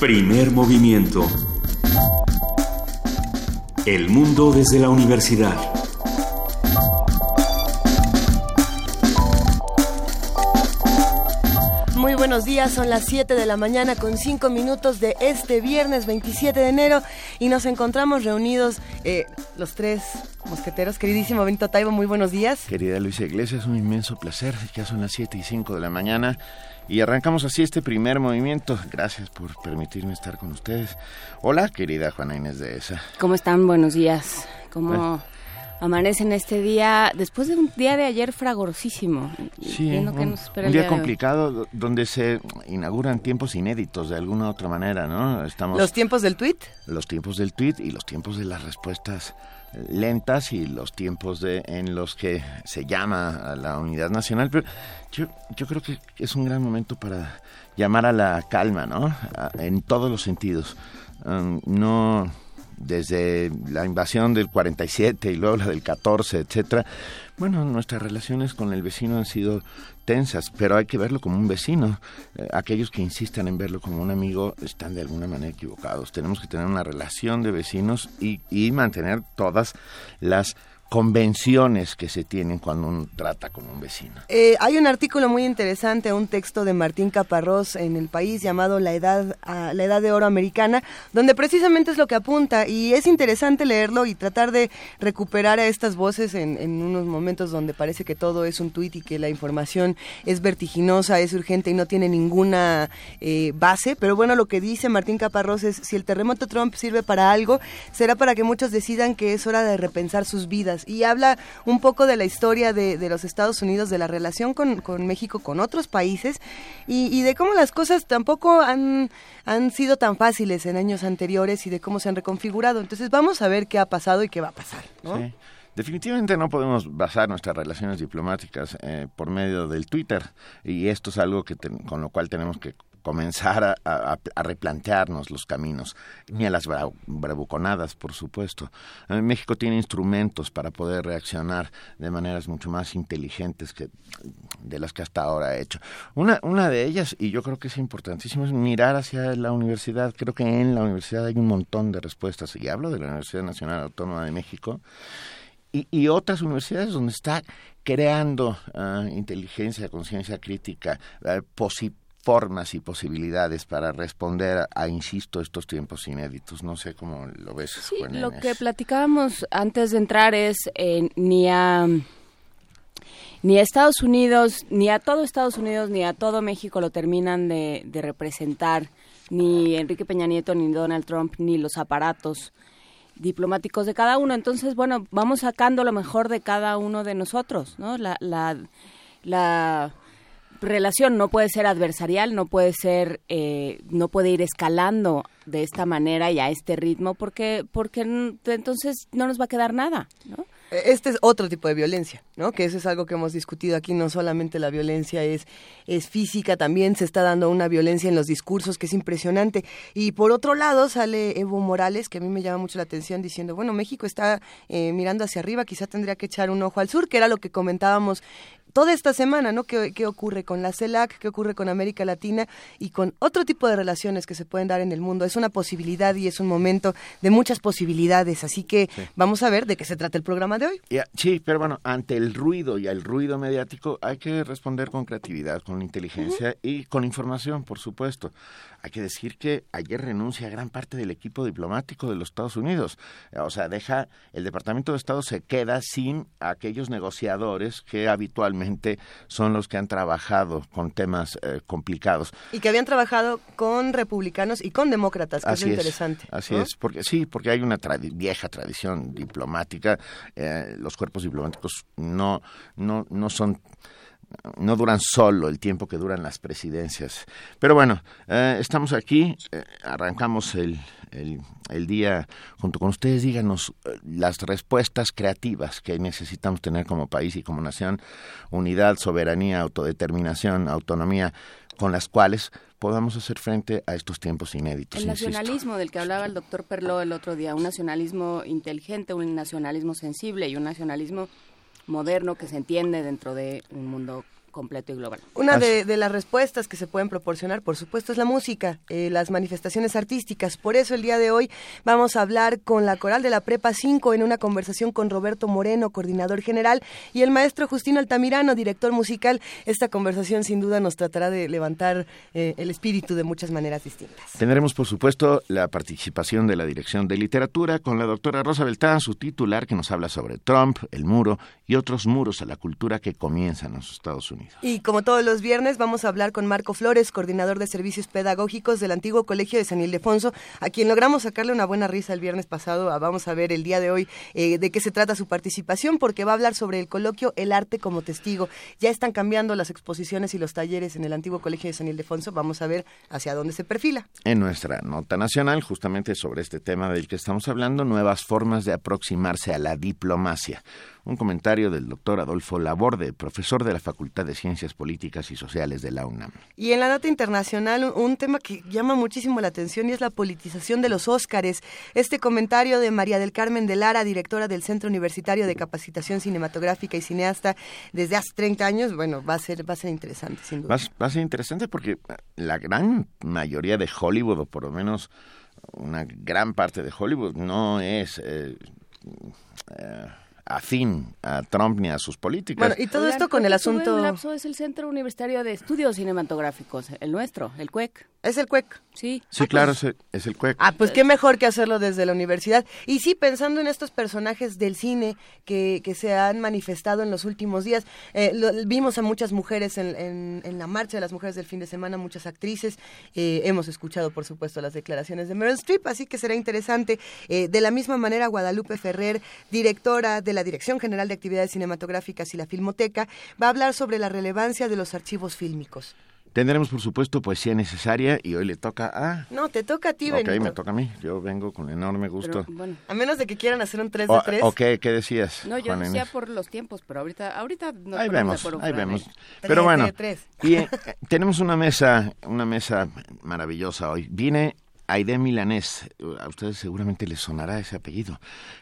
Primer movimiento. El mundo desde la universidad. Muy buenos días, son las 7 de la mañana con 5 minutos de este viernes 27 de enero y nos encontramos reunidos eh, los tres mosqueteros. Queridísimo Benito Taibo, muy buenos días. Querida Luisa Iglesias, un inmenso placer. Ya son las 7 y 5 de la mañana y arrancamos así este primer movimiento. Gracias por permitirme estar con ustedes. Hola, querida Juana Inés de esa. ¿Cómo están? Buenos días. ¿Cómo amanecen este día después de un día de ayer fragorosísimo? Sí, un, día, complicado donde se inauguran tiempos inéditos de alguna otra manera, ¿no? Estamos Los tiempos del tweet. Los tiempos del tweet y los tiempos de las respuestas lentas y los tiempos de, en los que se llama a la unidad nacional. Pero yo, yo creo que es un gran momento para llamar a la calma, ¿no? en todos los sentidos. Um, no desde la invasión del 47 y luego la del 14, etcétera. Bueno, nuestras relaciones con el vecino han sido tensas, pero hay que verlo como un vecino. Eh, aquellos que insistan en verlo como un amigo están de alguna manera equivocados. Tenemos que tener una relación de vecinos y, y mantener todas las convenciones que se tienen cuando uno trata con un vecino. Eh, hay un artículo muy interesante, un texto de Martín Caparrós en el país llamado La Edad, la edad de Oro Americana, donde precisamente es lo que apunta y es interesante leerlo y tratar de recuperar a estas voces en, unos momentos donde parece que todo es un tuit y que la información es vertiginosa, es urgente y no tiene ninguna eh, base. Pero bueno, lo que dice Martín Caparrós es, si el terremoto Trump sirve para algo, será para que muchos decidan que es hora de repensar sus vidas y habla un poco de la historia de, los Estados Unidos, de la relación con, México, con otros países y, de cómo las cosas tampoco han, han sido tan fáciles en años anteriores y de cómo se han reconfigurado. Entonces vamos a ver qué ha pasado y qué va a pasar. Definitivamente no podemos basar nuestras relaciones diplomáticas eh, por medio del Twitter y esto es algo que con lo cual tenemos que comenzar a, replantearnos los caminos, ni a las bravuconadas, por supuesto. Eh, México tiene instrumentos para poder reaccionar de maneras mucho más inteligentes que de las que hasta ahora ha hecho. Una, una de ellas, y yo creo que es importantísimo, es mirar hacia la universidad. Creo que en la universidad hay un montón de respuestas, y hablo de la Universidad Nacional Autónoma de México, y, otras universidades donde está creando uh, inteligencia, conciencia crítica, uh, formas y posibilidades para responder a, insisto, estos tiempos inéditos. No sé cómo lo ves. Sí, lo que platicábamos antes de entrar es eh, ni a ni a Estados Unidos, ni a todo Estados Unidos, ni a todo México lo terminan de, representar ni Enrique Peña Nieto, ni Donald Trump, ni los aparatos diplomáticos de cada uno. Entonces, bueno, vamos sacando lo mejor de cada uno de nosotros, ¿no? La, la, la relación no puede ser adversarial, no puede ser, eh, no puede ir escalando de esta manera y a este ritmo, porque, porque entonces no nos va a quedar nada, ¿no? Este es otro tipo de violencia, ¿no? Que eso es algo que hemos discutido aquí. No solamente la violencia es, es física, también se está dando una violencia en los discursos que es impresionante. Y por otro lado sale Evo Morales, que a mí me llama mucho la atención, diciendo, bueno, México está eh, mirando hacia arriba, quizá tendría que echar un ojo al sur, que era lo que comentábamos toda esta semana, ¿no? ¿Qué, ¿Qué, ocurre con la CELAC? ¿Qué ocurre con América Latina? Y con otro tipo de relaciones que se pueden dar en el mundo. Es una posibilidad y es un momento de muchas posibilidades. Así que vamos a ver de qué se trata el programa de hoy. sí, pero bueno, ante el ruido y el ruido mediático hay que responder con creatividad, con inteligencia y con información, por supuesto. Hay que decir que ayer renuncia gran parte del equipo diplomático de los Estados Unidos. O sea, deja, el Departamento de Estado se queda sin aquellos negociadores que habitualmente son los que han trabajado con temas eh, complicados. Y que habían trabajado con republicanos y con demócratas, que es interesante. Así es, porque sí, porque hay una vieja tradición diplomática. Eh, los cuerpos diplomáticos no, no, no son no duran solo el tiempo que duran las presidencias. Pero bueno, eh, estamos aquí, eh, arrancamos el, el, día junto con ustedes. Díganos eh, las respuestas creativas que necesitamos tener como país y como nación, unidad, soberanía, autodeterminación, autonomía, con las cuales podamos hacer frente a estos tiempos inéditos. El nacionalismo del que hablaba el doctor Perló el otro día, un nacionalismo inteligente, un nacionalismo sensible y un nacionalismo moderno que se entiende dentro de un mundo completo y global. Una de, las respuestas que se pueden proporcionar, por supuesto, es la música, eh, las manifestaciones artísticas. Por eso el día de hoy vamos a hablar con la coral de la Prepa 5 en una conversación con Roberto Moreno, coordinador general, y el maestro Justino Altamirano, director musical. Esta conversación sin duda nos tratará de levantar eh, el espíritu de muchas maneras distintas. Tendremos, por supuesto, la participación de la Dirección de Literatura con la doctora Rosa Beltrán, su titular, que nos habla sobre Trump, el muro y otros muros a la cultura que comienzan en los Estados Unidos. Y como todos los viernes, vamos a hablar con Marco Flores, coordinador de servicios pedagógicos del antiguo Colegio de San Ildefonso, a quien logramos sacarle una buena risa el viernes pasado. Ah, vamos a ver el día de hoy eh, de qué se trata su participación, porque va a hablar sobre el coloquio El arte como testigo. Ya están cambiando las exposiciones y los talleres en el antiguo Colegio de San Ildefonso. Vamos a ver hacia dónde se perfila. En nuestra nota nacional, justamente sobre este tema del que estamos hablando, nuevas formas de aproximarse a la diplomacia un comentario del doctor Adolfo Laborde, profesor de la Facultad de Ciencias Políticas y Sociales de la UNAM. Y en la nota internacional, un tema que llama muchísimo la atención y es la politización de los Óscares. Este comentario de María del Carmen de Lara, directora del Centro Universitario de Capacitación Cinematográfica y Cineasta desde hace 30 años, bueno, va a ser, va a ser interesante, sin duda. Va, a ser interesante porque la gran mayoría de Hollywood, o por lo menos una gran parte de Hollywood, no es... Eh, eh, afín a Trump ni a sus políticas. Bueno, y todo esto con el asunto... El lapso es el Centro Universitario de Estudios Cinematográficos, el nuestro, el CUEC. Es el CUEC. Sí. Sí, claro, es el, es el CUEC. Ah, pues qué mejor que hacerlo desde la universidad. Y sí, pensando en estos personajes del cine que, que se han manifestado en los últimos días, eh, vimos a muchas mujeres en, en, la marcha de las mujeres del fin de semana, muchas actrices. Eh, hemos escuchado, por supuesto, las declaraciones de Meryl Streep, así que será interesante. Eh, de la misma manera, Guadalupe Ferrer, directora de la Dirección General de Actividades Cinematográficas y la Filmoteca, va a hablar sobre la relevancia de los archivos fílmicos. Tendremos, por supuesto, poesía necesaria y hoy le toca a... No, te toca a ti, Ok, me toca a mí. Yo vengo con enorme gusto. bueno. A menos de que quieran hacer un 3 de 3. ¿O qué, decías, No, yo decía por los tiempos, pero ahorita, ahorita no Ahí vemos, ahí vemos. Pero bueno, y, eh, tenemos una mesa, una mesa maravillosa hoy. Viene Aide Milanés, a ustedes seguramente les sonará ese apellido,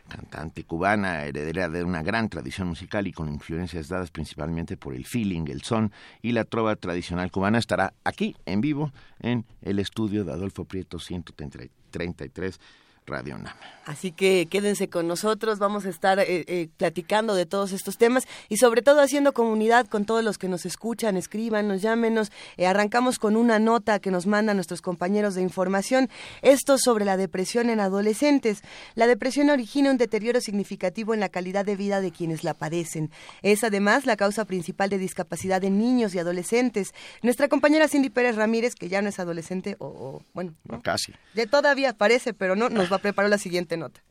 cantante cubana, heredera de una gran tradición musical y con influencias dadas principalmente por el feeling, el son y la trova tradicional cubana, estará aquí en vivo en el estudio de Adolfo Prieto 133 Radio NAM. Así que quédense con nosotros, vamos a estar eh, eh, platicando de todos estos temas y sobre todo haciendo comunidad con todos los que nos escuchan, escriban, nos llámenos. Eh, arrancamos con una nota que nos mandan nuestros compañeros de información. Esto sobre la depresión en adolescentes. La depresión origina un deterioro significativo en la calidad de vida de quienes la padecen. Es además la causa principal de discapacidad en niños y adolescentes. Nuestra compañera Cindy Pérez Ramírez, que ya no es adolescente, o, bueno, casi. Ya todavía parece, pero no, nos va preparó la siguiente nota.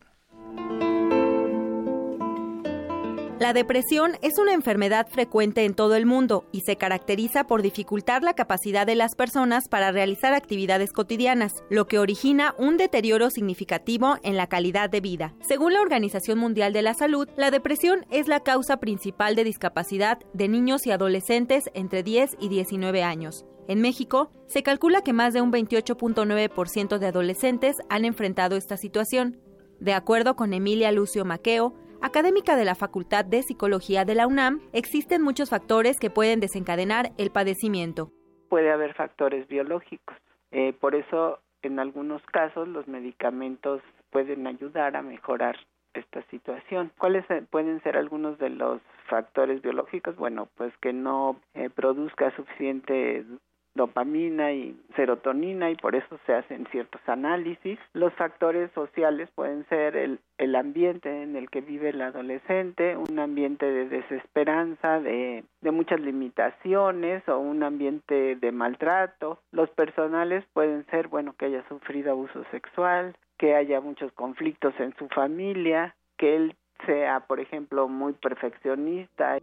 La depresión es una enfermedad frecuente en todo el mundo y se caracteriza por dificultar la capacidad de las personas para realizar actividades cotidianas, lo que origina un deterioro significativo en la calidad de vida. Según la Organización Mundial de la Salud, la depresión es la causa principal de discapacidad de niños y adolescentes entre 10 y 19 años. En México, se calcula que más de un 28.9% de adolescentes han enfrentado esta situación. De acuerdo con Emilia Lucio Maqueo, académica de la Facultad de Psicología de la UNAM, existen muchos factores que pueden desencadenar el padecimiento. Puede haber factores biológicos. Eh, por eso, en algunos casos, los medicamentos pueden ayudar a mejorar esta situación. ¿Cuáles pueden ser algunos de los factores biológicos? Bueno, pues que no eh, produzca suficiente dopamina y serotonina y por eso se hacen ciertos análisis. Los factores sociales pueden ser el, el ambiente en el que vive el adolescente, un ambiente de desesperanza, de, de muchas limitaciones o un ambiente de maltrato. Los personales pueden ser, bueno, que haya sufrido abuso sexual, que haya muchos conflictos en su familia, que él sea, por ejemplo, muy perfeccionista.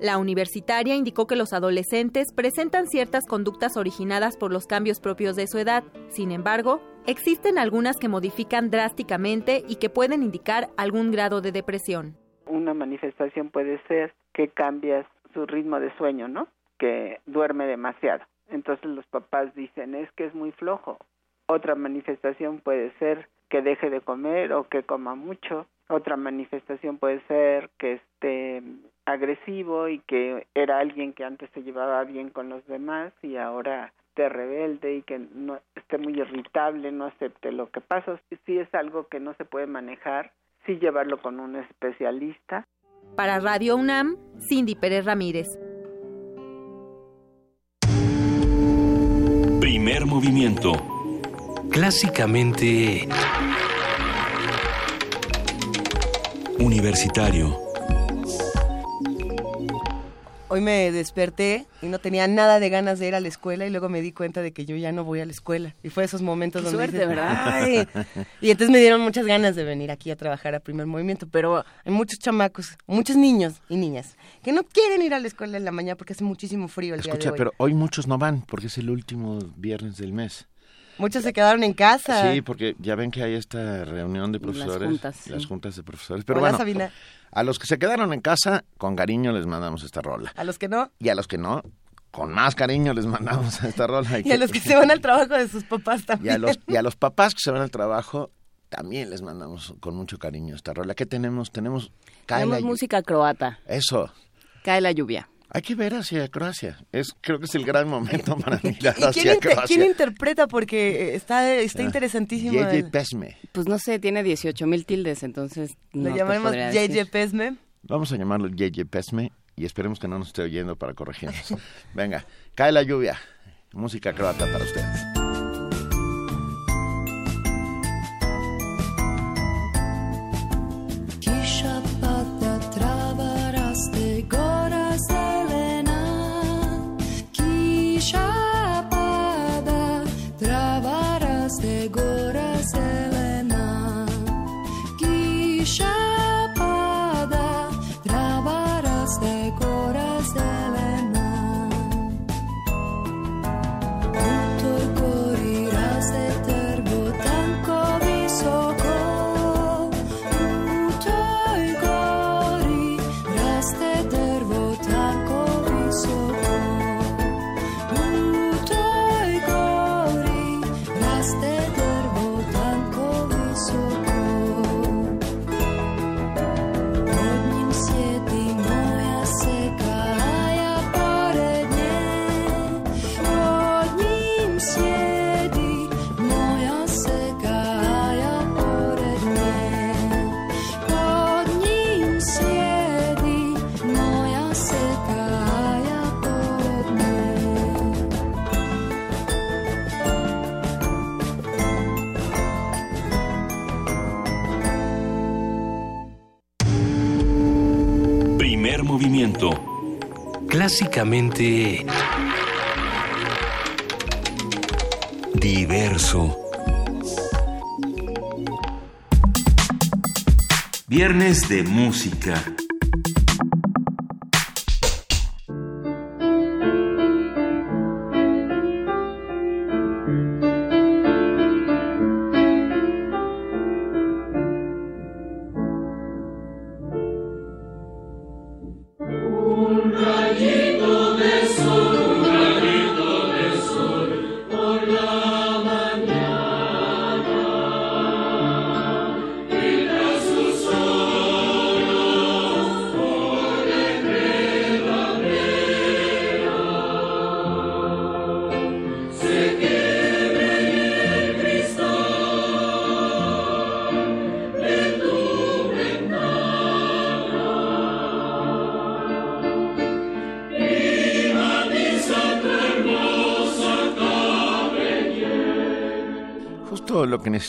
La universitaria indicó que los adolescentes presentan ciertas conductas originadas por los cambios propios de su edad. Sin embargo, existen algunas que modifican drásticamente y que pueden indicar algún grado de depresión. Una manifestación puede ser que cambias su ritmo de sueño, ¿no? Que duerme demasiado. Entonces los papás dicen, es que es muy flojo. Otra manifestación puede ser que deje de comer o que coma mucho otra manifestación puede ser que esté agresivo y que era alguien que antes se llevaba bien con los demás y ahora esté rebelde y que no esté muy irritable, no acepte lo que pasa. Si es algo que no se puede manejar, sí llevarlo con un especialista. Para Radio UNAM, Cindy Pérez Ramírez. Primer movimiento. Clásicamente... Universitario. Hoy me desperté y no tenía nada de ganas de ir a la escuela y luego me di cuenta de que yo ya no voy a la escuela. Y fue esos momentos Qué donde... suerte, dices, ¿verdad? "Ay". Y entonces me dieron muchas ganas de venir aquí a trabajar a primer movimiento. Pero hay muchos chamacos, muchos niños y niñas que no quieren ir a la escuela en la mañana porque hace muchísimo frío el día Escucha, de hoy. pero hoy muchos no van porque es el último viernes del mes. Muchos se quedaron en casa. Sí, porque ya ven que hay esta reunión de profesores. juntas, las juntas de profesores. Pero Hola, bueno, Sabina. A los que se quedaron en casa, con cariño les mandamos esta rola. A los que no. Y a los que no, con más cariño les mandamos esta rola. Y a los que se van al trabajo de sus papás y también. a los, y a los papás que se van al trabajo, también les mandamos con mucho cariño esta rola. ¿Qué tenemos? Tenemos... Cae Tenemos la llu- música croata. Eso. Cae la lluvia. Hay que ver hacia Croacia. Es, creo que es el gran momento para mirar ¿Y quién, hacia inter- Croacia. quién interpreta? Porque eh, está, está Ah, interesantísimo. Yeje el- Pesme. Pues no sé, tiene 18 mil tildes, entonces no Lo llamaremos decir. Pesme. Vamos a llamarlo Yeje Pesme y esperemos que no nos esté oyendo para corregirnos. Venga, cae la lluvia. Música croata para ustedes. Clásicamente... Diverso. Viernes de música.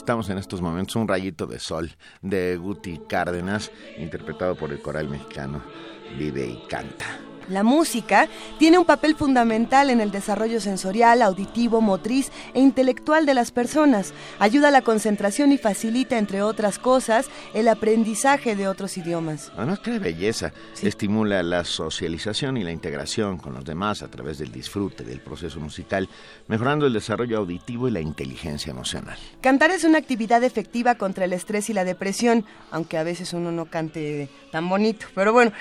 Necesitamos en estos momentos, un rayito de sol de Guti Cárdenas, interpretado por el coral mexicano Vive y Canta. La música tiene un papel fundamental en el desarrollo sensorial, auditivo, motriz e intelectual de las personas. Ayuda a la concentración y facilita, entre otras cosas, el aprendizaje de otros idiomas. Además, qué belleza. Estimula la socialización y la integración con los demás a través del disfrute del proceso musical, mejorando el desarrollo auditivo y la inteligencia emocional. Cantar es una actividad efectiva contra el estrés y la depresión, aunque a veces uno no cante tan bonito. Pero bueno,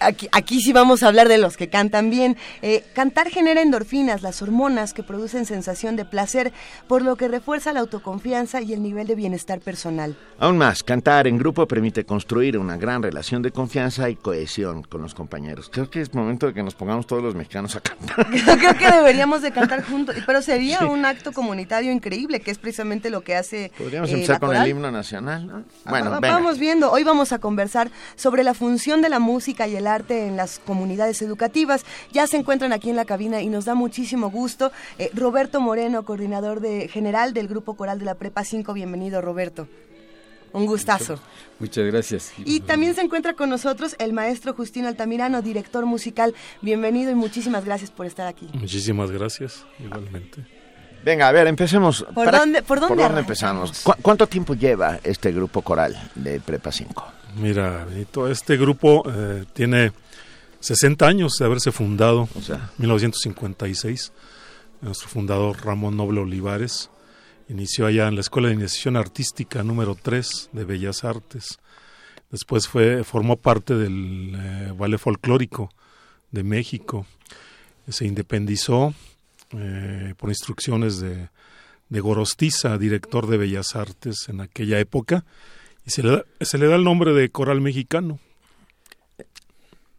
aquí, aquí sí vamos a hablar de de los que cantan bien. Eh, cantar genera endorfinas, las hormonas que producen sensación de placer, por lo que refuerza la autoconfianza y el nivel de bienestar personal. Aún más, cantar en grupo permite construir una gran relación de confianza y cohesión con los compañeros. Creo que es momento de que nos pongamos todos los mexicanos a cantar. Creo que deberíamos de cantar juntos, pero sería un acto comunitario increíble, que es precisamente lo que hace... Podríamos eh, empezar con el himno nacional, ¿no? Ah, Bueno, venga. vamos viendo. Hoy vamos a conversar sobre la función de la música y el arte en las comunidades educativas. Ya se encuentran aquí en la cabina y nos da muchísimo gusto. Eh, Roberto Moreno, coordinador de, general del Grupo Coral de la Prepa 5. Bienvenido, Roberto. Un gustazo. Muchas gracias. Y también se encuentra con nosotros el maestro Justino Altamirano, director musical. Bienvenido y muchísimas gracias por estar aquí. Muchísimas gracias, igualmente. Venga, a ver, empecemos. ¿Por dónde- por dónde empezamos? ¿Cu- ¿Cuánto tiempo lleva este grupo coral de Prepa 5? Mira, Benito, este grupo eh, tiene 60 años de haberse fundado, O sea. 1956. Nuestro fundador Ramón Noble Olivares inició allá en la Escuela de Iniciación Artística número 3 de Bellas Artes. Después fue formó parte del eh, Ballet Folclórico de México. Se independizó eh, por instrucciones de, de Gorostiza, director de Bellas Artes en aquella época, y se le da, se le da el nombre de Coral Mexicano.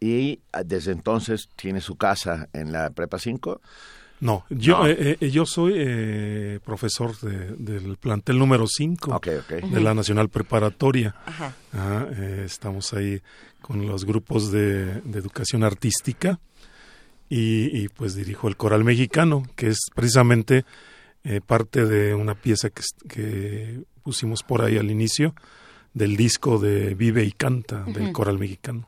Y ah, desde entonces tiene su casa en la Prepa 5. No, yo, No. eh, eh, yo soy eh, profesor de- del plantel número 5 Ok, ok. de la Nacional Preparatoria. Ajá. Ajá, eh, estamos ahí con los grupos de, de educación artística y, y, pues dirijo el coral mexicano, que es precisamente eh, parte de una pieza que, pusimos por ahí al inicio del disco de Vive y Canta del coral mexicano.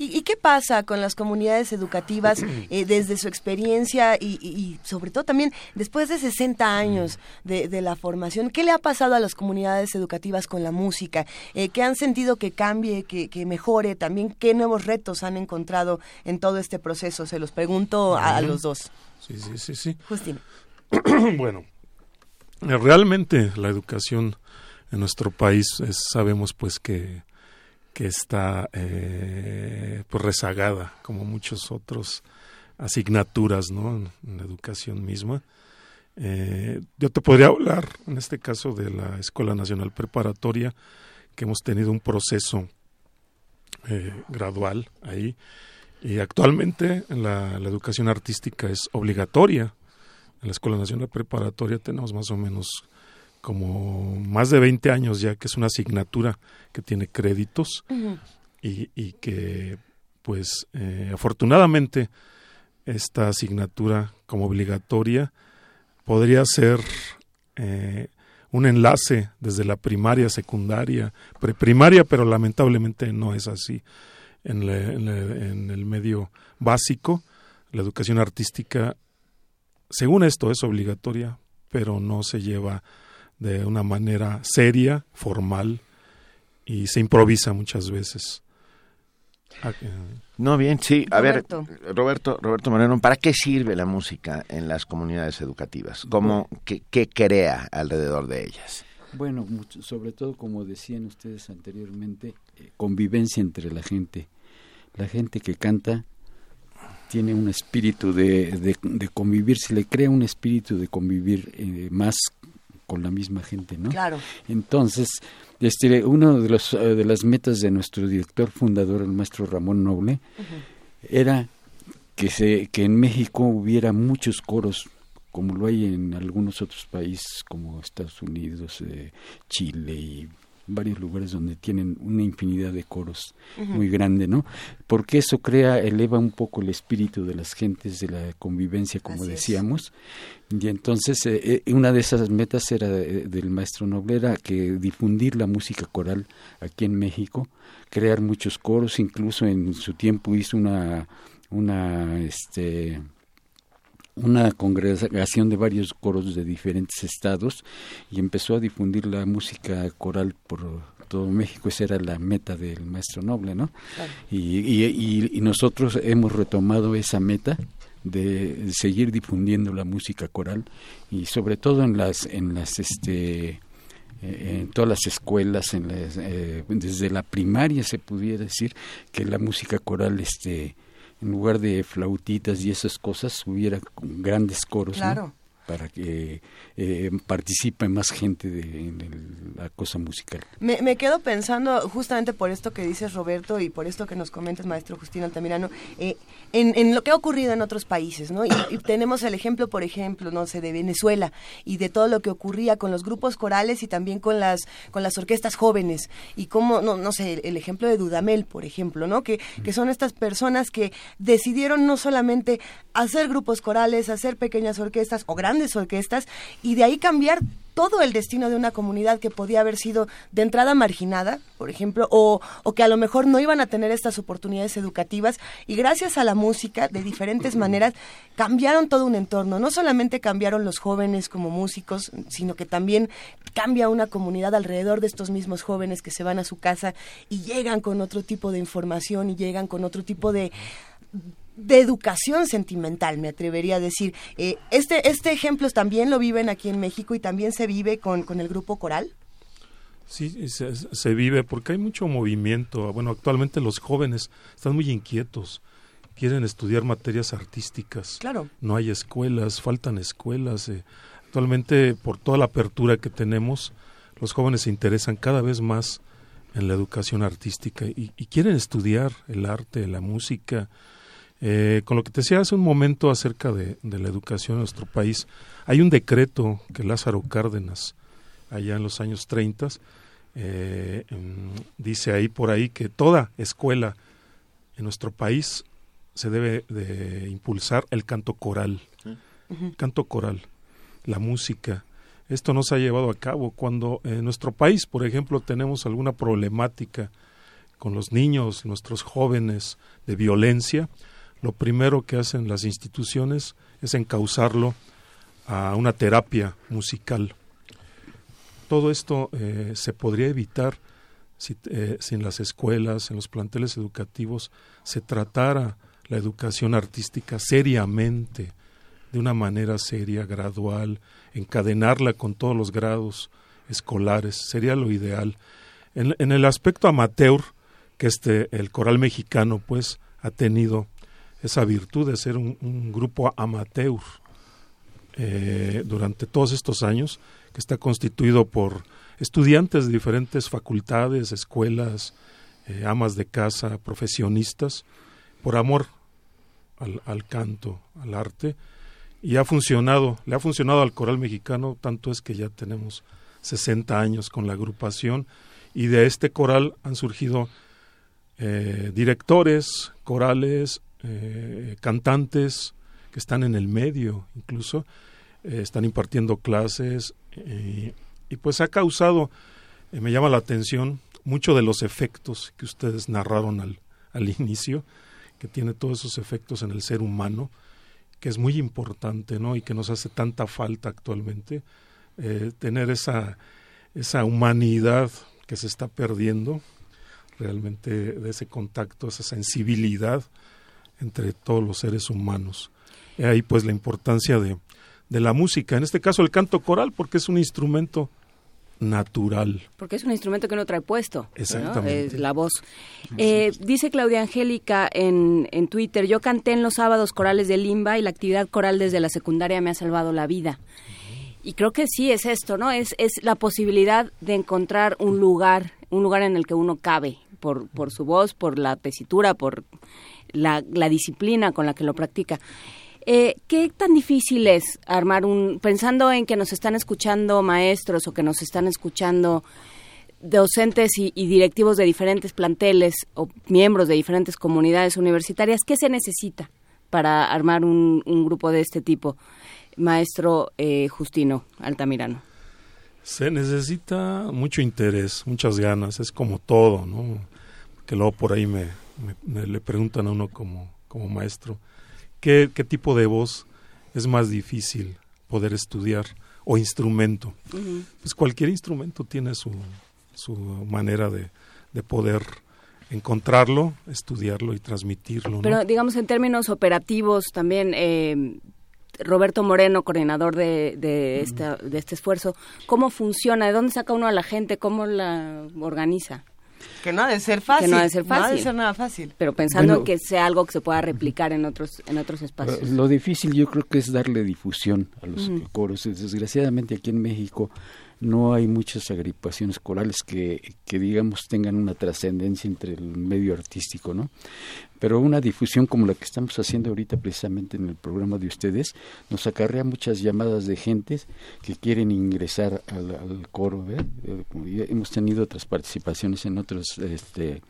¿Y, y qué pasa con las comunidades educativas eh, desde su experiencia y, y- y sobre todo también después de 60 años de, de la formación? ¿Qué le ha pasado a las comunidades educativas con la música? Eh, ¿Qué han sentido que cambie, que, que mejore? También, ¿qué nuevos retos han encontrado en todo este proceso? Se los pregunto a, los dos. Sí, sí, sí, sí. Justin. bueno, realmente la educación en nuestro país es- sabemos pues que, que está eh, pues rezagada como muchos otros asignaturas ¿no? en, en la educación misma. Eh, yo te podría hablar en este caso de la Escuela Nacional Preparatoria que hemos tenido un proceso eh, gradual ahí y actualmente la, la educación artística es obligatoria en la Escuela Nacional Preparatoria tenemos más o menos como más de 20 años ya que es una asignatura que tiene créditos y, y que pues eh, afortunadamente esta asignatura como obligatoria podría ser eh, un enlace desde la primaria, secundaria, preprimaria, pero lamentablemente no es así. En, la- en la- en el medio básico, la educación artística, según esto, es obligatoria, pero no se lleva de una manera seria, formal, y se improvisa muchas veces. Ah, eh, No, bien, sí. A Roberto. ver, Roberto, Roberto Moreno, ¿para qué sirve la música en las comunidades educativas? ¿Cómo, qué, qué crea alrededor de ellas? Bueno, mucho- sobre todo como decían ustedes anteriormente, eh, convivencia entre la gente. La gente que canta tiene un espíritu de, de, de convivir, se le crea un espíritu de convivir eh, más con la misma gente, ¿no? Claro. Entonces, este, una de, los, eh, de las metas de nuestro director fundador, el maestro Ramón Noble, era que, se, que en México hubiera muchos coros, como lo hay en algunos otros países, como Estados Unidos, eh, Chile y varios lugares donde tienen una infinidad de coros muy grande, ¿no? Porque eso crea, eleva un poco el espíritu de las gentes, de la convivencia, como Así es. decíamos. Y entonces, eh, eh, una de esas metas era de- del maestro Noble, era que difundir la música coral aquí en México, crear muchos coros, incluso en su tiempo hizo una, una, este, una congregación de varios coros de diferentes estados y empezó a difundir la música coral por todo México. Esa era la meta del maestro Noble, ¿no? Claro. Y, y, y- y nosotros hemos retomado esa meta de seguir difundiendo la música coral y sobre todo en las en las este eh, en todas las escuelas en las, eh, desde la primaria se pudiera decir que la música coral este en lugar de flautitas y esas cosas, hubiera grandes coros, ¿no? Para que eh, participe más gente de, en el- la cosa musical. Me, me quedo pensando, justamente por esto que dices Roberto y por esto que nos comentas, maestro Justino Altamirano, eh, en, en lo que ha ocurrido en otros países, ¿no? Y, y tenemos el ejemplo, por ejemplo, no sé, de Venezuela y de todo lo que ocurría con los grupos corales y también con las con las orquestas jóvenes y cómo, no, no sé, el, el ejemplo de Dudamel, por ejemplo, ¿no? Que, que son estas personas que decidieron no solamente hacer grupos corales, hacer pequeñas orquestas o orquestas y de ahí cambiar todo el destino de una comunidad que podía haber sido de entrada marginada, por ejemplo, o, o que a lo mejor no iban a tener estas oportunidades educativas y gracias a la música, de diferentes maneras, cambiaron todo un entorno. No solamente cambiaron los jóvenes como músicos, sino que también cambia una comunidad alrededor de estos mismos jóvenes que se van a su casa y llegan con otro tipo de información y llegan con otro tipo de de educación sentimental, me atrevería a decir. Eh, este, este ejemplo también lo viven aquí en México y también se vive con, con el grupo coral. Sí, se, se vive porque hay mucho movimiento. Bueno, actualmente los jóvenes están muy inquietos. Quieren estudiar materias artísticas. Claro. No hay escuelas, faltan escuelas. eh. Actualmente, por toda la apertura que tenemos, los jóvenes se interesan cada vez más en la educación artística y, y quieren estudiar el arte, la música. Eh, con lo que te decía hace un momento acerca de, de la educación en nuestro país, hay un decreto que Lázaro Cárdenas, allá en los años 30, eh, em, dice ahí por ahí que toda escuela en nuestro país se debe de impulsar el canto coral, canto coral, la música. Esto no se ha llevado a cabo. Cuando en nuestro país, por ejemplo, tenemos alguna problemática con los niños, nuestros jóvenes de violencia, lo primero que hacen las instituciones es encauzarlo a una terapia musical. Todo esto eh, se podría evitar si, eh, si en las escuelas, en los planteles educativos, se tratara la educación artística seriamente, de una manera seria, gradual, encadenarla con todos los grados escolares, sería lo ideal. En, en el aspecto amateur, que este, el coral mexicano, pues, ha tenido esa virtud de ser un, grupo amateur eh, durante todos estos años, que está constituido por estudiantes de diferentes facultades, escuelas, eh, amas de casa, profesionistas, por amor al, al canto, al arte, y ha funcionado, le ha funcionado al coral mexicano, tanto es que ya tenemos 60 años con la agrupación, y de este coral han surgido eh, directores, corales, eh, cantantes que están en el medio incluso, eh, están impartiendo clases eh, y pues ha causado, me llama la atención, mucho de los efectos que ustedes narraron al, al inicio, que tiene todos esos efectos en el ser humano, que es muy importante, ¿no? Y que nos hace tanta falta actualmente, tener esa, esa humanidad que se está perdiendo, realmente de ese contacto, esa sensibilidad entre todos los seres humanos. Y ahí pues la importancia de, de la música, en este caso el canto coral, porque es un instrumento natural. Porque es un instrumento que uno trae puesto. ¿no? Exactamente. Es la voz. Eh, dice Claudia Angélica en, en Twitter, yo canté en los sábados corales de Limba y la actividad coral desde la secundaria me ha salvado la vida. Y creo que sí es esto, ¿no? Es, es la posibilidad de encontrar un lugar, un lugar en el que uno cabe, por, por su voz, por la tesitura, por la, la disciplina con la que lo practica. Eh, ¿Qué tan difícil es armar un, pensando en que nos están escuchando maestros o que nos están escuchando docentes y, directivos de diferentes planteles o miembros de diferentes comunidades universitarias, ¿qué se necesita para armar un, un grupo de este tipo? Maestro eh, Justino Altamirano. Se necesita mucho interés, muchas ganas, es como todo, ¿no? Que luego por ahí me, me- me le preguntan a uno como, como maestro, ¿qué, ¿qué tipo de voz es más difícil poder estudiar o instrumento? Pues cualquier instrumento tiene su, su manera de, de poder encontrarlo, estudiarlo y transmitirlo. ¿no? Pero digamos en términos operativos también, eh, Roberto Moreno, coordinador de, de, esta, de este esfuerzo, ¿cómo funciona? ¿De dónde saca uno a la gente? ¿Cómo la organiza? Que no ha de ser fácil. Que no ha de ser No ha de fácil. ser nada fácil. Pero pensando Bueno. que sea algo que se pueda replicar en otros en otros espacios. Lo difícil yo creo que es darle difusión a los coros. Desgraciadamente aquí en México no hay muchas agrupaciones corales que, que digamos tengan una trascendencia entre el medio artístico, ¿no? Pero una difusión como la que estamos haciendo ahorita precisamente en el programa de ustedes nos acarrea muchas llamadas de gentes que quieren ingresar al, coro. Eh, y Hemos tenido otras participaciones en otros este,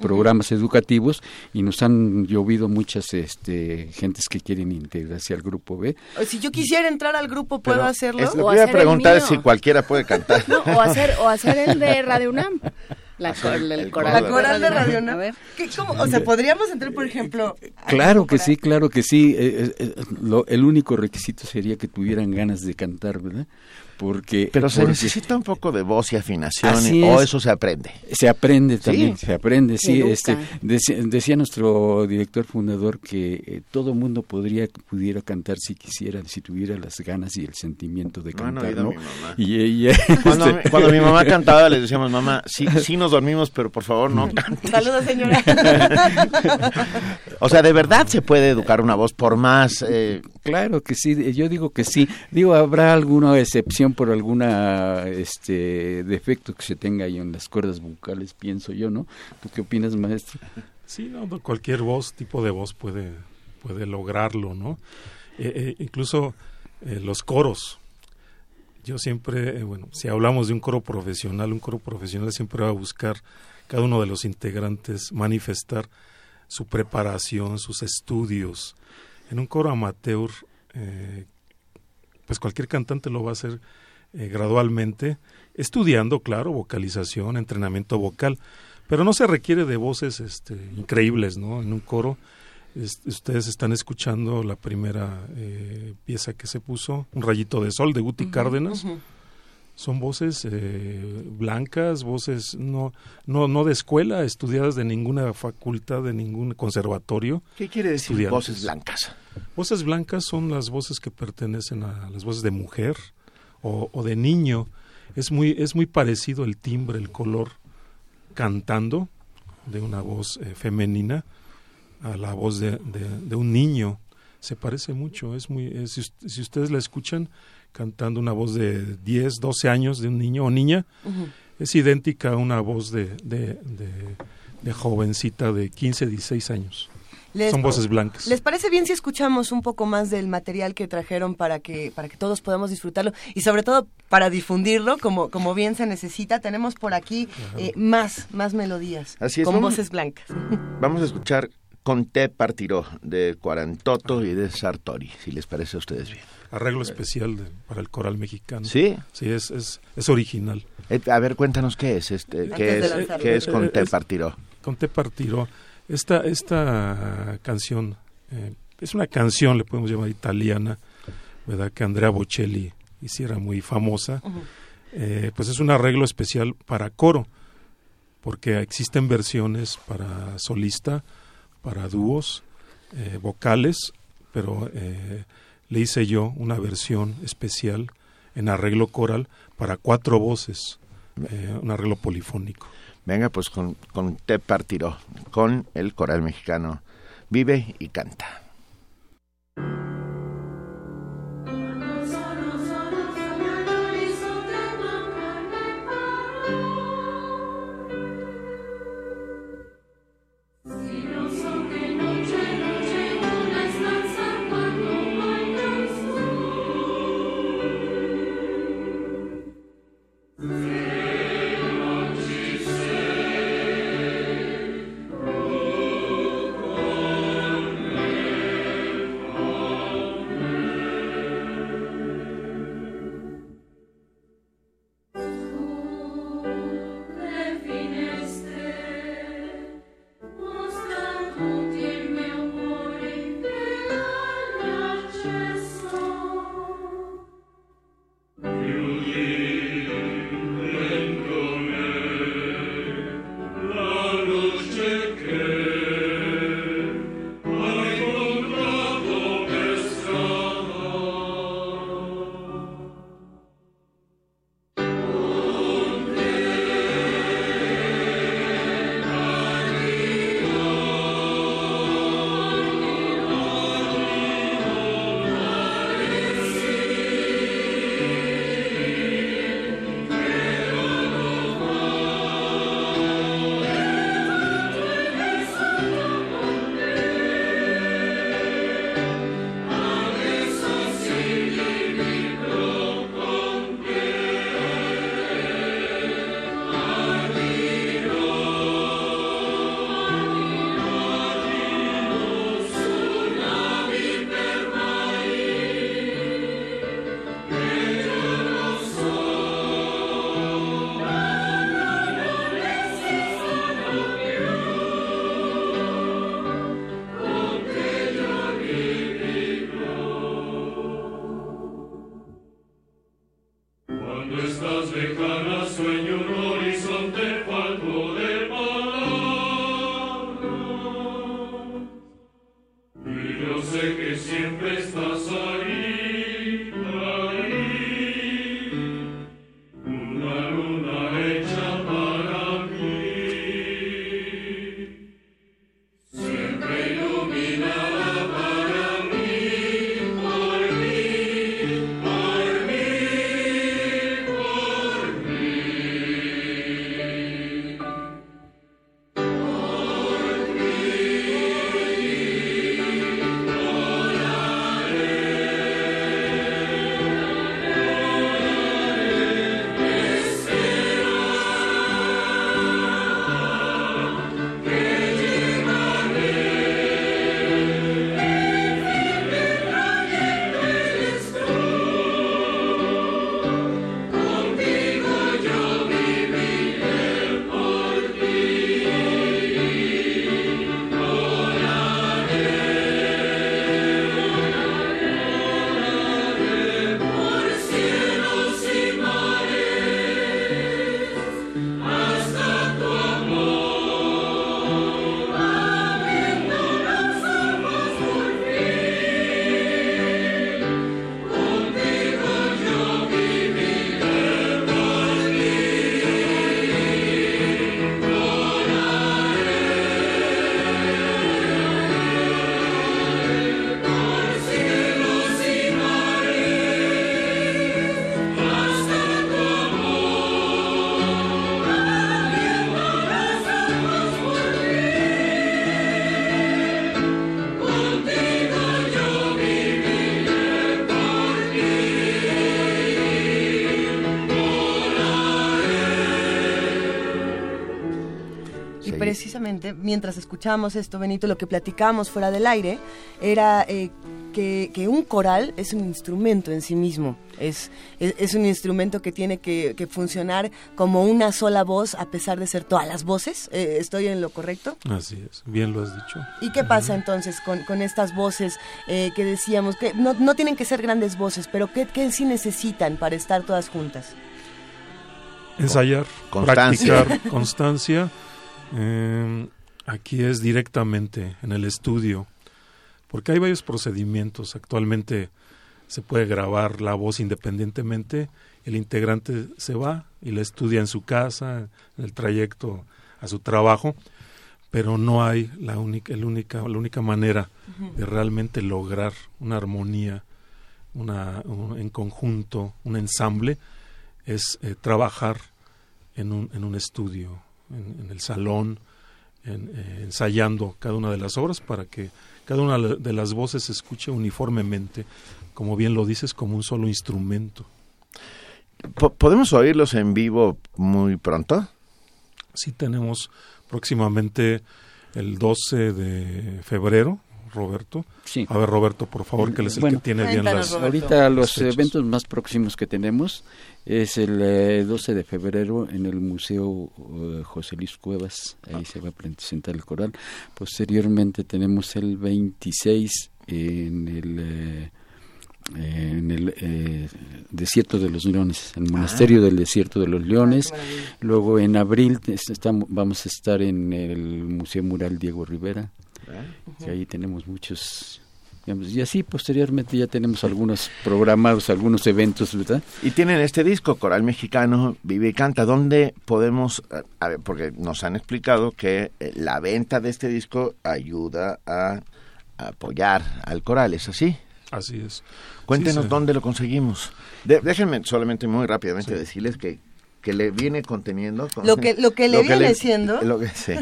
programas educativos y nos han llovido muchas este, gentes que quieren integrarse al grupo B. Si yo quisiera entrar al grupo, ¿puedo Pero hacerlo? es lo iba a preguntar si cualquiera puede cantar. No, o hacer o hacer el de Radio UNAM. La, cor- el, el coral, La coral de Radio A UNAM. ver. ¿Qué- cómo? O sea, podríamos entrar, por ejemplo... Claro que sí, claro que sí. Eh, eh, eh, lo- el único requisito sería que tuvieran ganas de cantar, ¿verdad? Porque, Pero se porque necesita un poco de voz y afinación, Así o es. eso se aprende. se aprende también, Sí. se aprende, sí. educa. Este, decía, decía nuestro director fundador que eh, todo mundo podría pudiera cantar si quisiera, si tuviera las ganas y el sentimiento de cantar, ¿no? mi mamá. Y ella, Cuando, este, mi- cuando mi mamá cantaba, le decíamos, mamá, sí, sí nos dormimos, pero por favor no cantes. Saludos, señora. O sea, de verdad se puede educar una voz por más... eh, Claro que sí, yo digo que sí. Digo, habrá alguna excepción por alguna este defecto que se tenga ahí en las cuerdas vocales, pienso yo, ¿no? ¿Tú qué opinas, maestro? Sí, no, cualquier voz, tipo de voz puede, puede lograrlo, ¿no? Eh, eh, incluso eh, los coros. Yo siempre, bueno, si hablamos de un coro profesional, un coro profesional siempre va a buscar cada uno de los integrantes manifestar su preparación, sus estudios. En un coro amateur, pues cualquier cantante lo va a hacer eh, gradualmente, estudiando, claro, vocalización, entrenamiento vocal, pero no se requiere de voces este, increíbles, ¿no? En un coro, es- ustedes están escuchando la primera eh, pieza que se puso, Un rayito de sol de Guti Cárdenas. Son voces eh, blancas, voces no, no, no de escuela, estudiadas de ninguna facultad, de ningún conservatorio. ¿Qué quiere decir voces blancas? Voces blancas son las voces que pertenecen a las voces de mujer o, o de niño. Es muy, es muy parecido el timbre, el color cantando de una voz eh, femenina a la voz de, de- de un niño. Se parece mucho. Es muy, es- si, si ustedes la escuchan cantando una voz de 10, 12 años de un niño o niña, es idéntica a una voz de, de, de- de jovencita de 15, 16 años. Les- Son voces blancas. ¿Les parece bien si escuchamos un poco más del material que trajeron para que para que todos podamos disfrutarlo y sobre todo para difundirlo como como bien se necesita? Tenemos por aquí eh, más más melodías Así es, con vamos- voces blancas. Vamos a escuchar Con te partiró de Cuarantoto y de Sartori, si les parece a ustedes bien. arreglo especial de- para el coral mexicano. ¿Sí? Sí, es, es, es original. Eh, a ver, cuéntanos qué es, este, qué es, qué es Con te Es- partiró. Con Te Partiró. Esta, esta canción eh, es una canción, le podemos llamar italiana, ¿verdad? Que Andrea Bocelli hiciera muy famosa. Eh, pues es un arreglo especial para coro, porque existen versiones para solista, para dúos, eh, vocales, pero eh, le hice yo una versión especial en arreglo coral para cuatro voces, eh, un arreglo polifónico. Venga, pues con, te partiró, con el coral mexicano. Vive y canta. Precisamente mientras escuchábamos esto, Benito, lo que platicábamos fuera del aire era eh, que, que un coral es un instrumento en sí mismo. Es, es, es un instrumento que tiene que, que funcionar como una sola voz a pesar de ser todas las voces. Eh, ¿Estoy en lo correcto? Así es, bien lo has dicho. ¿Y qué pasa entonces con, con estas voces eh, que decíamos que no, no tienen que ser grandes voces, pero ¿qué, qué sí necesitan para estar todas juntas? Ensayar, Constancia. practicar, constancia. Eh, aquí es directamente en el estudio, porque hay varios procedimientos. Actualmente se puede grabar la voz independientemente, el integrante se va y la estudia en su casa, en el trayecto a su trabajo, pero no hay la única, el única, la única manera de realmente lograr una armonía una, un- en conjunto, un ensamble, es eh, trabajar en un, en un estudio, en, en el salón, en, eh, ensayando cada una de las obras para que cada una de las voces se escuche uniformemente, como bien lo dices, como un solo instrumento. Po- ¿Podemos oírlos en vivo muy pronto? Sí tenemos próximamente el 12 de febrero, Roberto. Sí. A ver, Roberto, por favor, que él es el Bueno, que tiene bien las... Ahorita los fechas. eventos más próximos que tenemos es el eh, 12 de febrero en el Museo eh, José Luis Cuevas, ahí se va a presentar el coral. Posteriormente tenemos el 26 en el eh, en el eh, desierto de los leones, el monasterio del desierto de los leones. Luego en abril estamos, vamos a estar en el Museo Mural Diego Rivera, que ahí tenemos muchos digamos, y así posteriormente ya tenemos algunos programados, algunos eventos, ¿verdad? Y tienen este disco, Coral Mexicano, Vive y Canta, donde podemos, eh, a ver, porque nos han explicado que eh, la venta de este disco ayuda a, a apoyar al coral, ¿es así? Así es. Cuéntenos Sí, sí. dónde lo conseguimos. De- déjenme solamente muy rápidamente decirles que, que le viene conteniendo... con- Lo que- lo que le viene siendo. lo que- sí.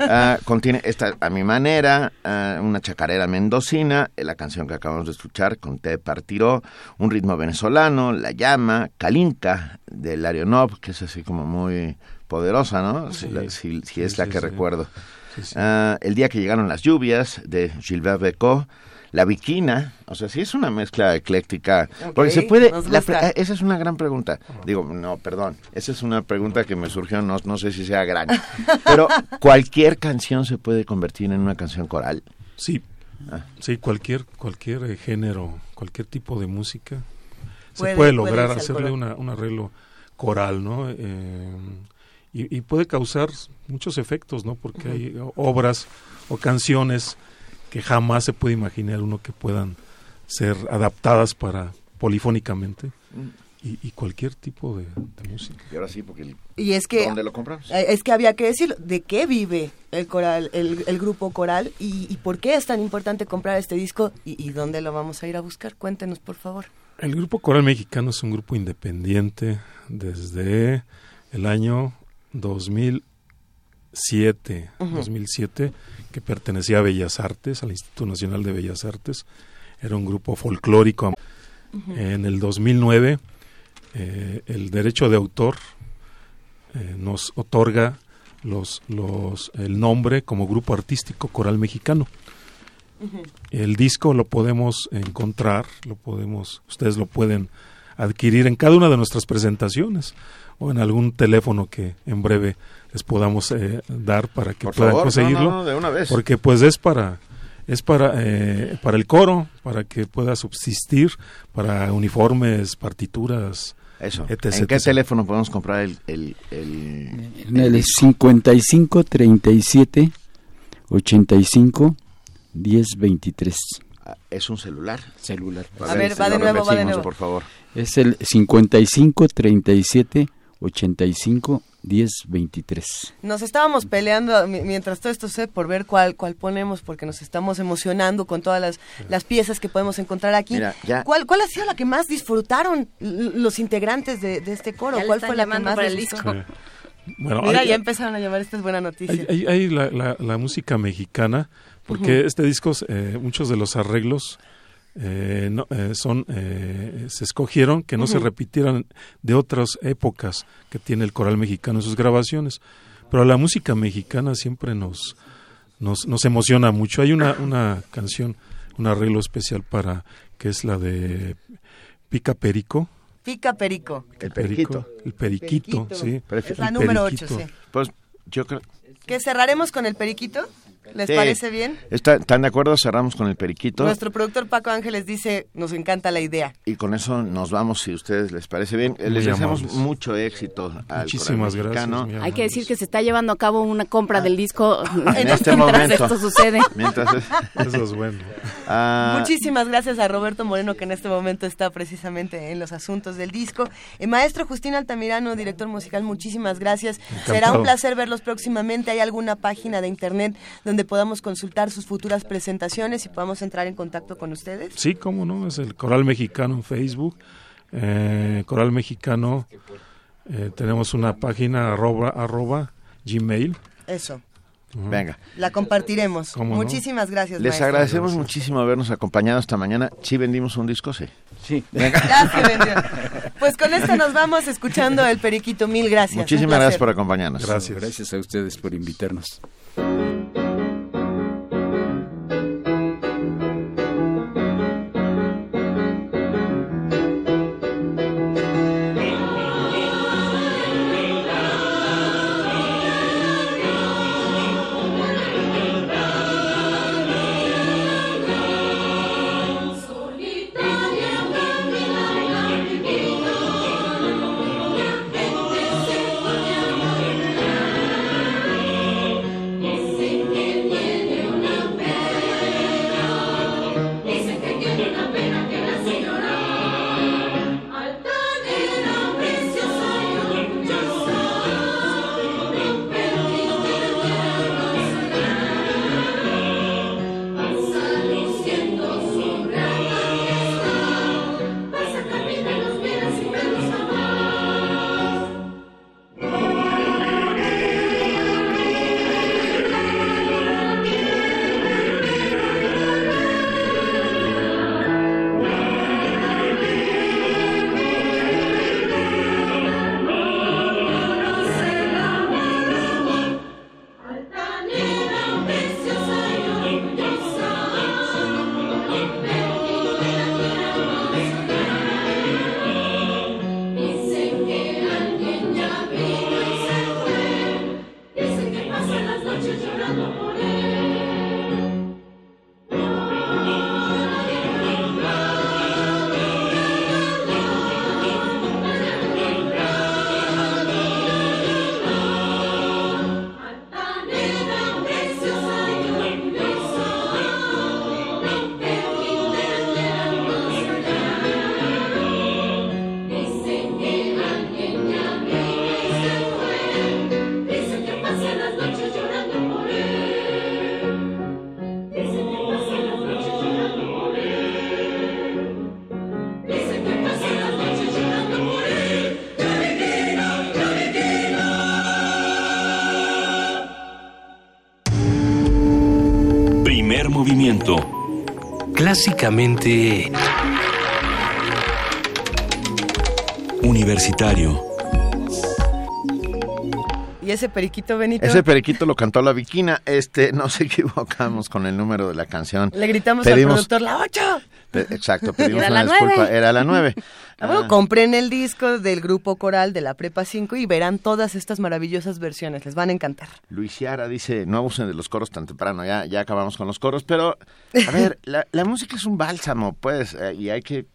Ah, contiene esta, a mi manera, ah, una chacarera mendocina, eh, la canción que acabamos de escuchar, con Te Partiró, un ritmo venezolano, La Llama, Kalinka, de Larionov, que es así como muy poderosa, ¿no? Si, Sí. la- si- si es Sí, la sí, que sí. recuerdo. Sí, sí. Ah, el día que llegaron las lluvias, de Gilbert Becot, La Viquina, o sea, sí es una mezcla ecléctica. Porque se puede... la pre- esa es una gran pregunta. Digo, no, perdón. Esa es una pregunta que me surgió, no, no sé si sea gran. Pero, ¿cualquier canción se puede convertir en una canción coral? Sí, Ah. sí, cualquier, cualquier eh, género, cualquier tipo de música Puede- se puede puede lograr hacerle una, un arreglo coral, ¿no? Eh, y, y puede causar muchos efectos, ¿no? Porque hay obras o canciones que jamás se puede imaginar uno que puedan ser adaptadas para polifónicamente y, y cualquier tipo de, de música. Y ahora sí, porque el- Y es que ¿dónde lo compramos? Eh, Es que había que decirlo, ¿de qué vive el coral, el, el grupo coral y, y por qué es tan importante comprar este disco y, y dónde lo vamos a ir a buscar? Cuéntenos, por favor. El Grupo Coral Mexicano es un grupo independiente desde el año 2007, Ujú. 2007 que pertenecía a Bellas Artes, al Instituto Nacional de Bellas Artes. Era un grupo folclórico. En el 2009 eh, el derecho de autor eh, nos otorga los, los, el nombre como grupo artístico coral mexicano. El disco lo podemos encontrar, lo podemos, ustedes lo pueden adquirir en cada una de nuestras presentaciones o en algún teléfono que en breve les podamos eh, dar para que Por puedan favor, no, conseguirlo. no, no, de una vez. Porque pues es para es para eh, para el coro, para que pueda subsistir, para uniformes, partituras, Eso. etc, ¿En qué etc. teléfono podemos comprar el, el, el, En el 55 37 85 10 23. Ah, ¿Es un celular? Celular. A ver, va de nuevo, va de nuevo. por favor. Es el 55 37 85 10 23. Nos estábamos peleando mi- mientras todo esto sé por ver cuál cuál ponemos porque nos estamos emocionando con todas las, las piezas que podemos encontrar aquí. Mira, ya- ¿Cuál, ¿Cuál ha sido la que más disfrutaron los integrantes de, de este coro? Ya ¿Cuál fue la que más para les? Eh, bueno, Mira, hay- ya empezaron a llamar, esta es buena noticia. Hay, hay- hay la, la- la música mexicana, porque Ujú. este disco, eh, muchos de los arreglos eh, no, eh, son eh, se escogieron que no se repitieran de otras épocas que tiene el coral mexicano en sus grabaciones. Pero la música mexicana siempre nos, nos, nos emociona mucho. Hay una, una canción, un arreglo especial para que es la de Pica Perico. Pica Perico. El periquito. El periquito, Periquito. sí. Es la número ocho, periquito. sí. Pues yo creo... ¿Que cerraremos con el periquito? ¿Les Sí. parece bien? Está- ¿Están de acuerdo? Cerramos con el periquito. Nuestro productor Paco Ángeles dice, nos encanta la idea. Y con eso nos vamos, si a ustedes les parece bien. Muy Les deseamos amables. mucho éxito al Muchísimas gracias, Hay que decir que se está llevando a cabo una compra del disco En este mientras momento. esto sucede. Mientras es- Eso es bueno. Ah, Muchísimas gracias a Roberto Moreno, que en este momento está precisamente en los asuntos del disco. Eh, maestro Justín Altamirano, director musical, muchísimas gracias. Será un placer verlos próximamente. ¿Hay alguna página de internet donde podamos consultar sus futuras presentaciones y podamos entrar en contacto con ustedes? Sí, cómo no, es el Coral Mexicano en Facebook. Eh, Coral Mexicano, eh, tenemos una página arroba, arroba gmail. Eso, venga. la compartiremos. ¿Cómo no? Muchísimas gracias, Les maestro. agradecemos muchísimo habernos acompañado esta mañana. ¿Sí vendimos un disco? Sí. Sí. Se vendió. Pues con esto nos vamos escuchando el periquito. Mil gracias. Muchísimas gracias por acompañarnos. Gracias. Gracias a ustedes por invitarnos. Clásicamente Universitario. Y ese periquito Benito. Ese periquito lo cantó la Viquina. Este, nos equivocamos con el número de la canción. Le gritamos Pedimos- al productor, la 8. Pe- Exacto, pedimos Era una la disculpa. Era la 9. Ah, bueno, compren el disco del grupo coral de la Prepa 5 y verán todas estas maravillosas versiones. Les van a encantar. Luis Ciara dice, no abusen de los coros tan temprano, ya, ya acabamos con los coros, pero, a ver, la, la música es un bálsamo, pues, eh, y hay que...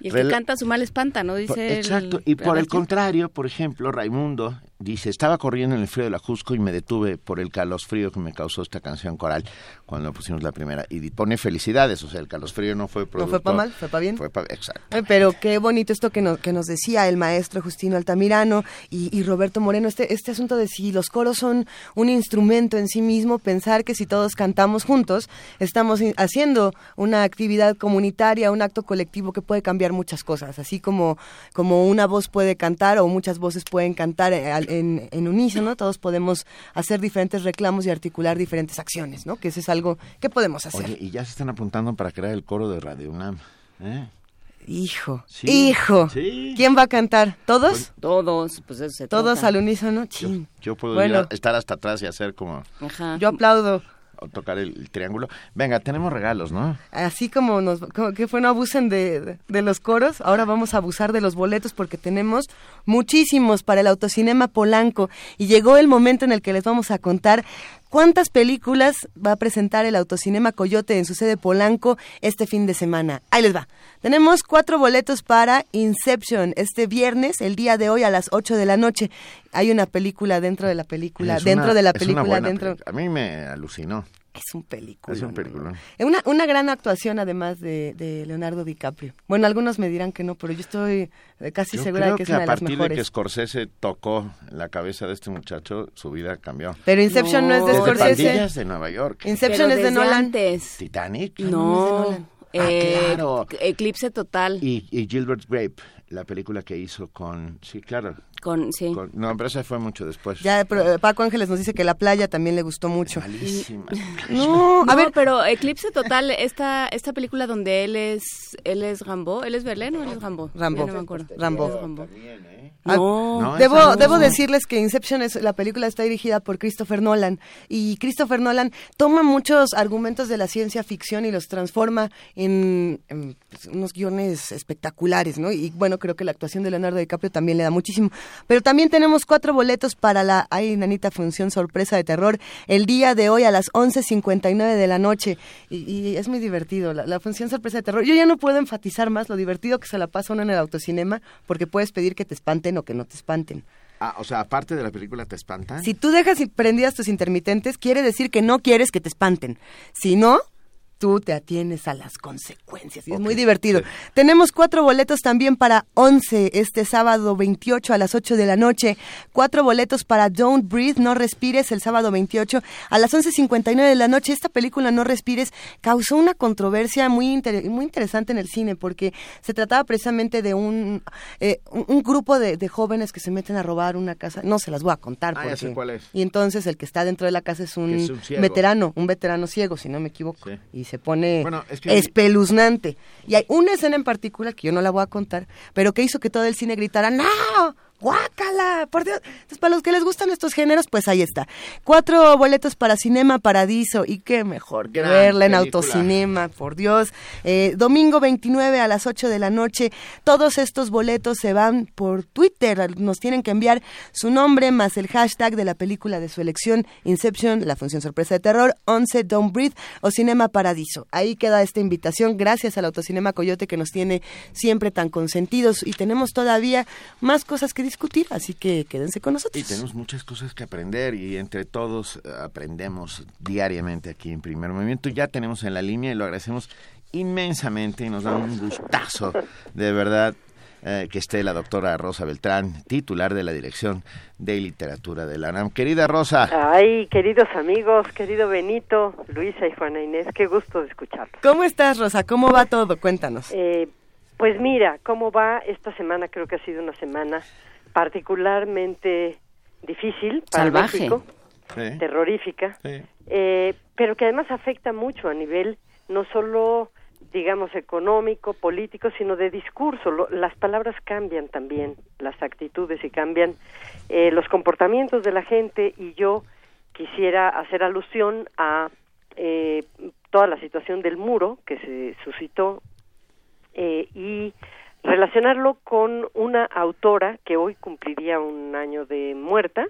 Y el que canta su mal espanta, ¿no? Dice Por- el- exacto, y por el contrario, por ejemplo, Raimundo dice, estaba corriendo en el frío de la Jusco y me detuve por el calosfrío que me causó esta canción coral cuando pusimos la primera. Y pone felicidades, o sea, el calosfrío no fue No fue para mal, fue para bien. Fue pa- exacto. Ay, Pero qué bonito esto que nos, que nos decía el maestro Justino Altamirano y, y Roberto Moreno, este, este asunto de si los coros son un instrumento en sí mismo, pensar que si todos cantamos juntos, estamos haciendo una actividad comunitaria, un acto colectivo que puede cambiar muchas cosas, así como, como una voz puede cantar o muchas voces pueden cantar eh, al- en, en unísono, todos podemos hacer diferentes reclamos y articular diferentes acciones, ¿no? Que eso es algo que podemos hacer. Oye, y ya se están apuntando para crear el coro de Radio UNAM. ¿eh? Hijo, Sí, hijo. sí. ¿Quién va a cantar? ¿Todos? Todos, pues eso se Todos trata. al unísono. Chin. Yo puedo Bueno. ir a- estar hasta atrás y hacer como... Ajá. Yo aplaudo. Tocar el, triángulo. Venga, tenemos regalos, ¿no? Así como nos, como que fue no abusen de- de los coros, ahora vamos a abusar de los boletos porque tenemos muchísimos para el autocinema Polanco y llegó el momento en el que les vamos a contar cuántas películas va a presentar el autocinema Coyote en su sede Polanco este fin de semana. Ahí les va. Tenemos cuatro boletos para Inception este viernes, el día de hoy a las 8 de la noche. Hay una película dentro de la película, Es dentro una- de la película, dentro. película. A mí me alucinó. Es un película. Es un película. Una, una gran actuación además de, de Leonardo DiCaprio. Bueno, algunos me dirán que no, pero yo estoy eh, casi Yo segura creo de que es que una a de las partir de mejores. que Scorsese tocó la cabeza de este muchacho, su vida cambió. Pero Inception no, es de Desde Scorsese. Pandillas de Nueva York. Inception Pero es de Nolan. antes. Titanic. No, Ah, eh, claro. Eclipse Total. Y, y Gilbert Grape, la película que hizo con... Sí, claro. Con, sí. Con- no, pero esa fue mucho después. Ya pero, eh, Paco Ángeles nos dice que la playa también le gustó mucho. Malísima. No, a No, ver, pero Eclipse Total, esta, esta película donde él es, él es Rambo, ¿él es Berlín o él es Rambo? Rambo. Ya no me acuerdo. Rambo. Rambo. Ah, No. No, debo, esa no. debo decirles que Inception es la película está dirigida por Christopher Nolan y Christopher Nolan toma muchos argumentos de la ciencia ficción y los transforma en, en, pues, unos guiones espectaculares, ¿no? Y bueno, creo que la actuación de Leonardo DiCaprio también le da muchísimo. Pero también tenemos cuatro boletos para la Ay Nanita función sorpresa de terror el día de hoy a las 11.59 de la noche y, y es muy divertido la, la función sorpresa de terror. Yo ya no puedo enfatizar más lo divertido que se la pasa uno en el autocinema porque puedes pedir que te espanten o que no te espanten. Ah, o sea, aparte de la película, ¿te espantan? Si tú dejas prendidas tus intermitentes, quiere decir que no quieres que te espanten. Si no, tú te atienes a las consecuencias. Y es muy divertido. Tenemos cuatro boletos también para 11 este sábado 28 a las 8 de la noche. Cuatro boletos para Don't Breathe, No Respires, el sábado 28 a las 11.59 de la noche. Esta película, No Respires, causó una controversia muy, inter- muy interesante en el cine porque se trataba precisamente de un, eh, un, grupo de, de jóvenes que se meten a robar una casa. No se las voy a contar. Ah, ya sé porque- cuál es. Y entonces el que está dentro de la casa es un, es veterano, un veterano ciego, si no me equivoco. Sí. Y se pone Bueno, es que- espeluznante. Y hay una escena en particular que yo no la voy a contar, pero que hizo que todo el cine gritara, ¡No! ¡Guácala! ¡Por Dios! Entonces, para los que les gustan estos géneros, pues ahí está. Cuatro boletos para Cinema Paradiso. Y qué mejor que verla en autocinema, por Dios. Eh, domingo 29 a las 8 de la noche. Todos estos boletos se van por Twitter. Nos tienen que enviar su nombre más el hashtag de la película de su elección, Inception, la función sorpresa de terror, 11 Don't Breathe o Cinema Paradiso. Ahí queda esta invitación. Gracias al Autocinema Coyote que nos tiene siempre tan consentidos. Y tenemos todavía más cosas que discutir, así que quédense con nosotros. Y tenemos muchas cosas que aprender y entre todos eh, aprendemos diariamente aquí en Primer Movimiento. Ya tenemos en la línea y lo agradecemos inmensamente y nos da un gustazo de verdad eh, que esté la doctora Rosa Beltrán, titular de la Dirección de Literatura de la UNAM. Querida Rosa, Ay, queridos amigos, querido Benito, Luisa y Juana Inés, qué gusto de escucharlos. ¿Cómo estás, Rosa? ¿Cómo va todo? Cuéntanos. Eh, pues mira, ¿cómo va esta semana? Creo que ha sido una semana particularmente difícil para Salvaje. México, Sí. terrorífica, Sí. eh, pero que además afecta mucho a nivel no solo digamos económico, político, sino de discurso. Lo- las palabras cambian también, las actitudes y cambian eh, los comportamientos de la gente y yo quisiera hacer alusión a eh, toda la situación del muro que se suscitó eh, y relacionarlo con una autora que hoy cumpliría un año de muerta,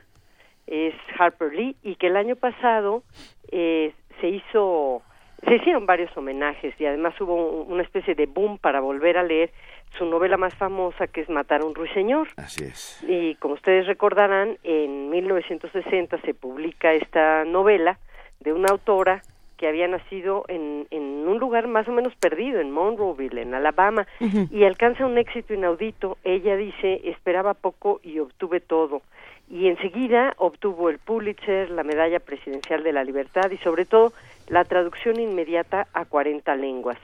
es Harper Lee, y que el año pasado eh, se hizo, se hicieron varios homenajes y además hubo un- una especie de boom para volver a leer su novela más famosa que es Matar a un ruiseñor. Así es. Y como ustedes recordarán, en 1960 se publica esta novela de una autora que había nacido en, en un lugar más o menos perdido, en Monroeville, en Alabama, y alcanza un éxito inaudito. Ella dice, esperaba poco y obtuve todo. Y enseguida obtuvo el Pulitzer, la Medalla Presidencial de la Libertad y sobre todo la traducción inmediata a 40 lenguas.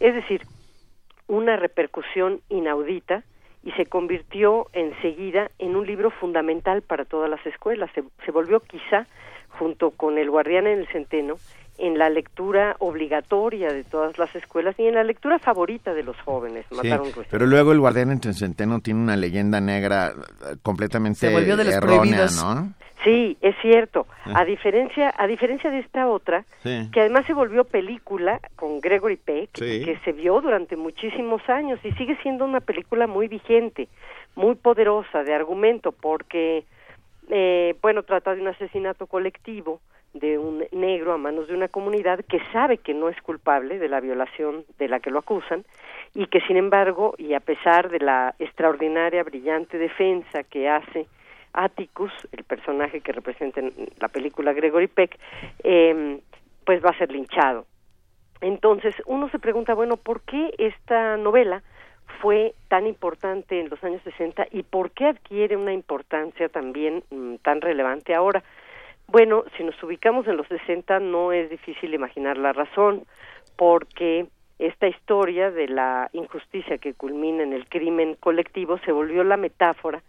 Es decir, una repercusión inaudita y se convirtió enseguida en un libro fundamental para todas las escuelas. Se, se volvió quizá, junto con El guardián en el centeno, en la lectura obligatoria de todas las escuelas y en la lectura favorita de los jóvenes. Sí, Matar a un ruiseñor. pero luego el guardián en Centeno tiene una leyenda negra eh, completamente Se volvió de los errónea, prohibidos. ¿no? Sí, es cierto. A diferencia, a diferencia de esta otra, Sí. que además se volvió película con Gregory Peck, Sí. que se vio durante muchísimos años y sigue siendo una película muy vigente, muy poderosa de argumento, porque, eh, bueno, trata de un asesinato colectivo de un negro a manos de una comunidad que sabe que no es culpable de la violación de la que lo acusan y que sin embargo y a pesar de la extraordinaria brillante defensa que hace Atticus, el personaje que representa en la película Gregory Peck, eh, pues va a ser linchado. Entonces uno se pregunta, bueno, ¿por qué esta novela fue tan importante en los años 60 y por qué adquiere una importancia también mm, tan relevante ahora? Bueno, si nos ubicamos en los 60 no es difícil imaginar la razón, porque esta historia de la injusticia que culmina en el crimen colectivo se volvió la metáfora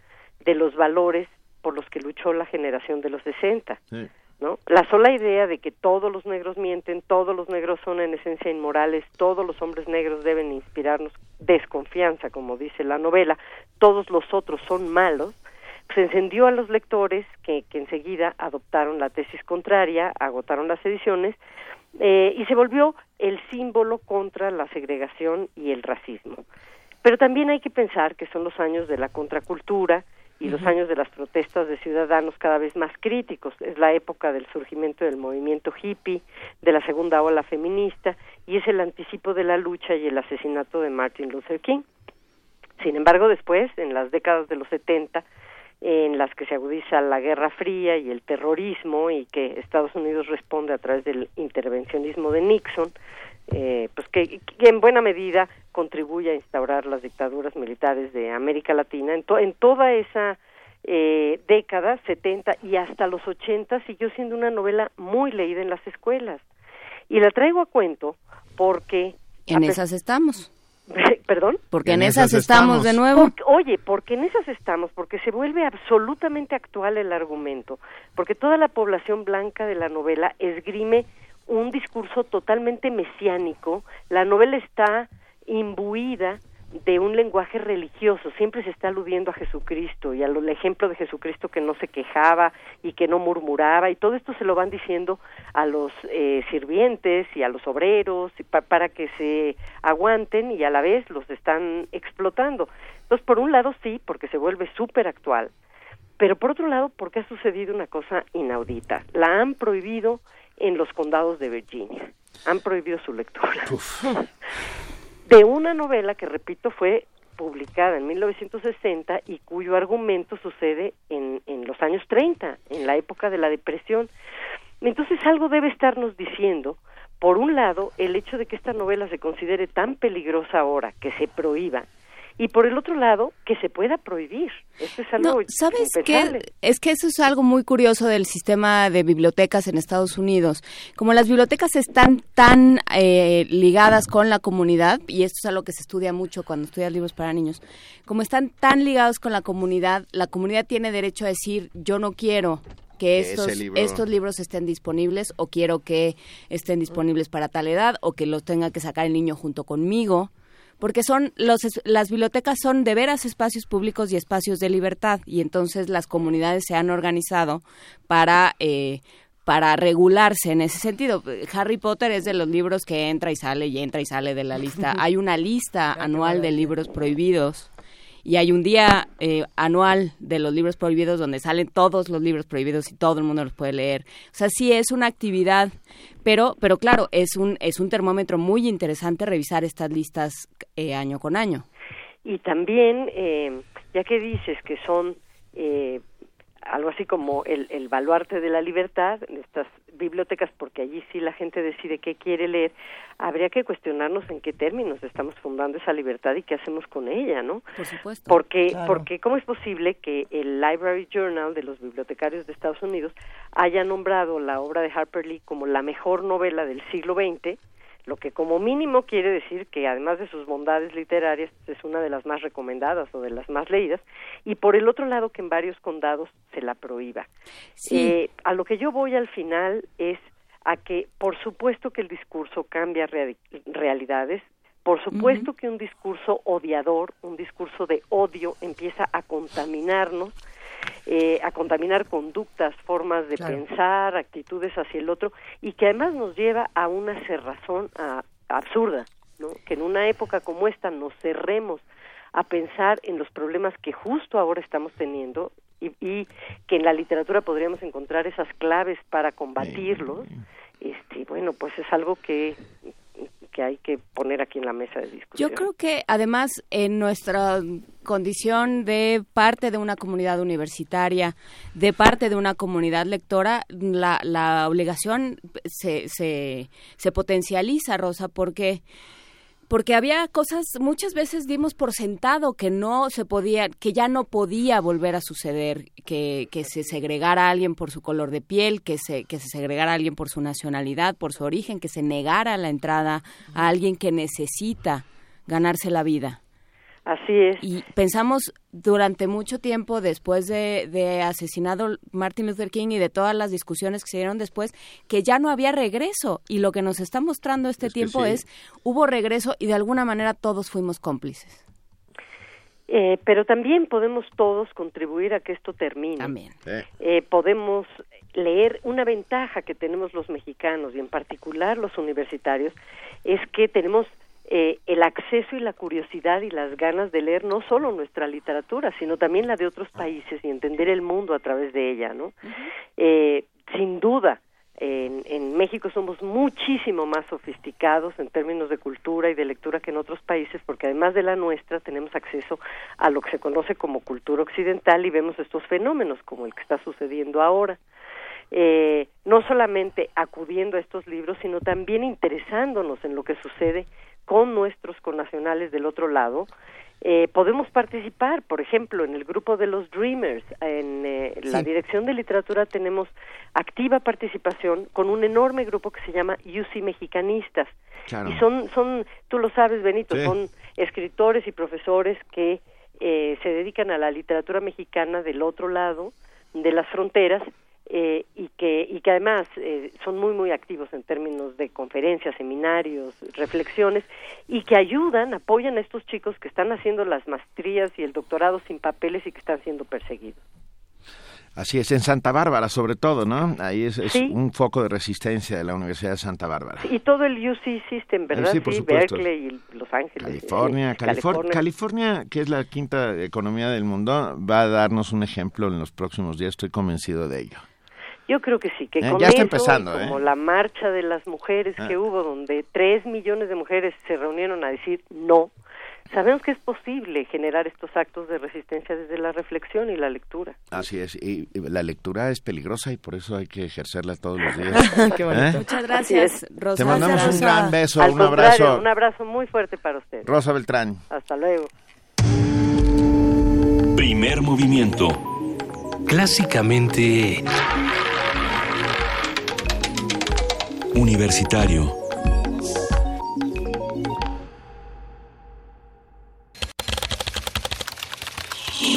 de los valores por los que luchó la generación de los 60. Sí. ¿no? La sola idea de que todos los negros mienten, todos los negros son en esencia inmorales, todos los hombres negros deben inspirarnos desconfianza, como dice la novela, todos los otros son malos, pues encendió a los lectores que, que enseguida adoptaron la tesis contraria, agotaron las ediciones eh, y se volvió el símbolo contra la segregación y el racismo. Pero también hay que pensar que son los años de la contracultura y los años de las protestas de ciudadanos cada vez más críticos. Es la época del surgimiento del movimiento hippie, de la segunda ola feminista y es el anticipo de la lucha y el asesinato de Martin Luther King. Sin embargo, después, en las décadas de los 70, en las que se agudiza la Guerra Fría y el terrorismo y que Estados Unidos responde a través del intervencionismo de Nixon, eh, pues que, que en buena medida contribuye a instaurar las dictaduras militares de América Latina. En, to- en toda esa eh, década, 70 y hasta los 80, siguió siendo una novela muy leída en las escuelas. Y la traigo a cuento porque... En esas estamos. ¿Perdón? Porque en, esas, estamos, de nuevo. Porque- oye, porque en esas estamos, porque se vuelve absolutamente actual el argumento, porque toda la población blanca de la novela esgrime un discurso totalmente mesiánico, la novela está imbuida de un lenguaje religioso, siempre se está aludiendo a Jesucristo y al ejemplo de Jesucristo que no se quejaba y que no murmuraba y todo esto se lo van diciendo a los eh, sirvientes y a los obreros y pa- para que se aguanten y a la vez los están explotando. Entonces, por un lado sí, porque se vuelve súper actual, pero por otro lado porque ha sucedido una cosa inaudita. La han prohibido en los condados de Virginia. Han prohibido su lectura. de una novela que, repito, fue publicada en 1960 y cuyo argumento sucede en, en los años 30, en la época de la depresión. Entonces algo debe estarnos diciendo, por un lado, el hecho de que esta novela se considere tan peligrosa ahora, que se prohíba, y por el otro lado, que se pueda prohibir. Esto es algo No, ¿sabes qué? Es que eso es algo muy curioso del sistema de bibliotecas en Estados Unidos. Como las bibliotecas están tan eh, ligadas con la comunidad, y esto es algo que se estudia mucho cuando estudias libros para niños, como están tan ligados con la comunidad, la comunidad tiene derecho a decir, yo no quiero que estos, libro- estos libros estén disponibles o quiero que estén disponibles para tal edad o que los tenga que sacar el niño junto conmigo. Porque son los, las bibliotecas son de veras espacios públicos y espacios de libertad y entonces las comunidades se han organizado para eh, para regularse en ese sentido. Harry Potter es de los libros que entra y sale y entra y sale de la lista. Hay una lista anual de libros prohibidos y hay un día eh, anual de los libros prohibidos donde salen todos los libros prohibidos y todo el mundo los puede leer. O sea, sí es una actividad, pero, pero claro, es un, es un termómetro muy interesante revisar estas listas eh, año con año. Y también, eh, ya que dices que son eh, algo así como el, el baluarte de la libertad, estas bibliotecas, porque allí sí la gente decide qué quiere leer, habría que cuestionarnos en qué términos estamos fundando esa libertad y qué hacemos con ella, ¿no? Por supuesto. Porque, Claro. porque ¿cómo es posible que el Library Journal de los bibliotecarios de Estados Unidos haya nombrado la obra de Harper Lee como la mejor novela del siglo XX? Lo que como mínimo quiere decir que además de sus bondades literarias es una de las más recomendadas o de las más leídas y por el otro lado que en varios condados se la prohíba. Sí. Eh, a lo que yo voy al final es a que por supuesto que el discurso cambia rea- realidades, por supuesto que un discurso odiador, un discurso de odio empieza a contaminarnos, eh, a contaminar conductas, formas de Claro. pensar, actitudes hacia el otro y que además nos lleva a una cerrazón a- absurda, ¿no? Que en una época como esta nos cerremos a pensar en los problemas que justo ahora estamos teniendo y, y que en la literatura podríamos encontrar esas claves para combatirlos. Este, bueno, pues es algo que que hay que poner aquí en la mesa de discusión. Yo creo que además en nuestra condición de parte de una comunidad universitaria, de parte de una comunidad lectora, la, la obligación se, se, se potencializa, Rosa, porque porque había cosas, muchas veces dimos por sentado que no se podía, que ya no podía volver a suceder, que, se segregara a alguien por su color de piel, que se, que se segregara a alguien por su nacionalidad, por su origen, que se negara la entrada a alguien que necesita ganarse la vida. Así es. Y pensamos durante mucho tiempo, después de, de asesinado Martin Luther King y de todas las discusiones que se dieron después, que ya no había regreso. Y lo que nos está mostrando este Es que tiempo sí. es, hubo regreso y de alguna manera todos fuimos cómplices. Eh, pero también podemos todos contribuir a que esto termine. También. Eh, podemos leer una ventaja que tenemos los mexicanos y en particular los universitarios es que tenemos eh, el acceso y la curiosidad y las ganas de leer no solo nuestra literatura, sino también la de otros países y entender el mundo a través de ella, ¿no? Eh, sin duda, en, en México somos muchísimo más sofisticados en términos de cultura y de lectura que en otros países, porque además de la nuestra tenemos acceso a lo que se conoce como cultura occidental y vemos estos fenómenos como el que está sucediendo ahora. Eh, no solamente acudiendo a estos libros, sino también interesándonos en lo que sucede con nuestros connacionales del otro lado, eh, podemos participar, por ejemplo, en el grupo de los Dreamers. En eh, la. Dirección de Literatura tenemos activa participación con un enorme grupo que se llama UC Mexicanistas. Claro. Y son, son, tú lo sabes, Benito, Sí. son escritores y profesores que eh, se dedican a la literatura mexicana del otro lado de las fronteras eh, y que y que además eh, son muy muy activos en términos de conferencias, seminarios, reflexiones y que ayudan, apoyan a estos chicos que están haciendo las maestrías y el doctorado sin papeles y que están siendo perseguidos. Así es, en Santa Bárbara sobre todo, ¿no? Ahí es, es Sí. un foco de resistencia de la Universidad de Santa Bárbara. Y todo el UC System, ¿verdad? sí, por supuesto. Berkeley y Los Ángeles. California, eh, California, California, que es la quinta economía del mundo, va a darnos un ejemplo en los próximos días, estoy convencido de ello. Yo creo que sí, que Eh, con ya está eso, empezando, y como ¿eh? la marcha de las mujeres Ah. que hubo, donde tres millones de mujeres se reunieron a decir no, sabemos que es posible generar estos actos de resistencia desde la reflexión y la lectura. Así es, y, y la lectura es peligrosa y por eso hay que ejercerla todos los días. Qué bonito. ¿Eh? Muchas gracias. Rosa. Te mandamos un gran beso, Al un abrazo. un abrazo muy fuerte para usted. Rosa Beltrán. Hasta luego. Primer movimiento. Clásicamente Universitario.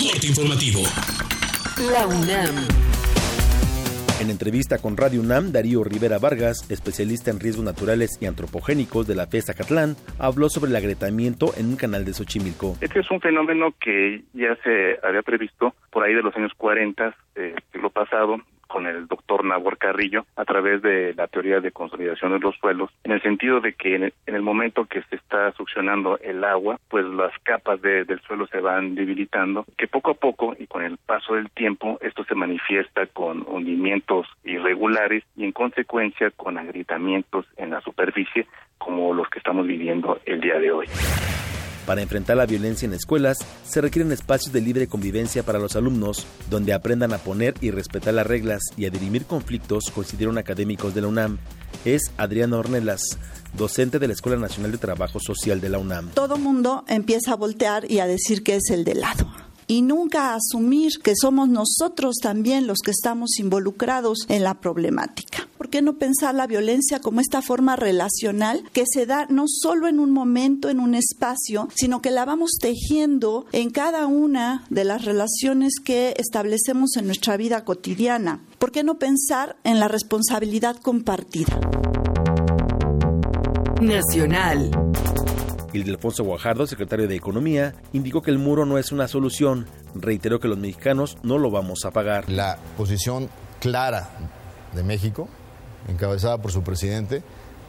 Corte informativo. La UNAM En entrevista con Radio UNAM, Darío Rivera Vargas, especialista en riesgos naturales y antropogénicos de la FES Zacatlán, habló sobre el agrietamiento en un canal de Xochimilco. Este es un fenómeno que ya se había previsto por ahí de los años 40 del siglo pasado con el doctor Nabor Carrillo a través de la teoría de consolidación de los suelos, en el sentido de que en el, en el momento que se está succionando el agua, pues las capas de- del suelo se van debilitando, que poco a poco y con el paso del tiempo esto se manifiesta con hundimientos irregulares y en consecuencia con agrietamientos en la superficie como los que estamos viviendo el día de hoy. Para enfrentar la violencia en escuelas, se requieren espacios de libre convivencia para los alumnos, donde aprendan a poner y respetar las reglas y a dirimir conflictos, consideraron académicos de la UNAM. Es Adriana Ornelas, docente de la Escuela Nacional de Trabajo Social de la UNAM. todo mundo empieza a voltear y a decir que es el de lado. Y nunca asumir que somos nosotros también los que estamos involucrados en la problemática. ¿Por qué no pensar la violencia como esta forma relacional que se da no solo en un momento, en un espacio, sino que la vamos tejiendo en cada una de las relaciones que establecemos en nuestra vida cotidiana? ¿Por qué no pensar en la responsabilidad compartida? Nacional. Ildefonso Guajardo, secretario de Economía, indicó que el muro no es una solución. Reiteró que los mexicanos no lo vamos a pagar. La posición clara de México, encabezada por su presidente,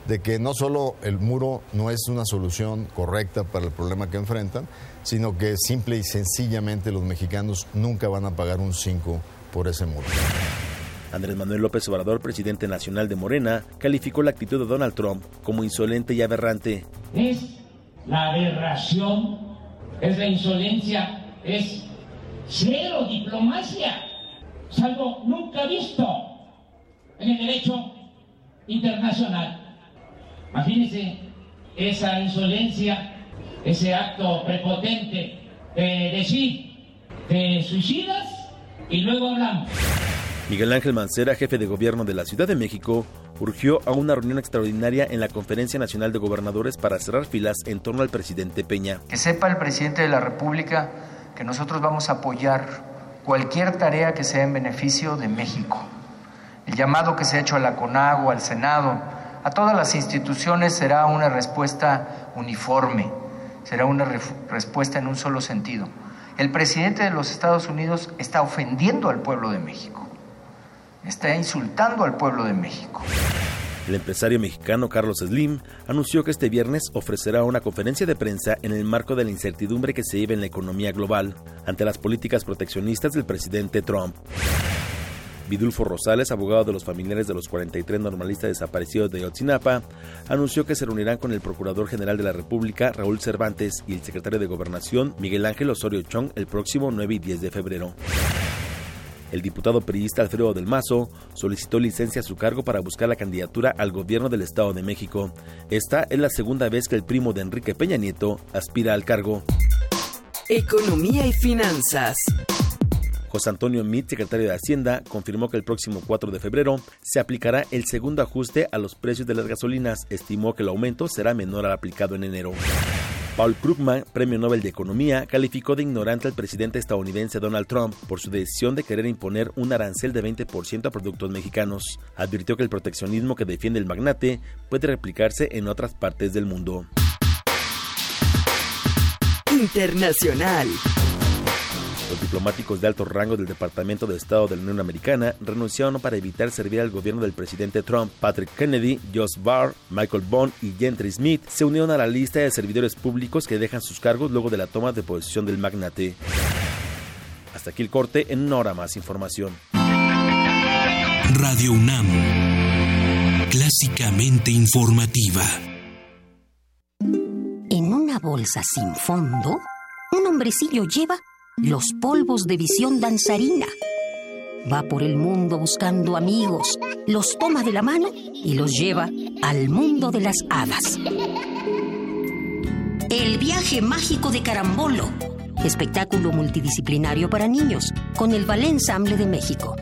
de que no solo el muro no es una solución correcta para el problema que enfrentan, sino que simple y sencillamente los mexicanos nunca van a pagar un 5 por ese muro. Andrés Manuel López Obrador, presidente nacional de Morena, calificó la actitud de Donald Trump como insolente y aberrante. es la aberración, es la insolencia, es cero diplomacia. Es algo nunca visto en el derecho internacional. Imagínense esa insolencia, ese acto prepotente de decir, te suicidas y luego hablamos. Miguel Ángel Mancera, jefe de gobierno de la Ciudad de México, urgió a una reunión extraordinaria en la Conferencia Nacional de Gobernadores para cerrar filas en torno al presidente Peña. Que sepa el presidente de la República que nosotros vamos a apoyar cualquier tarea que sea en beneficio de México. El llamado que se ha hecho a la CONAGO, al Senado, a todas las instituciones será una respuesta uniforme, será una respuesta en un solo sentido. El presidente de los Estados Unidos está ofendiendo al pueblo de México, está insultando al pueblo de México. El empresario mexicano Carlos Slim anunció que este viernes ofrecerá una conferencia de prensa en el marco de la incertidumbre que se vive en la economía global ante las políticas proteccionistas del presidente Trump. Vidulfo Rosales, abogado de los familiares de los 43 normalistas desaparecidos de Yotzinapa, anunció que se reunirán con el Procurador General de la República, Raúl Cervantes, y el secretario de Gobernación, Miguel Ángel Osorio Chong, el próximo 9 y 10 de febrero. El diputado periodista Alfredo del Mazo solicitó licencia a su cargo para buscar la candidatura al gobierno del Estado de México. Esta es la segunda vez que el primo de Enrique Peña Nieto aspira al cargo. Economía y finanzas. José Antonio Mit, secretario de Hacienda, confirmó que el próximo 4 de febrero se aplicará el segundo ajuste a los precios de las gasolinas. Estimó que el aumento será menor al aplicado en enero. Paul Krugman, premio Nobel de Economía, calificó de ignorante al presidente estadounidense Donald Trump por su decisión de querer imponer un arancel de 20% a productos mexicanos. Advirtió que el proteccionismo que defiende el magnate puede replicarse en otras partes del mundo. Internacional. Los diplomáticos de alto rango del Departamento de Estado de la Unión Americana renunciaron para evitar servir al gobierno del presidente Trump. Patrick Kennedy, Josh Barr, Michael Bond y Gentry Smith se unieron a la lista de servidores públicos que dejan sus cargos luego de la toma de posesión del magnate. Hasta aquí el corte, en una hora más información. Radio UNAM. Clásicamente informativa. En una bolsa sin fondo, un hombrecillo lleva los polvos de visión danzarina. Va por el mundo buscando amigos, los toma de la mano y los lleva al mundo de las hadas. El viaje mágico de Carambolo. Espectáculo multidisciplinario para niños con el Ballet Ensamble de México.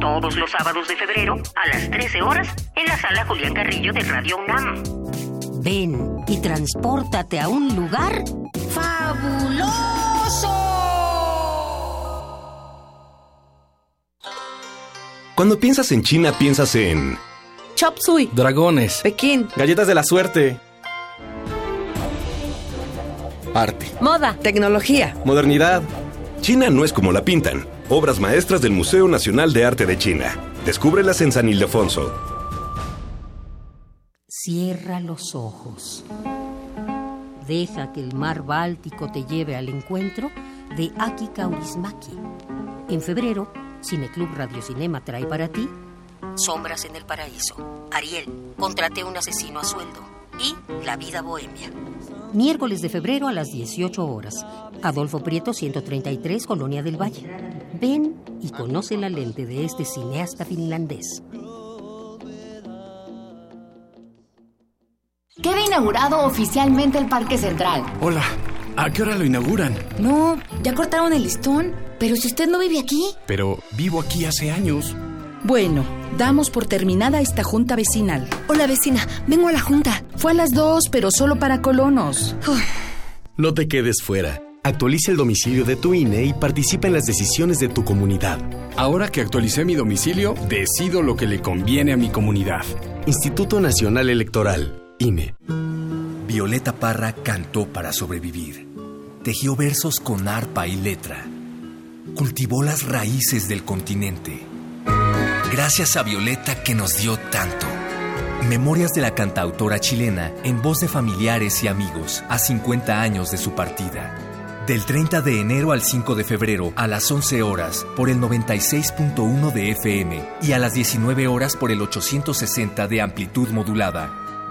Todos los sábados de febrero a las 13 horas en la sala Julián Carrillo de Radio UNAM. Ven y transpórtate a un lugar fabuloso. Cuando piensas en China, piensas en... Chop Suey. Dragones. Pekín. Galletas de la suerte. Arte. Moda. Tecnología. Modernidad. China no es como la pintan. Obras maestras del Museo Nacional de Arte de China. Descúbrelas en San Ildefonso. Cierra los ojos. Deja que el mar Báltico te lleve al encuentro de Aki Kaurismaki. En febrero, Cineclub Radio Cinema trae para ti Sombras en el Paraíso, Ariel, Contraté un asesino a sueldo y La vida bohemia. Miércoles de febrero a las 18 horas. Adolfo Prieto 133, Colonia del Valle. Ven y conoce la lente de este cineasta finlandés. Queda inaugurado oficialmente el Parque Central. Hola, ¿a qué hora lo inauguran? No, ya cortaron el listón. Pero si usted no vive aquí. Pero vivo aquí hace años. Bueno, damos por terminada esta junta vecinal. Hola vecina, vengo a la junta. Fue a las dos, pero solo para colonos. No te quedes fuera. Actualiza el domicilio de tu INE y participa en las decisiones de tu comunidad. Ahora que actualicé mi domicilio, decido lo que le conviene a mi comunidad. Instituto Nacional Electoral, INE. Violeta Parra cantó para sobrevivir. Tejió versos con arpa y letra. Cultivó las raíces del continente. Gracias a Violeta que nos dio tanto. Memorias de la cantautora chilena en voz de familiares y amigos a 50 años de su partida. Del 30 de enero al 5 de febrero a las 11 horas por el 96.1 de FM y a las 19 horas por el 860 de amplitud modulada.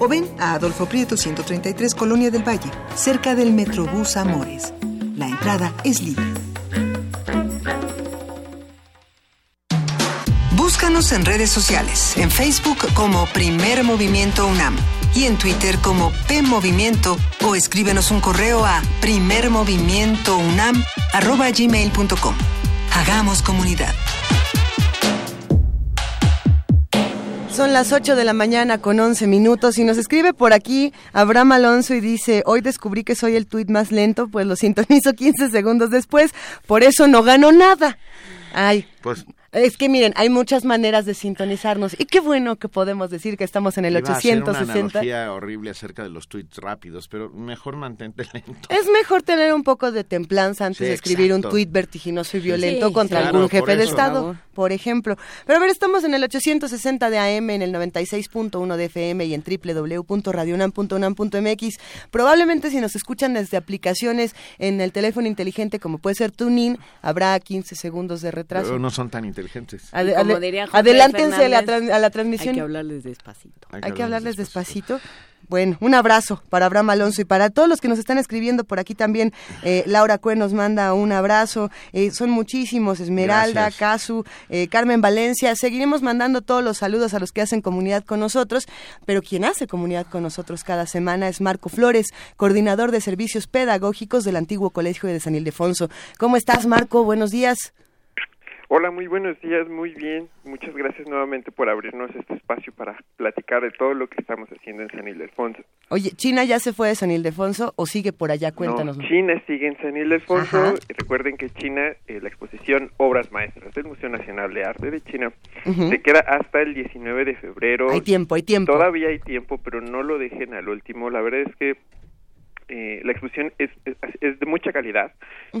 o ven a Adolfo Prieto 133 Colonia del Valle, cerca del Metrobús Amores. La entrada es libre. Búscanos en redes sociales, en Facebook como Primer Movimiento UNAM y en Twitter como P Movimiento o escríbenos un correo a primermovimientounam@gmail.com. Hagamos comunidad. Son las 8 de la mañana con 11 minutos y nos escribe por aquí Abraham Alonso y dice, hoy descubrí que soy el tuit más lento, pues lo sintonizo 15 segundos después, por eso no gano nada. Ay, Pues Es que miren, hay muchas maneras de sintonizarnos y qué bueno que podemos decir que estamos en el iba a hacer una 860. analogía horrible acerca de los tweets rápidos, pero mejor mantente lento. Es mejor tener un poco de templanza antes Sí, de escribir exacto. un tuit vertiginoso y violento Sí, contra claro, algún jefe de. Estado, Por por ejemplo. Pero a ver, estamos en el 860 de AM, en el 96.1 de FM y en www.radionam.unam.mx. Probablemente si nos escuchan desde aplicaciones en el teléfono inteligente como puede ser TuneIn, habrá 15 segundos de retraso. Pero no son tan inteligentes. Como diría José adelántense a la, a la transmisión. Hay que hablarles despacito. Hay que hablarles despacito. Bueno, un abrazo para Abraham Alonso y para todos los que nos están escribiendo por aquí también. eh, Laura Cue nos manda un abrazo. eh, son muchísimos. Esmeralda, Gracias. Casu, eh, Carmen Valencia. Seguiremos mandando todos los saludos a los que hacen comunidad con nosotros. Pero quien hace comunidad con nosotros cada semana es Marco Flores, coordinador de servicios pedagógicos del antiguo Colegio de San Ildefonso. ¿Cómo estás, Marco? Buenos días. Hola, muy buenos días, muy bien. Muchas gracias nuevamente por abrirnos este espacio para platicar de todo lo que estamos haciendo en San Ildefonso. Oye, ¿China ya se fue de San Ildefonso o sigue por allá? Cuéntanos. No, China sigue en San Ildefonso. Ajá. Recuerden que China, eh, la exposición Obras Maestras del Museo Nacional de Arte de China, se queda hasta el 19 de febrero. Hay tiempo, hay tiempo. Todavía hay tiempo, pero no lo dejen al último. La verdad es que eh, la exposición es, es, es de mucha calidad,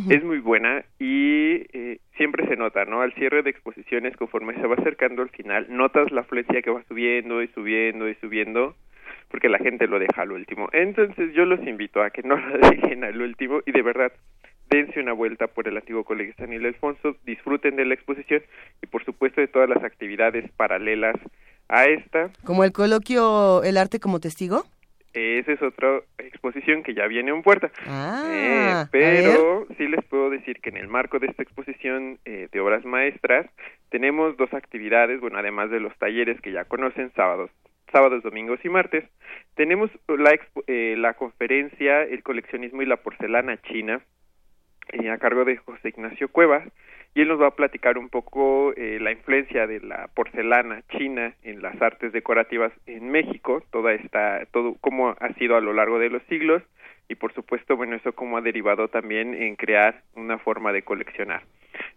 es muy buena y eh, siempre se nota, ¿no? Al cierre de exposiciones, conforme se va acercando al final, notas la afluencia que va subiendo y subiendo y subiendo, porque la gente lo deja al último. Entonces yo los invito a que no lo dejen al último y de verdad dense una vuelta por el antiguo Colegio San Ildefonso, disfruten de la exposición y por supuesto de todas las actividades paralelas a esta. Como el coloquio El arte como testigo. Esa es otra exposición que ya viene en puerta. Ah, Eh, pero sí les puedo decir que en el marco de esta exposición eh, de obras maestras tenemos dos actividades, bueno, además de los talleres que ya conocen, sábados, sábados, domingos y martes, tenemos la, expo- eh, la conferencia El coleccionismo y la porcelana china eh, a cargo de José Ignacio Cuevas y él nos va a platicar un poco eh, la influencia de la porcelana china en las artes decorativas en México, toda esta, todo cómo ha sido a lo largo de los siglos y por supuesto, bueno, eso cómo ha derivado también en crear una forma de coleccionar.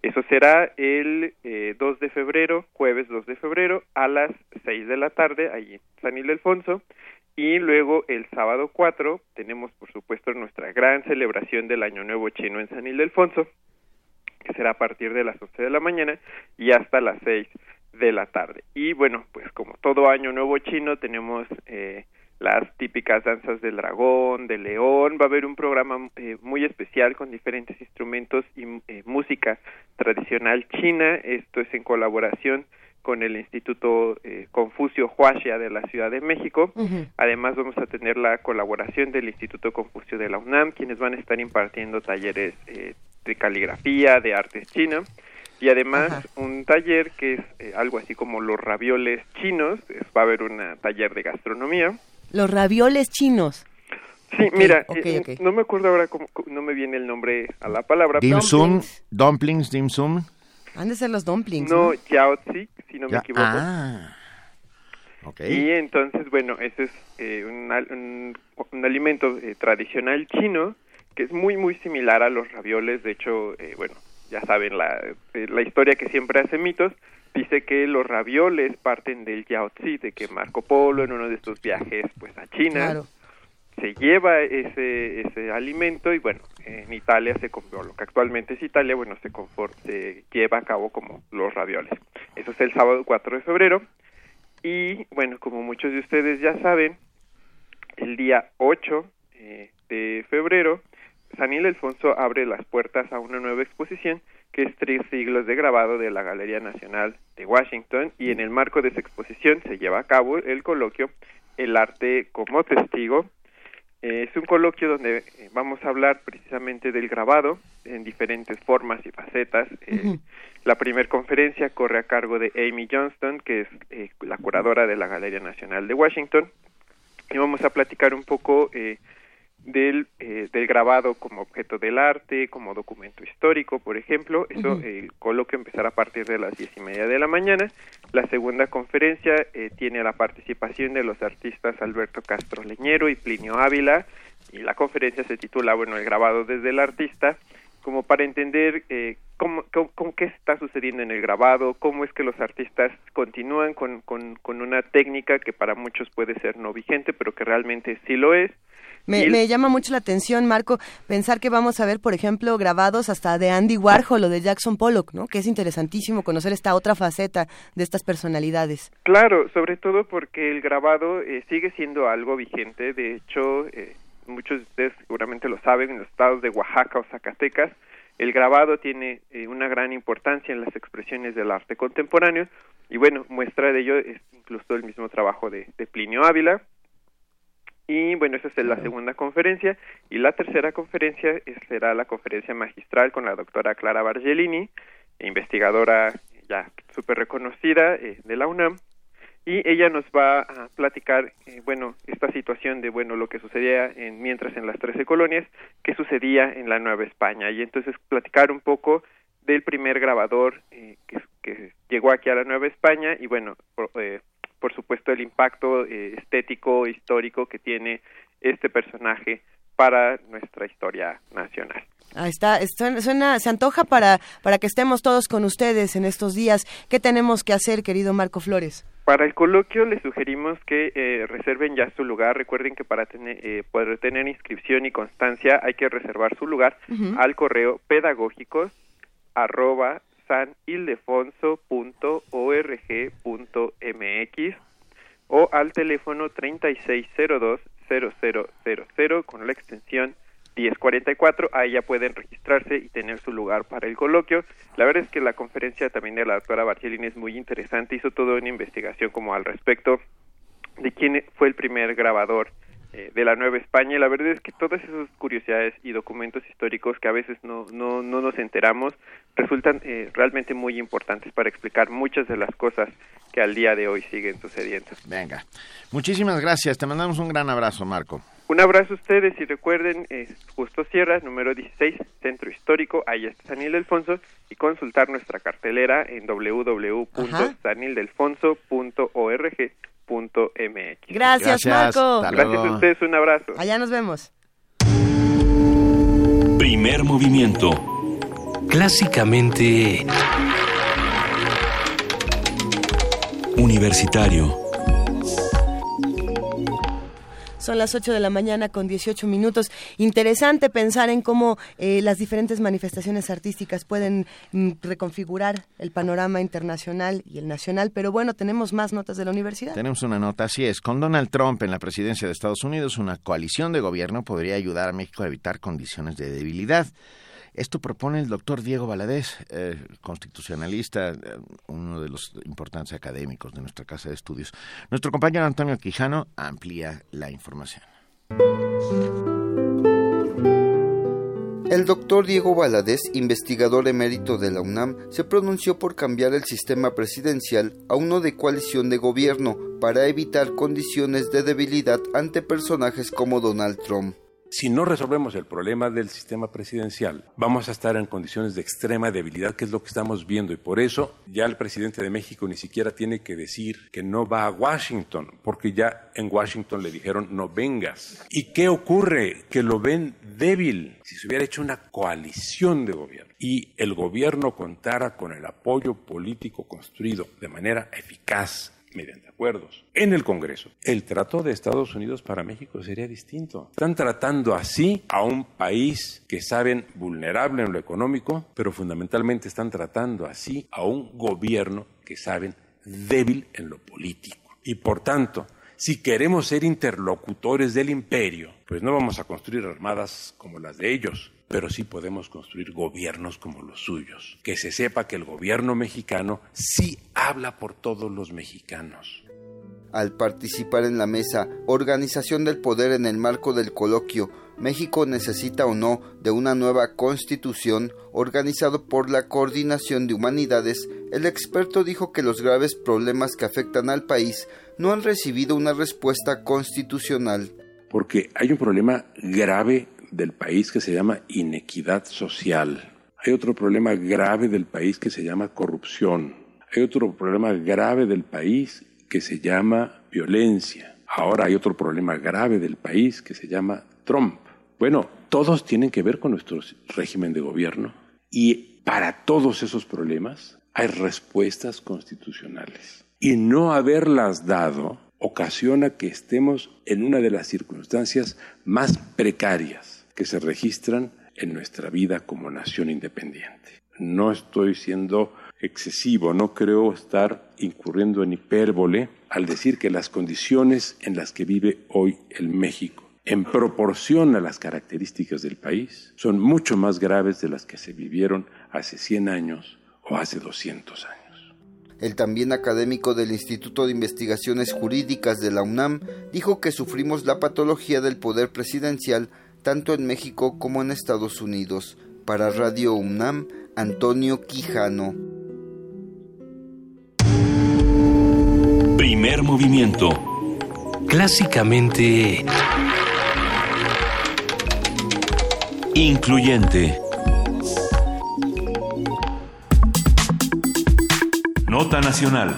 Eso será el eh, 2 de febrero, jueves 2 de febrero, a las 6 de la tarde, allí en San Ildefonso. Y luego el sábado 4 tenemos, por supuesto, nuestra gran celebración del Año Nuevo Chino en San Ildefonso, que será a partir de las 11 de la mañana y hasta las 6 de la tarde. Y bueno, pues como todo Año Nuevo Chino tenemos eh, las típicas danzas del dragón, del león, va a haber un programa eh, muy especial con diferentes instrumentos y eh, música tradicional china, esto es en colaboración con el Instituto eh, Confucio Huaxia de la Ciudad de México. Además vamos a tener la colaboración del Instituto Confucio de la UNAM, quienes van a estar impartiendo talleres eh, de caligrafía, de artes chinas y además un taller que es eh, algo así como los ravioles chinos, es- va a haber un taller de gastronomía. Los ravioles chinos. Sí, mira, eh, no me acuerdo ahora cómo, cómo- no me viene el nombre a la palabra. Dim sum, dumplings, dim sum. Han de ser los dumplings. No, yaozi, si no me Ya- equivoco. Ah. Ok. Y entonces, bueno, ese es eh, un, al- un- un alimento eh, tradicional chino que es muy, muy similar a los ravioles. De hecho, eh, bueno, ya saben la, eh, la historia que siempre hace mitos. Dice que los ravioles parten del yaozi, de que Marco Polo en uno de estos viajes pues a China Claro. se lleva ese, ese alimento y bueno, en Italia se lo que actualmente es Italia, bueno, se, confor- se lleva a cabo como los ravioles. Eso es el sábado 4 de febrero y bueno, como muchos de ustedes ya saben, el día 8 eh, de febrero, San Ildefonso abre las puertas a una nueva exposición que es Tres siglos de grabado de la Galería Nacional de Washington y en el marco de esa exposición se lleva a cabo el coloquio El arte como testigo. Eh, es un coloquio donde eh, vamos a hablar precisamente del grabado en diferentes formas y facetas. Eh, La primera conferencia corre a cargo de Amy Johnston, que es eh, la curadora de la Galería Nacional de Washington, y vamos a platicar un poco eh, del, eh, del grabado como objeto del arte, como documento histórico, por ejemplo. Eso, Ujú. eh, el coloquio empezará a partir de las diez y media de la mañana. La segunda conferencia eh, tiene la participación de los artistas Alberto Castro Leñero y Plinio Ávila, y la conferencia se titula, bueno, el grabado desde el artista, como para entender eh, cómo, cómo, qué está sucediendo en el grabado, cómo es que los artistas continúan con, con, con una técnica que para muchos puede ser no vigente, pero que realmente sí lo es. Me, me, llama mucho la atención, Marco, pensar que vamos a ver, por ejemplo, grabados hasta de Andy Warhol o de Jackson Pollock, ¿no? Que es interesantísimo conocer esta otra faceta de estas personalidades. Claro, sobre todo porque el grabado eh, sigue siendo algo vigente. De hecho, eh, muchos de ustedes seguramente lo saben, en los estados de Oaxaca o Zacatecas, el grabado tiene eh, una gran importancia en las expresiones del arte contemporáneo y bueno, muestra de ello es incluso el mismo trabajo de, de Plinio Ávila. Y bueno, esa es la segunda conferencia. Y la tercera conferencia será la conferencia magistral con la doctora Clara Bargellini, investigadora ya súper reconocida eh, de la UNAM, y ella nos va a platicar, eh, bueno, esta situación de, bueno, lo que sucedía en, mientras en las trece colonias, qué sucedía en la Nueva España, y entonces platicar un poco del primer grabador eh, que, que, llegó aquí a la Nueva España y, bueno, por, eh, por supuesto el impacto eh, estético, histórico que tiene este personaje para nuestra historia nacional. Ahí está, suena, suena, se antoja para, para que estemos todos con ustedes en estos días. ¿Qué tenemos que hacer, querido Marco Flores? Para el coloquio les sugerimos que eh, reserven ya su lugar. Recuerden que para tener, eh, poder tener inscripción y constancia hay que reservar su lugar uh -huh. al correo pedagógicos arroba sanildefonso.org.mx o al teléfono 3602-0000 con la extensión 1044. Ahí ya pueden registrarse y tener su lugar para el coloquio. La verdad es que la conferencia también de la doctora Barcellini es muy interesante. Hizo toda una investigación como al respecto de quién fue el primer grabador eh, de la Nueva España. Y la verdad es que todas esas curiosidades y documentos históricos que a veces no, no, no nos enteramos resultan eh, realmente muy importantes para explicar muchas de las cosas que al día de hoy siguen sucediendo. Venga, muchísimas gracias. Te mandamos un gran abrazo, Marco. Un abrazo a ustedes y recuerden, eh, Justo Sierra, número 16, Centro Histórico, ahí está San Ildefonso, y consultar nuestra cartelera en www.sanildelfonso.org.mx. Gracias, Marco. Gracias a ustedes, un abrazo. Allá nos vemos. Primer movimiento. Clásicamente... Universitario. Son las 8 de la mañana con 18 minutos. Interesante pensar en cómo eh, las diferentes manifestaciones artísticas pueden mm, reconfigurar el panorama internacional y el nacional. Pero bueno, tenemos más notas de la universidad. Tenemos una nota, así es. Con Donald Trump en la presidencia de Estados Unidos, una coalición de gobierno podría ayudar a México a evitar condiciones de debilidad. Esto propone el doctor Diego Valadez, eh, constitucionalista, eh, uno de los importantes académicos de nuestra casa de estudios. Nuestro compañero Antonio Quijano amplía la información. El doctor Diego Valadez, investigador emérito de la UNAM, se pronunció por cambiar el sistema presidencial a uno de coalición de gobierno para evitar condiciones de debilidad ante personajes como Donald Trump. Si no resolvemos el problema del sistema presidencial, vamos a estar en condiciones de extrema debilidad, que es lo que estamos viendo. Y por eso ya el presidente de México ni siquiera tiene que decir que no va a Washington, porque ya en Washington le dijeron no vengas. ¿Y qué ocurre? Que lo ven débil. Si se hubiera hecho una coalición de gobierno y el gobierno contara con el apoyo político construido de manera eficaz mediante acuerdos en el Congreso. El trato de Estados Unidos para México sería distinto. Están tratando así a un país que saben vulnerable en lo económico, pero fundamentalmente están tratando así a un gobierno que saben débil en lo político. Y por tanto, si queremos ser interlocutores del imperio, pues no vamos a construir armadas como las de ellos, pero sí podemos construir gobiernos como los suyos. Que se sepa que el gobierno mexicano sí habla por todos los mexicanos. Al participar en la mesa Organización del Poder en el marco del coloquio México necesita o no de una nueva constitución organizado por la Coordinación de Humanidades, el experto dijo que los graves problemas que afectan al país no han recibido una respuesta constitucional. Porque hay un problema grave del país que se llama inequidad social. Hay otro problema grave del país que se llama corrupción. Hay otro problema grave del país que se llama violencia. Ahora hay otro problema grave del país que se llama Trump. Bueno, todos tienen que ver con nuestro régimen de gobierno y para todos esos problemas hay respuestas constitucionales. Y no haberlas dado ocasiona que estemos en una de las circunstancias más precarias que se registran en nuestra vida como nación independiente. No estoy siendo excesivo, no creo estar incurriendo en hipérbole al decir que las condiciones en las que vive hoy el México, en proporción a las características del país, son mucho más graves de las que se vivieron hace 100 años o hace 200 años. El también académico del Instituto de Investigaciones Jurídicas de la UNAM dijo que sufrimos la patología del poder presidencial tanto en México como en Estados Unidos. Para Radio UNAM, Antonio Quijano. Primer movimiento. Clásicamente... Incluyente. Nota Nacional.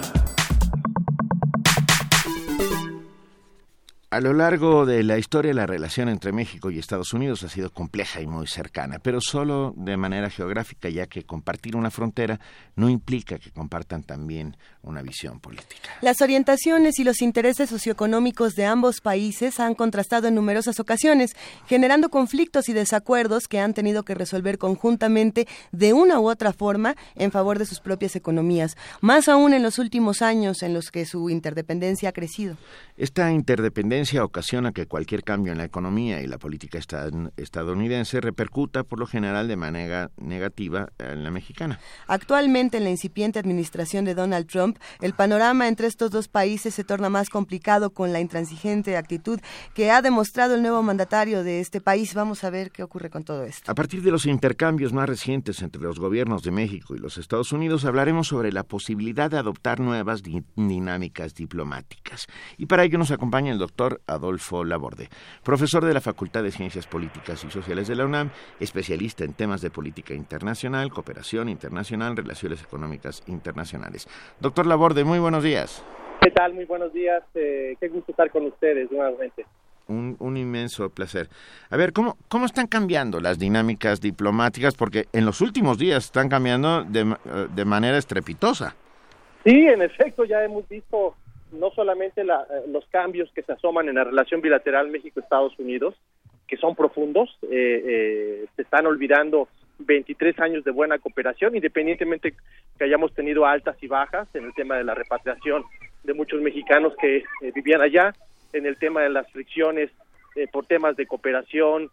A lo largo de la historia, la relación entre México y Estados Unidos ha sido compleja y muy cercana, pero solo de manera geográfica, ya que compartir una frontera no implica que compartan también una visión política. Las orientaciones y los intereses socioeconómicos de ambos países han contrastado en numerosas ocasiones, generando conflictos y desacuerdos que han tenido que resolver conjuntamente de una u otra forma en favor de sus propias economías, más aún en los últimos años en los que su interdependencia ha crecido. Esta interdependencia ocasiona que cualquier cambio en la economía y la política estadounidense repercuta por lo general de manera negativa en la mexicana. Actualmente, en la incipiente administración de Donald Trump, el panorama entre estos dos países se torna más complicado con la intransigente actitud que ha demostrado el nuevo mandatario de este país. Vamos a ver qué ocurre con todo esto. A partir de los intercambios más recientes entre los gobiernos de México y los Estados Unidos, hablaremos sobre la posibilidad de adoptar nuevas dinámicas diplomáticas. Y para ello nos acompaña el doctor Adolfo Laborde, profesor de la Facultad de Ciencias Políticas y Sociales de la UNAM, especialista en temas de política internacional, cooperación internacional, relaciones económicas internacionales. Doctor Laborde, muy buenos días. ¿Qué tal? Muy buenos días. Eh, qué gusto estar con ustedes nuevamente. Un, un, inmenso placer. A ver, ¿cómo, ¿cómo están cambiando las dinámicas diplomáticas? Porque en los últimos días están cambiando de, eh, de manera estrepitosa. Sí, en efecto, ya hemos visto no solamente la, eh, los cambios que se asoman en la relación bilateral México-Estados Unidos, que son profundos, eh, eh, se están olvidando 23 años de buena cooperación, independientemente que hayamos tenido altas y bajas en el tema de la repatriación de muchos mexicanos que vivían allá, en el tema de las fricciones por temas de cooperación,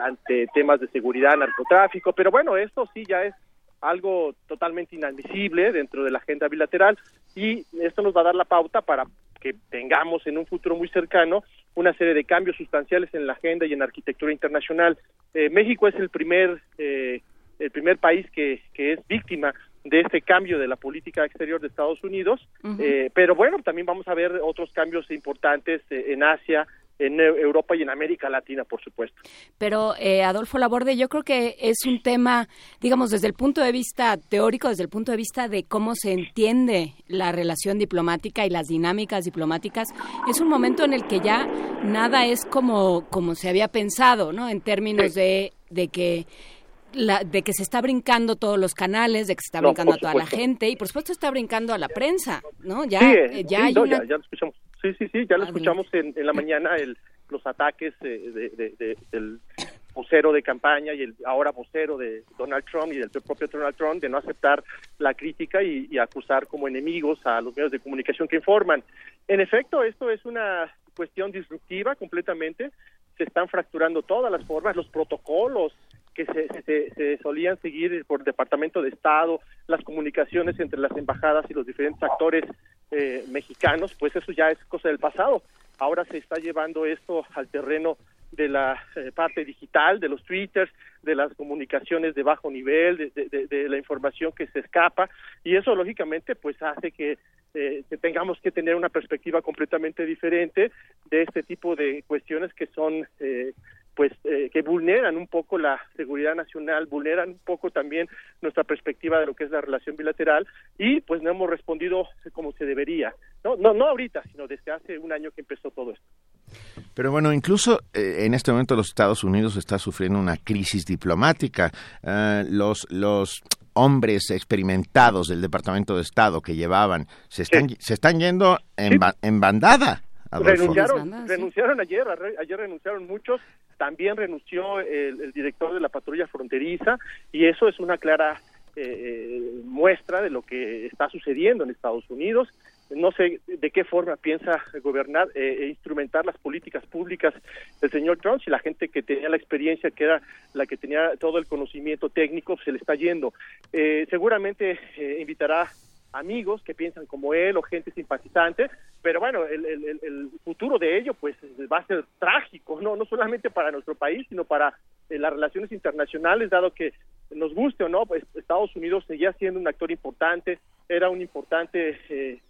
ante temas de seguridad, narcotráfico, pero bueno, esto sí ya es algo totalmente inadmisible dentro de la agenda bilateral y esto nos va a dar la pauta para que tengamos en un futuro muy cercano una serie de cambios sustanciales en la agenda y en la arquitectura internacional. Eh, México es el primer eh, el primer país que, que es víctima de este cambio de la política exterior de Estados Unidos, eh, pero bueno, también vamos a ver otros cambios importantes en Asia, en Europa y en América Latina, por supuesto. Pero, eh, Adolfo Laborde, yo creo que es un tema, digamos, desde el punto de vista teórico, desde el punto de vista de cómo se entiende la relación diplomática y las dinámicas diplomáticas, es un momento en el que ya nada es como, como se había pensado, ¿no? En términos de, de que la, de que se está brincando todos los canales, de que se está brincando a toda la gente y por supuesto está brincando a la prensa, ¿no? Ya, eh, ya, hay ya, ya lo escuchamos. Sí, sí, sí, ya lo escuchamos en, en, la mañana, el, los ataques eh, de, del vocero de campaña y el ahora vocero de Donald Trump y del propio Donald Trump de no aceptar la crítica y, y, acusar como enemigos a los medios de comunicación que informan. En efecto, esto es una cuestión disruptiva completamente. Se están fracturando todas las formas, los protocolos que se, se, solían seguir por Departamento de Estado, las comunicaciones entre las embajadas y los diferentes actores eh, mexicanos, pues eso ya es cosa del pasado. Ahora se está llevando esto al terreno de la eh, parte digital, de los twitters, de las comunicaciones de bajo nivel, de, de, de, la información que se escapa, y eso lógicamente pues hace que, eh, que tengamos que tener una perspectiva completamente diferente de este tipo de cuestiones que son eh, pues eh, que vulneran un poco la seguridad nacional, vulneran un poco también nuestra perspectiva de lo que es la relación bilateral y pues no hemos respondido como se debería. No, no, no ahorita, sino desde hace un año que empezó todo esto. Pero bueno, incluso eh, en este momento los Estados Unidos está sufriendo una crisis diplomática. Eh, los, los hombres experimentados del Departamento de Estado que llevaban se están, se están yendo en, ba- en bandada. Adolfo. Renunciaron, renunciaron ayer, ayer renunciaron muchos, también renunció el, director de la patrulla fronteriza y eso es una clara eh, eh, muestra de lo que está sucediendo en Estados Unidos. No sé de qué forma piensa gobernar eh, e instrumentar las políticas públicas el señor Trump, si la gente que tenía la experiencia, que era la que tenía todo el conocimiento técnico, se le está yendo. Eh, seguramente eh, invitará amigos que piensan como él o gente simpatizante, pero bueno, el, el- el- futuro de ello pues va a ser trágico, no no solamente para nuestro país, sino para eh, las relaciones internacionales, dado que nos guste o no, pues Estados Unidos seguía siendo un actor importante, era un importante eh,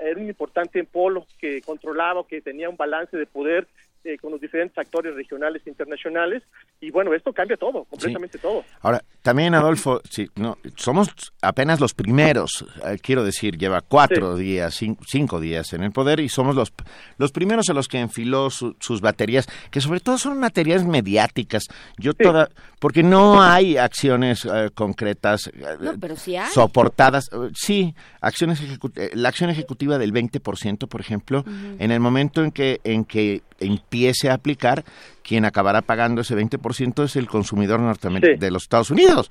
era un importante polo que controlaba, que tenía un balance de poder eh, con los diferentes actores regionales e internacionales, y bueno, esto cambia todo, completamente todo. Ahora, también Adolfo, sí, no, somos apenas los primeros, eh, quiero decir, lleva cuatro días, cin- cinco días en el poder y somos los, los primeros a los que enfiló su- sus baterías, que sobre todo son baterías mediáticas. Yo toda, porque no hay acciones eh, concretas eh, No, pero sí hay. soportadas. sí, acciones la acción ejecutiva del 20%, por ejemplo, en el momento en que en que empiece a aplicar, quien acabará pagando ese 20% es el consumidor norteamericano Sí. de los Estados Unidos.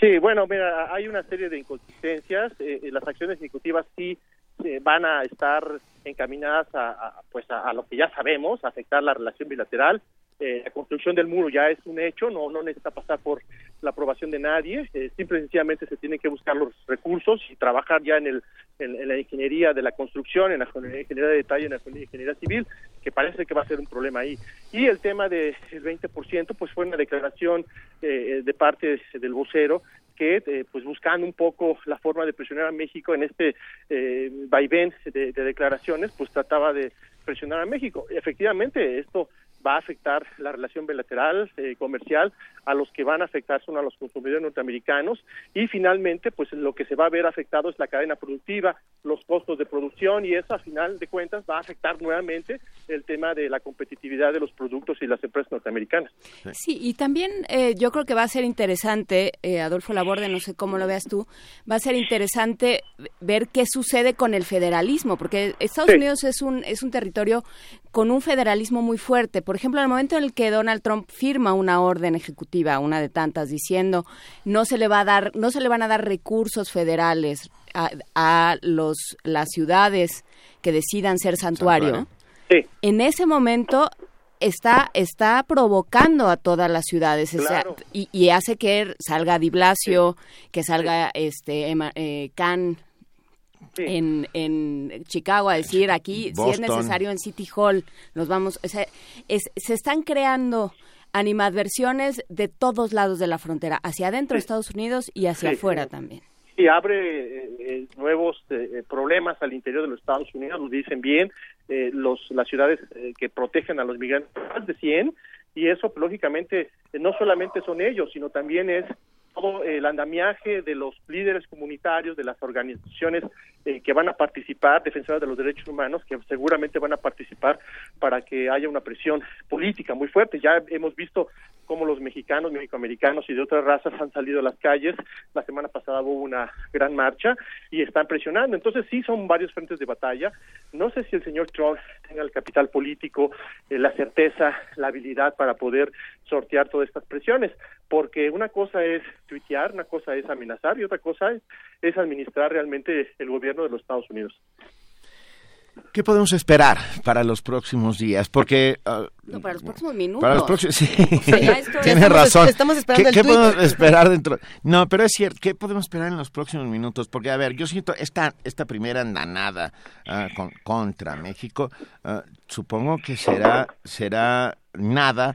Sí, bueno, mira, hay una serie de inconsistencias. eh, eh, las acciones ejecutivas sí eh, van a estar encaminadas a, a, pues a, a lo que ya sabemos, a afectar la relación bilateral. Eh, la construcción del muro ya es un hecho, no no necesita pasar por la aprobación de nadie. eh, simple y sencillamente se tienen que buscar los recursos y trabajar ya en el en, la ingeniería de la construcción, en la ingeniería de detalle, en la ingeniería civil, que parece que va a ser un problema ahí. Y el tema del 20%, pues fue una declaración eh, de parte del vocero que, eh, pues buscando un poco la forma de presionar a México en este eh, vaivén de, de declaraciones, pues trataba de presionar a México. Efectivamente, esto va a afectar la relación bilateral, eh, comercial, a los que van a afectar son a los consumidores norteamericanos y finalmente, pues lo que se va a ver afectado es la cadena productiva, los costos de producción y eso a final de cuentas va a afectar nuevamente el tema de la competitividad de los productos y las empresas norteamericanas. Sí, y también eh, yo creo que va a ser interesante, eh, Adolfo Laborde, no sé cómo lo veas tú, va a ser interesante ver qué sucede con el federalismo, porque Estados Sí. Unidos es un, es un territorio con un federalismo muy fuerte. Por ejemplo, en el momento en el que Donald Trump firma una orden ejecutiva, una de tantas, diciendo no se le va a dar, no se le van a dar recursos federales a, a los las ciudades que decidan ser santuario. En ese momento está está provocando a todas las ciudades o sea, Claro. y, y hace que salga Di Blasio, que salga este Emma- eh, En, en Chicago a decir aquí si es necesario en City Hall nos vamos o sea, es- se están creando animadversiones de todos lados de la frontera hacia adentro de Estados Unidos y hacia Sí. afuera también. Y abre eh, eh, nuevos eh, problemas al interior de los Estados Unidos, lo dicen bien, eh, los, las ciudades eh, que protegen a los migrantes, más de 100, y eso lógicamente eh, no solamente son ellos, sino también es todo el andamiaje de los líderes comunitarios, de las organizaciones eh, que van a participar, defensoras de los derechos humanos, que seguramente van a participar para que haya una presión política muy fuerte. Ya hemos visto cómo los mexicanos, mexicoamericanos y de otras razas han salido a las calles. La semana pasada hubo una gran marcha y están presionando. Entonces sí son varios frentes de batalla. No sé si el señor Trump tenga el capital político, eh, la certeza, la habilidad para poder sortear todas estas presiones, porque una cosa es tuitear, una cosa es amenazar y otra cosa es, es administrar realmente el gobierno de los Estados Unidos. ¿Qué podemos esperar para los próximos días? Porque ah, no para los próximos minutos Para los próximos, sí. O sea, ya esto- Tienes estamos- razón. estamos esperando ¿Qué, el qué tuit. podemos esperar dentro? No, pero es cierto. ¿Qué podemos esperar en los próximos minutos? Porque, a ver, yo siento esta, esta primera andanada ah, con- contra México, ah, supongo que será, será nada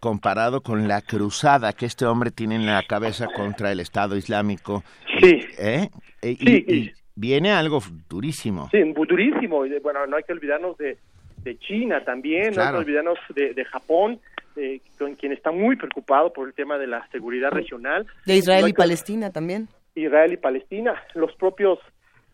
comparado con la cruzada que este hombre tiene en la cabeza contra el Estado Islámico. Sí. ¿Eh? Eh, y- Sí, y- y viene algo durísimo. Sí, durísimo. Y, Bueno, no hay que olvidarnos de, de China también, no hay que olvidarnos de, de Japón, eh, con quien está muy preocupado por el tema de la seguridad regional. De Israel No y que- Palestina también. Israel y Palestina, los propios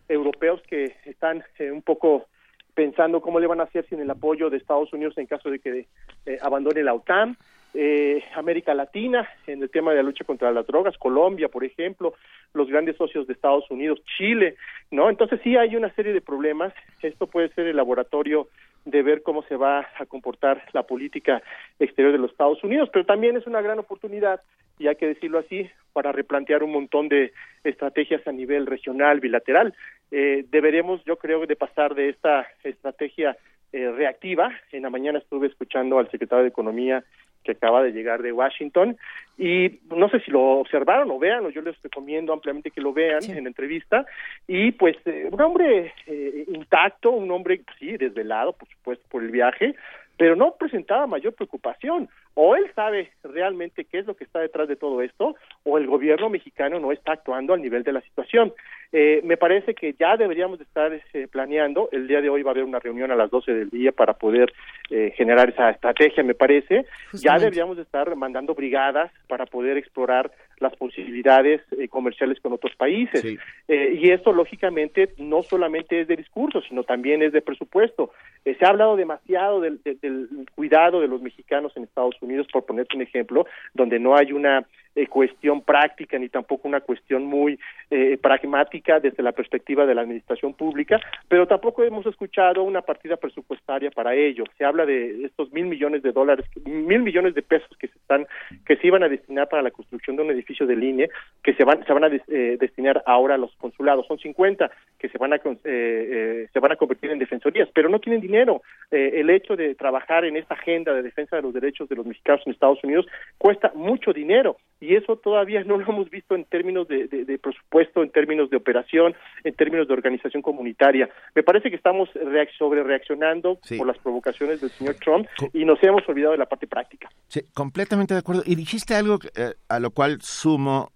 europeos que están eh, un poco pensando cómo le van a hacer sin el apoyo de Estados Unidos en caso de que eh, abandone la OTAN. Eh, América Latina en el tema de la lucha contra las drogas, Colombia, por ejemplo, los grandes socios de Estados Unidos, Chile, ¿no? Entonces sí hay una serie de problemas. Esto puede ser el laboratorio de ver cómo se va a comportar la política exterior de los Estados Unidos, pero también es una gran oportunidad, y hay que decirlo así, para replantear un montón de estrategias a nivel regional, bilateral. Eh, deberemos, yo creo, de pasar de esta estrategia eh, reactiva. En la mañana estuve escuchando al secretario de Economía que acaba de llegar de Washington. Y no sé si lo observaron o vean, o yo les recomiendo ampliamente que lo vean en entrevista. Y pues eh, un hombre eh, intacto, un hombre sí desvelado por supuesto por el viaje, pero no presentaba mayor preocupación. O él sabe realmente qué es lo que está detrás de todo esto, o el gobierno mexicano no está actuando al nivel de la situación. Eh, me parece que ya deberíamos estar eh, planeando. El día de hoy va a haber una reunión a las 12 del día para poder eh, generar esa estrategia, me parece. Ya deberíamos estar mandando brigadas para poder explorar las posibilidades comerciales con otros países. y esto, lógicamente, no solamente es de discurso, sino también es de presupuesto. se ha hablado demasiado del, del cuidado de los mexicanos en Estados Unidos, por ponerte un ejemplo, donde no hay una eh, cuestión práctica ni tampoco una cuestión muy eh, pragmática desde la perspectiva de la administración pública, pero tampoco hemos escuchado una partida presupuestaria para ello. Se habla de estos mil millones de dólares, mil millones de pesos que se están, que se iban a destinar para la construcción de un edificio de línea, que se van, se van a eh, destinar ahora a los consulados. Son 50 que se van a, se van a convertir en defensorías, pero no tienen dinero. el hecho de trabajar en esta agenda de defensa de los derechos de los mexicanos en Estados Unidos cuesta mucho dinero y eso todavía no lo hemos visto en términos de, presupuesto, en términos de operación, en términos de organización comunitaria. Me parece que estamos sobre reaccionando por las provocaciones del señor Trump y nos hemos olvidado de la parte práctica. Sí, completamente de acuerdo. Y dijiste algo eh, a lo cual sumo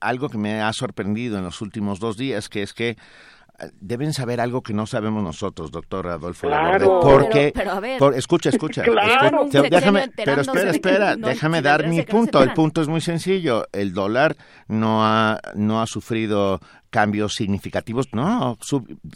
algo que me ha sorprendido en los últimos dos días, que es que deben saber algo que no sabemos nosotros, doctor Adolfo claro, porque escucha, escucha, déjame, pero espera, espera, déjame dar mi punto. El punto es muy sencillo. El dólar no ha no ha sufrido cambios significativos. No,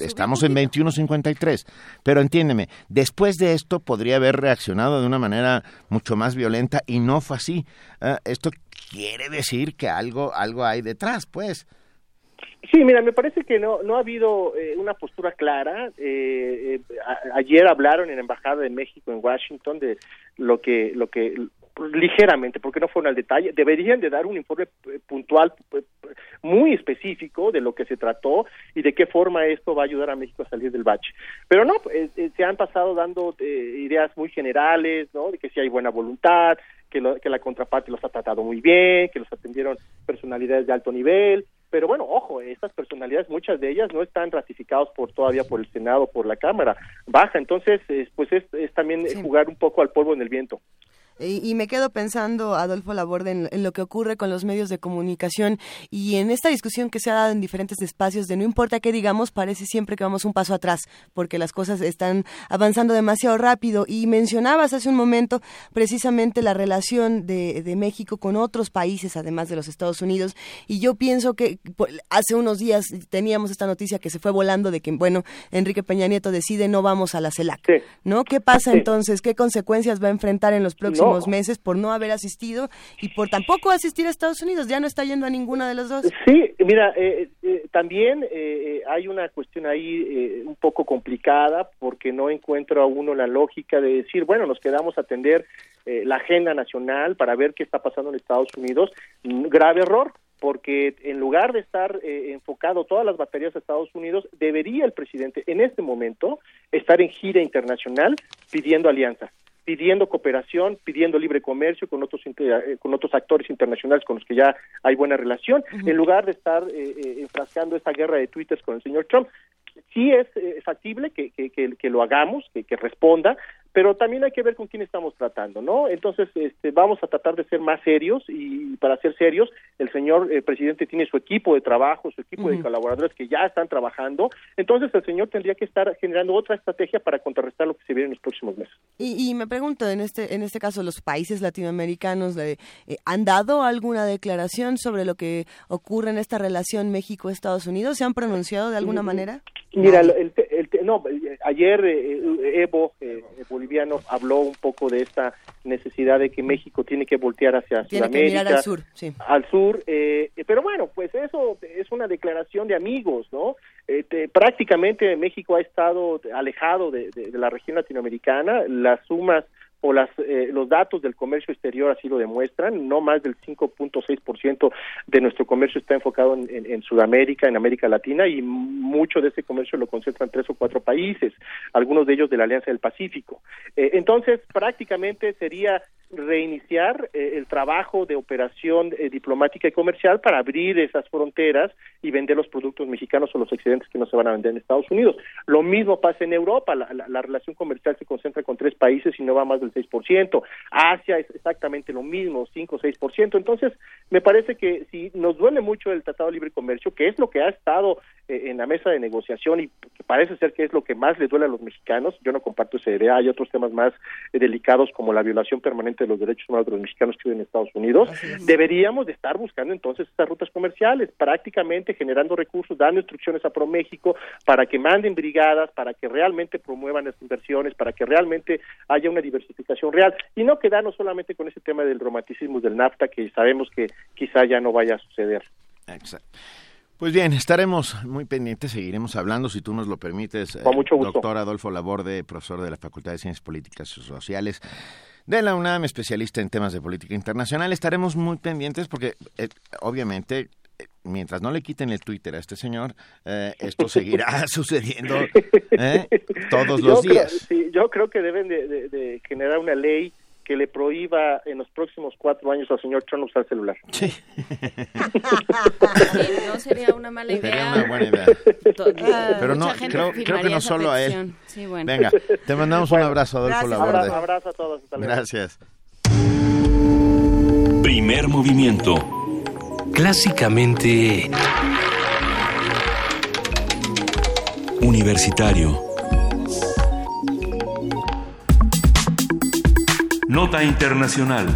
estamos en 21.53. Pero entiéndeme, después de esto podría haber reaccionado de una manera mucho más violenta y no fue así. Ah, esto quiere decir que algo algo hay detrás, pues. Sí, mira, me parece que no no ha habido eh, una postura clara. Eh, eh, ayer hablaron en la embajada de México en Washington de lo que lo que ligeramente, porque no fueron al detalle, deberían de dar un informe puntual muy específico de lo que se trató y de qué forma esto va a ayudar a México a salir del bache. Pero no, se han pasado dando ideas muy generales, ¿no? De que si hay buena voluntad, que, que la contraparte los ha tratado muy bien, que los atendieron personalidades de alto nivel, pero bueno, ojo, estas personalidades, muchas de ellas no están ratificadas por todavía por el Senado, por la Cámara Baja, entonces, pues es, es también jugar un poco al polvo en el viento. Y, me quedo pensando, Adolfo Laborde, en, lo que ocurre con los medios de comunicación y en esta discusión que se ha dado en diferentes espacios de no importa qué digamos, parece siempre que vamos un paso atrás, porque las cosas están avanzando demasiado rápido. Y mencionabas hace un momento precisamente la relación de, México con otros países, además de los Estados Unidos. Y yo pienso que hace unos días teníamos esta noticia que se fue volando de que, bueno, Enrique Peña Nieto decide no vamos a la CELAC. ¿No? ¿Qué pasa entonces? ¿Qué consecuencias va a enfrentar en los próximos meses por no haber asistido y por tampoco asistir a Estados Unidos. Ya no está yendo a ninguna de las dos. Sí, mira, eh, eh, también eh, hay una cuestión ahí un poco complicada porque no encuentro a uno la lógica de decir, bueno, nos quedamos a atender la agenda nacional para ver qué está pasando en Estados Unidos. Grave error porque en lugar de estar enfocado todas las baterías a Estados Unidos, debería el presidente en este momento estar en gira internacional pidiendo alianza pidiendo cooperación, pidiendo libre comercio con otros eh, con otros actores internacionales con los que ya hay buena relación, en lugar de estar eh, eh, enfrascando esta guerra de twitters con el señor Trump. Sí es factible que, que, que, lo hagamos, que, que responda, pero también hay que ver con quién estamos tratando, ¿no? Entonces, este, vamos a tratar de ser más serios y para ser serios, el señor eh, presidente tiene su equipo de trabajo, su equipo de colaboradores que ya están trabajando, entonces el señor tendría que estar generando otra estrategia para contrarrestar lo que se viene en los próximos meses. Y, me pregunto, en este, en este caso, los países latinoamericanos eh, han dado alguna declaración sobre lo que ocurre en esta relación México-Estados Unidos, ¿se han pronunciado de alguna manera? Mira, el, no, ayer Evo, boliviano, habló un poco de esta necesidad de que México tiene que voltear hacia tiene Sudamérica, que mirar al sur, sí. al sur, pero bueno, pues eso es una declaración de amigos, ¿no? prácticamente México ha estado alejado de, de la región latinoamericana, las sumas o las, eh, los datos del comercio exterior así lo demuestran, no más del 5.6% de nuestro comercio está enfocado en, en, Sudamérica, en América Latina, y mucho de ese comercio lo concentran tres o cuatro países, algunos de ellos de la Alianza del Pacífico. Eh, entonces, prácticamente sería reiniciar eh, el trabajo de operación diplomática y comercial para abrir esas fronteras y vender los productos mexicanos o los excedentes que no se van a vender en Estados Unidos. Lo mismo pasa en Europa, la, la relación comercial se concentra con tres países y no va más del 6%, Asia es exactamente lo mismo, 5 o 6%. Entonces, me parece que si nos duele mucho el Tratado de Libre Comercio, que es lo que ha estado eh, en la mesa de negociación y que parece ser que es lo que más le duele a los mexicanos, yo no comparto esa idea, hay otros temas más eh, delicados como la violación permanente de los derechos humanos de los mexicanos que viven en Estados Unidos, deberíamos de estar buscando entonces estas rutas comerciales, prácticamente generando recursos, dando instrucciones a ProMéxico para que manden brigadas, para que realmente promuevan las inversiones, para que realmente haya una diversificación real y no quedarnos solamente con ese tema del romanticismo del NAFTA que sabemos que quizá ya no vaya a suceder. Exacto. Pues bien, estaremos muy pendientes, seguiremos hablando, si tú nos lo permites. Con mucho gusto. Doctor Adolfo Laborde, profesor de la Facultad de Ciencias Políticas y Sociales de la UNAM, especialista en temas de política internacional. Estaremos muy pendientes porque, eh, obviamente, mientras no le quiten el Twitter a este señor, eh, esto seguirá sucediendo ¿eh? todos los días. sí, yo creo que deben de, generar una ley que le prohíba en los próximos cuatro años al señor Trump usar celular. Sí. no sería una mala idea. Sería una buena idea. Pero no, creo, creo, que no solo a él. Sí, bueno. Venga, te mandamos un abrazo, Adolfo Laborde. Un abrazo a todos. Gracias. Primer movimiento clásicamente universitario. Nota Internacional.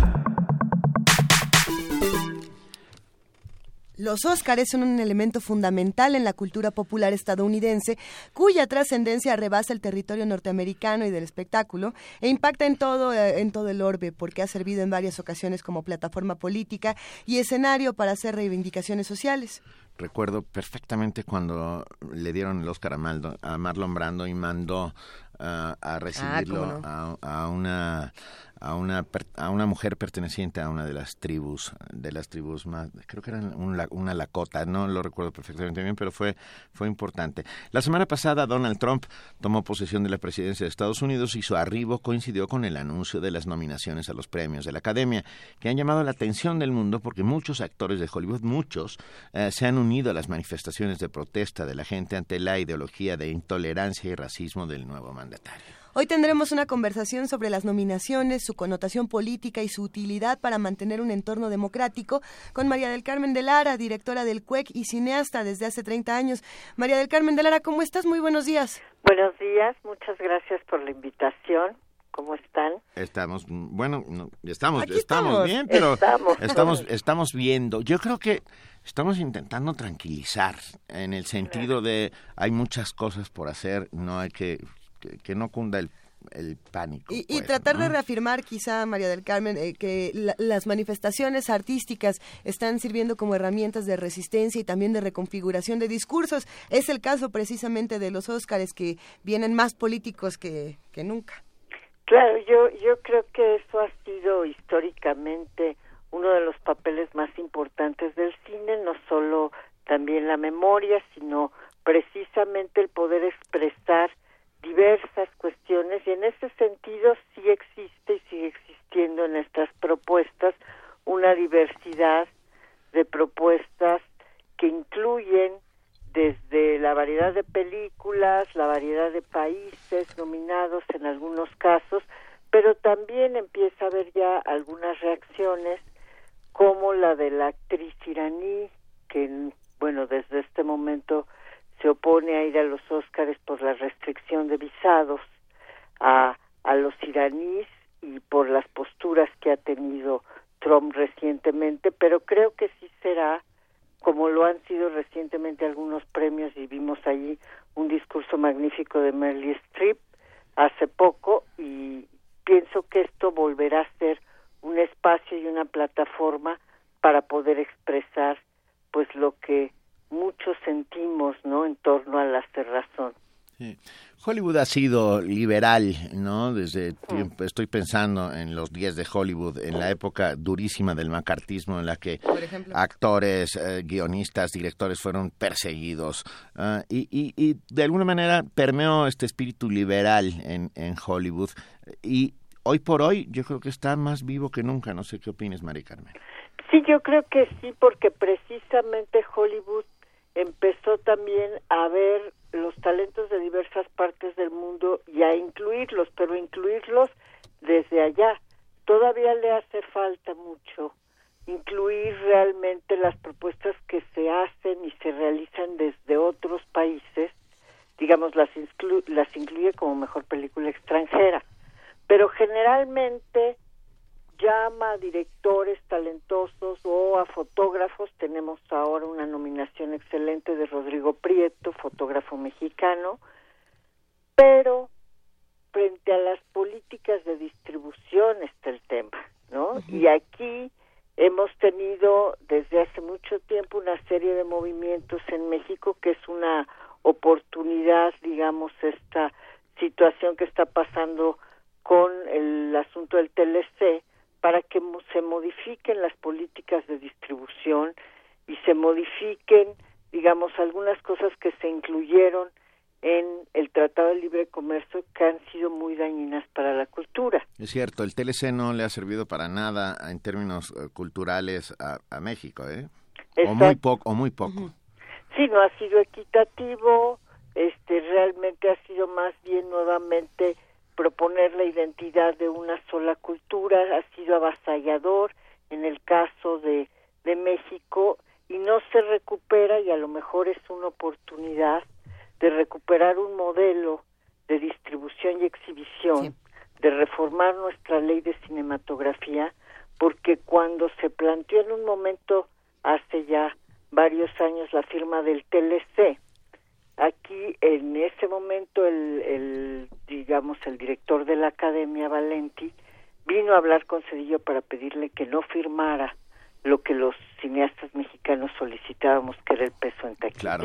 Los Óscares son un elemento fundamental en la cultura popular estadounidense, cuya trascendencia rebasa el territorio norteamericano y del espectáculo e impacta en todo, eh, en todo el orbe, porque ha servido en varias ocasiones como plataforma política y escenario para hacer reivindicaciones sociales. Recuerdo perfectamente cuando le dieron el Oscar a, a Marlon Brando y mandó a ah, recibirlo a, una a una, a una mujer perteneciente a una de las tribus, de las tribus más, creo que era una Lakota, no lo recuerdo perfectamente bien, pero fue, fue importante. La semana pasada Donald Trump tomó posesión de la presidencia de Estados Unidos y su arribo coincidió con el anuncio de las nominaciones a los premios de la Academia, que han llamado la atención del mundo porque muchos actores de Hollywood, muchos, eh, se han unido a las manifestaciones de protesta de la gente ante la ideología de intolerancia y racismo del nuevo mandatario. Hoy tendremos una conversación sobre las nominaciones, su connotación política y su utilidad para mantener un entorno democrático con María del Carmen de Lara, directora del CUEC y cineasta desde hace 30 años. María del Carmen de Lara, ¿cómo estás? Muy buenos días. Buenos días, muchas gracias por la invitación. ¿Cómo están? Estamos, bueno, estamos, estamos, bien, pero estamos, estamos, viendo. Yo creo que estamos intentando tranquilizar en el sentido de hay muchas cosas por hacer, no hay que que, no cunda el, el pánico. Y, pues, tratar de reafirmar quizá, María del Carmen, eh, que las manifestaciones artísticas están sirviendo como herramientas de resistencia y también de reconfiguración de discursos. Es el caso precisamente de los Óscares, que vienen más políticos que, que nunca. Claro, yo, yo creo que eso ha sido históricamente uno de los papeles más importantes del cine, no solo también la memoria, sino precisamente el poder expresar diversas cuestiones y en ese sentido sí existe y sigue existiendo en estas propuestas una diversidad de propuestas que incluyen desde la variedad de películas, la variedad de países nominados en algunos casos, pero también empieza a haber ya algunas reacciones como la de la actriz iraní, que bueno, desde este momento se opone a ir a los Óscares por la restricción de visados a, a los iraníes y por las posturas que ha tenido Trump recientemente, pero creo que sí será, como lo han sido recientemente algunos premios y vimos allí un discurso magnífico de Meryl Streep hace poco y pienso que esto volverá a ser un espacio y una plataforma para poder expresar pues lo que muchos sentimos no en torno a la cerrazón Hollywood ha sido liberal, ¿no? Desde tiempo, estoy pensando en los días de Hollywood, en la época durísima del macartismo, en la que actores, eh, guionistas, directores fueron perseguidos. Ah, y, y, de alguna manera permeó este espíritu liberal en, en Hollywood. Y hoy por hoy yo creo que está más vivo que nunca. No sé qué opinas, Mari Carmen. Sí, yo creo que sí, porque precisamente Hollywood empezó también a ver los talentos de diversas partes del mundo y a incluirlos, pero incluirlos desde allá. Todavía le hace falta mucho incluir realmente las propuestas que se hacen y se realizan desde otros países, digamos, las, las incluye como mejor película extranjera. Pero generalmente llama a directores talentosos o a fotógrafos. Tenemos ahora una nominación excelente de Rodrigo Prieto, fotógrafo mexicano, pero frente a las políticas de distribución está el tema, ¿no? Y aquí hemos tenido desde hace mucho tiempo una serie de movimientos en México que es una oportunidad, digamos, esta situación que está pasando con el asunto del TLC, para que se modifiquen las políticas de distribución y se modifiquen, digamos, algunas cosas que se incluyeron en el Tratado de Libre Comercio que han sido muy dañinas para la cultura. Es cierto, el TLC no le ha servido para nada en términos eh, culturales a, México, ¿eh? O muy poco, o muy poco. Sí, no ha sido equitativo, este, realmente ha sido más bien nuevamente proponer la identidad de una sola cultura ha sido avasallador en el caso de, de México y no se recupera y a lo mejor es una oportunidad de recuperar un modelo de distribución y exhibición, de reformar nuestra ley de cinematografía, porque cuando se planteó en un momento hace ya varios años la firma del TLC, Aquí, en ese momento, el, digamos, el director de la Academia, Valenti, vino a hablar con Cedillo para pedirle que no firmara lo que los cineastas mexicanos solicitábamos, que era el peso en taquilla.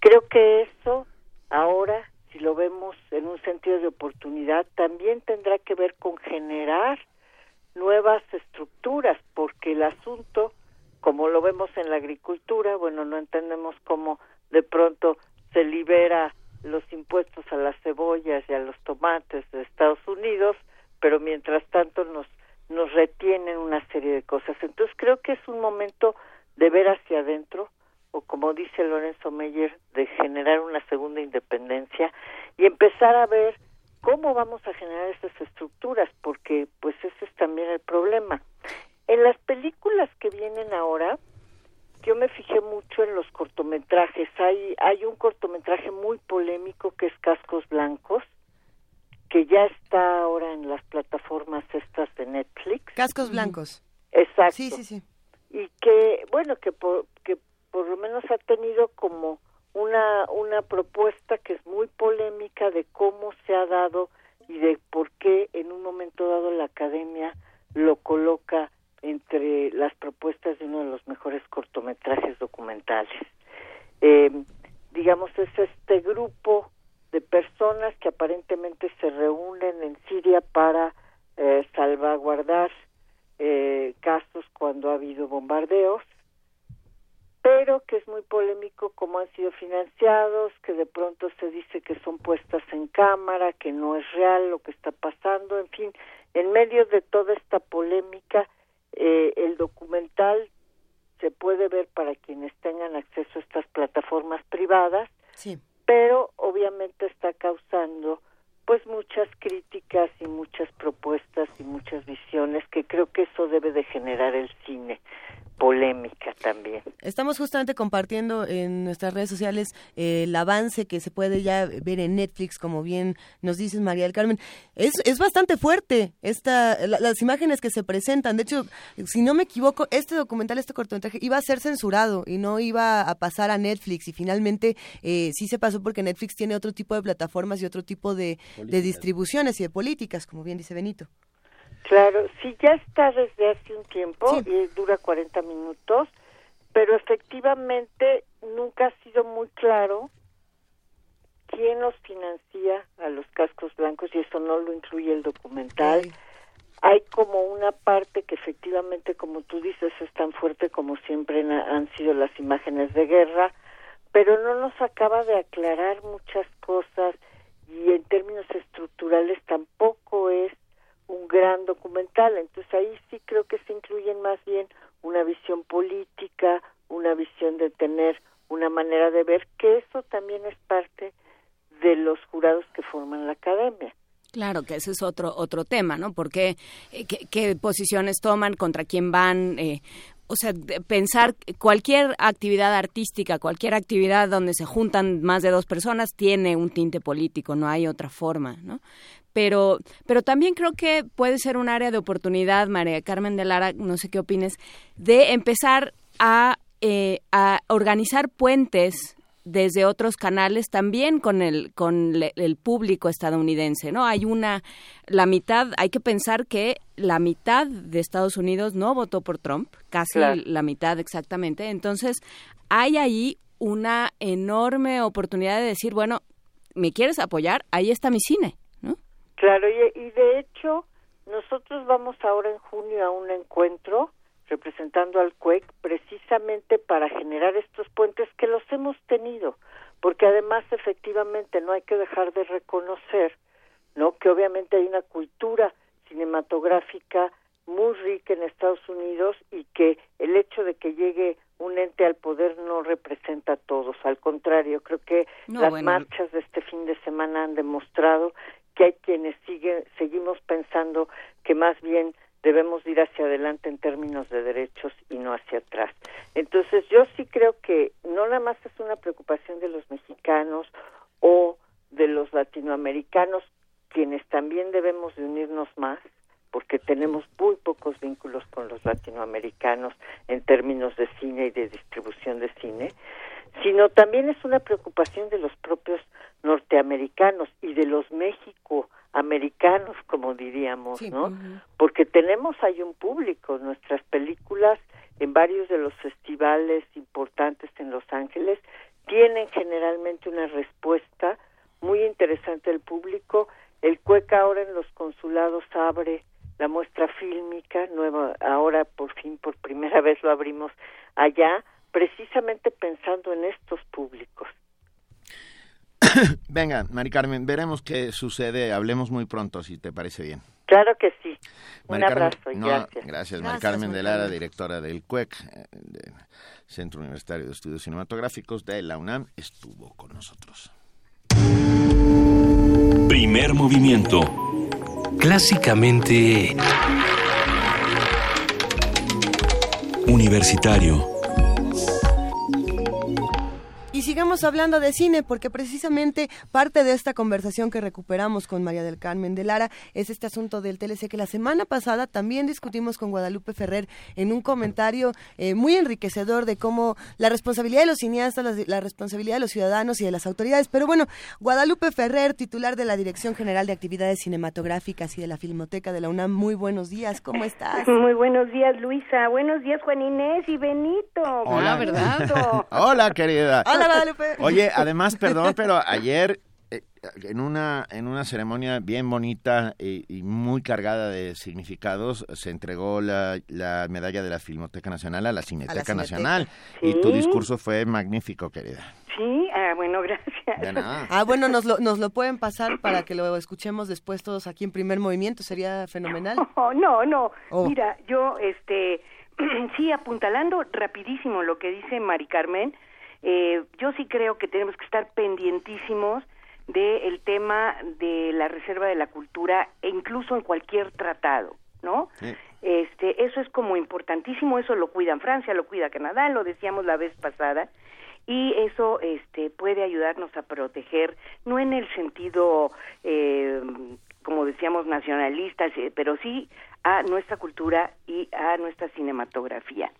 Creo que eso, ahora, si lo vemos en un sentido de oportunidad, también tendrá que ver con generar nuevas estructuras, porque el asunto, como lo vemos en la agricultura, bueno, no entendemos cómo de pronto se libera los impuestos a las cebollas y a los tomates de Estados Unidos, pero mientras tanto nos nos retienen una serie de cosas. Entonces creo que es un momento de ver hacia adentro, o como dice Lorenzo Meyer, de generar una segunda independencia y empezar a ver cómo vamos a generar esas estructuras, porque pues ese es también el problema. En las películas que vienen ahora, yo me fijé mucho en los cortometrajes. Hay, hay un cortometraje muy polémico que es Cascos Blancos, que ya está ahora en las plataformas estas de Netflix. Cascos Blancos. Exacto. Sí, sí, sí. Y que, bueno, que por, que por lo menos ha tenido como una, una propuesta que es muy polémica de cómo se ha dado y de por qué en un momento dado la academia lo coloca entre las propuestas de uno de los mejores cortometrajes documentales. Eh, digamos, es este grupo de personas que aparentemente se reúnen en Siria para eh, salvaguardar eh, casos cuando ha habido bombardeos, pero que es muy polémico cómo han sido financiados, que de pronto se dice que son puestas en cámara, que no es real lo que está pasando, en fin, en medio de toda esta polémica, eh, el documental se puede ver para quienes tengan acceso a estas plataformas privadas, pero obviamente está causando pues muchas críticas y muchas propuestas y muchas visiones que creo que eso debe de generar el cine polémica también. Estamos justamente compartiendo en nuestras redes sociales eh, el avance que se puede ya ver en Netflix, como bien nos dices María del Carmen. Es, es bastante fuerte esta, las imágenes que se presentan. De hecho, si no me equivoco, este documental, este cortometraje, iba a ser censurado y no iba a pasar a Netflix y finalmente eh, sí se pasó porque Netflix tiene otro tipo de plataformas y otro tipo de, de distribuciones y de políticas, como bien dice Benito. Claro, sí, ya está desde hace un tiempo y dura 40 minutos, pero efectivamente nunca ha sido muy claro quién los financia a los cascos blancos y eso no lo incluye el documental. Hay como una parte que efectivamente, como tú dices, es tan fuerte como siempre han sido las imágenes de guerra, pero no nos acaba de aclarar muchas cosas y en términos estructurales tampoco es un gran documental. Entonces ahí sí creo que se incluyen más bien una visión política, una visión de tener una manera de ver, que eso también es parte de los jurados que forman la academia. Claro, que ese es otro otro tema, ¿no? Porque eh, qué, posiciones toman, contra quién van, eh, o sea, pensar cualquier actividad artística, cualquier actividad donde se juntan más de dos personas tiene un tinte político, no hay otra forma, ¿no? Pero, pero también creo que puede ser un área de oportunidad, María Carmen de Lara, no sé qué opines, de empezar a, eh, a organizar puentes desde otros canales también con el con el público estadounidense no hay una la mitad hay que pensar que la mitad de Estados Unidos no votó por Trump casi la mitad exactamente. Entonces hay ahí una enorme oportunidad de decir bueno me quieres apoyar ahí está mi cine claro y, y de hecho nosotros vamos ahora en junio a un encuentro representando al CUEC precisamente para generar estos puentes que los hemos tenido, porque además efectivamente no hay que dejar de reconocer, ¿no? que obviamente hay una cultura cinematográfica muy rica en Estados Unidos y que el hecho de que llegue un ente al poder no representa a todos, al contrario, creo que las marchas de este fin de semana han demostrado que hay quienes siguen seguimos pensando que más bien debemos ir hacia adelante en términos de derechos y no hacia atrás. Entonces yo sí creo que no nada más es una preocupación de los mexicanos o de los latinoamericanos, quienes también debemos de unirnos más, porque tenemos muy pocos vínculos con los latinoamericanos en términos de cine y de distribución de cine, sino también es una preocupación de los propios norteamericanos y de los México americanos, como diríamos, ¿no? Porque tenemos ahí un público, nuestras películas en varios de los festivales importantes en Los Ángeles tienen generalmente una respuesta muy interesante del público. El Cueca ahora en los consulados abre la muestra fílmica, nueva, ahora por fin, por primera vez lo abrimos allá, precisamente pensando en estos públicos. Venga, Mari Carmen, veremos qué sucede. Hablemos muy pronto, si te parece bien. Claro que sí. Un abrazo y gracias. Gracias, Mari Carmen de Lara, directora del CUEC, eh, Centro Universitario de Estudios Cinematográficos de la UNAM, estuvo con nosotros. Primer movimiento. Clásicamente... Universitario sigamos hablando de cine porque precisamente parte de esta conversación que recuperamos con María del Carmen de Lara es este asunto del TLC que la semana pasada también discutimos con Guadalupe Ferrer en un comentario eh, muy enriquecedor de cómo la responsabilidad de los cineastas, la, responsabilidad de los ciudadanos y de las autoridades. Pero bueno, Guadalupe Ferrer, titular de la Dirección General de Actividades Cinematográficas y de la Filmoteca de la UNAM, muy buenos días, ¿cómo estás? Muy buenos días, Luisa. Buenos días, Juan Inés y Benito. Hola, ¿verdad? Hola, querida. Hola, Oye, además, perdón, pero ayer eh, en una en una ceremonia bien bonita y, muy cargada de significados se entregó la, la, medalla de la Filmoteca Nacional a la Cineteca, Nacional y tu discurso fue magnífico, querida. Sí, ah, bueno, gracias. Ah, bueno, nos lo, nos lo pueden pasar para que lo escuchemos después todos aquí en primer movimiento, sería fenomenal. No, no, no. Oh. Mira, yo, este, sí, apuntalando rapidísimo lo que dice Mari Carmen, eh, yo sí creo que tenemos que estar pendientísimos del tema de la reserva de la cultura e incluso en cualquier tratado, ¿no? Este, eso es como importantísimo, eso lo cuida en Francia, lo cuida Canadá, lo decíamos la vez pasada, y eso este, puede ayudarnos a proteger, no en el sentido, eh, como decíamos, nacionalistas, eh, pero sí a nuestra cultura y a nuestra cinematografía.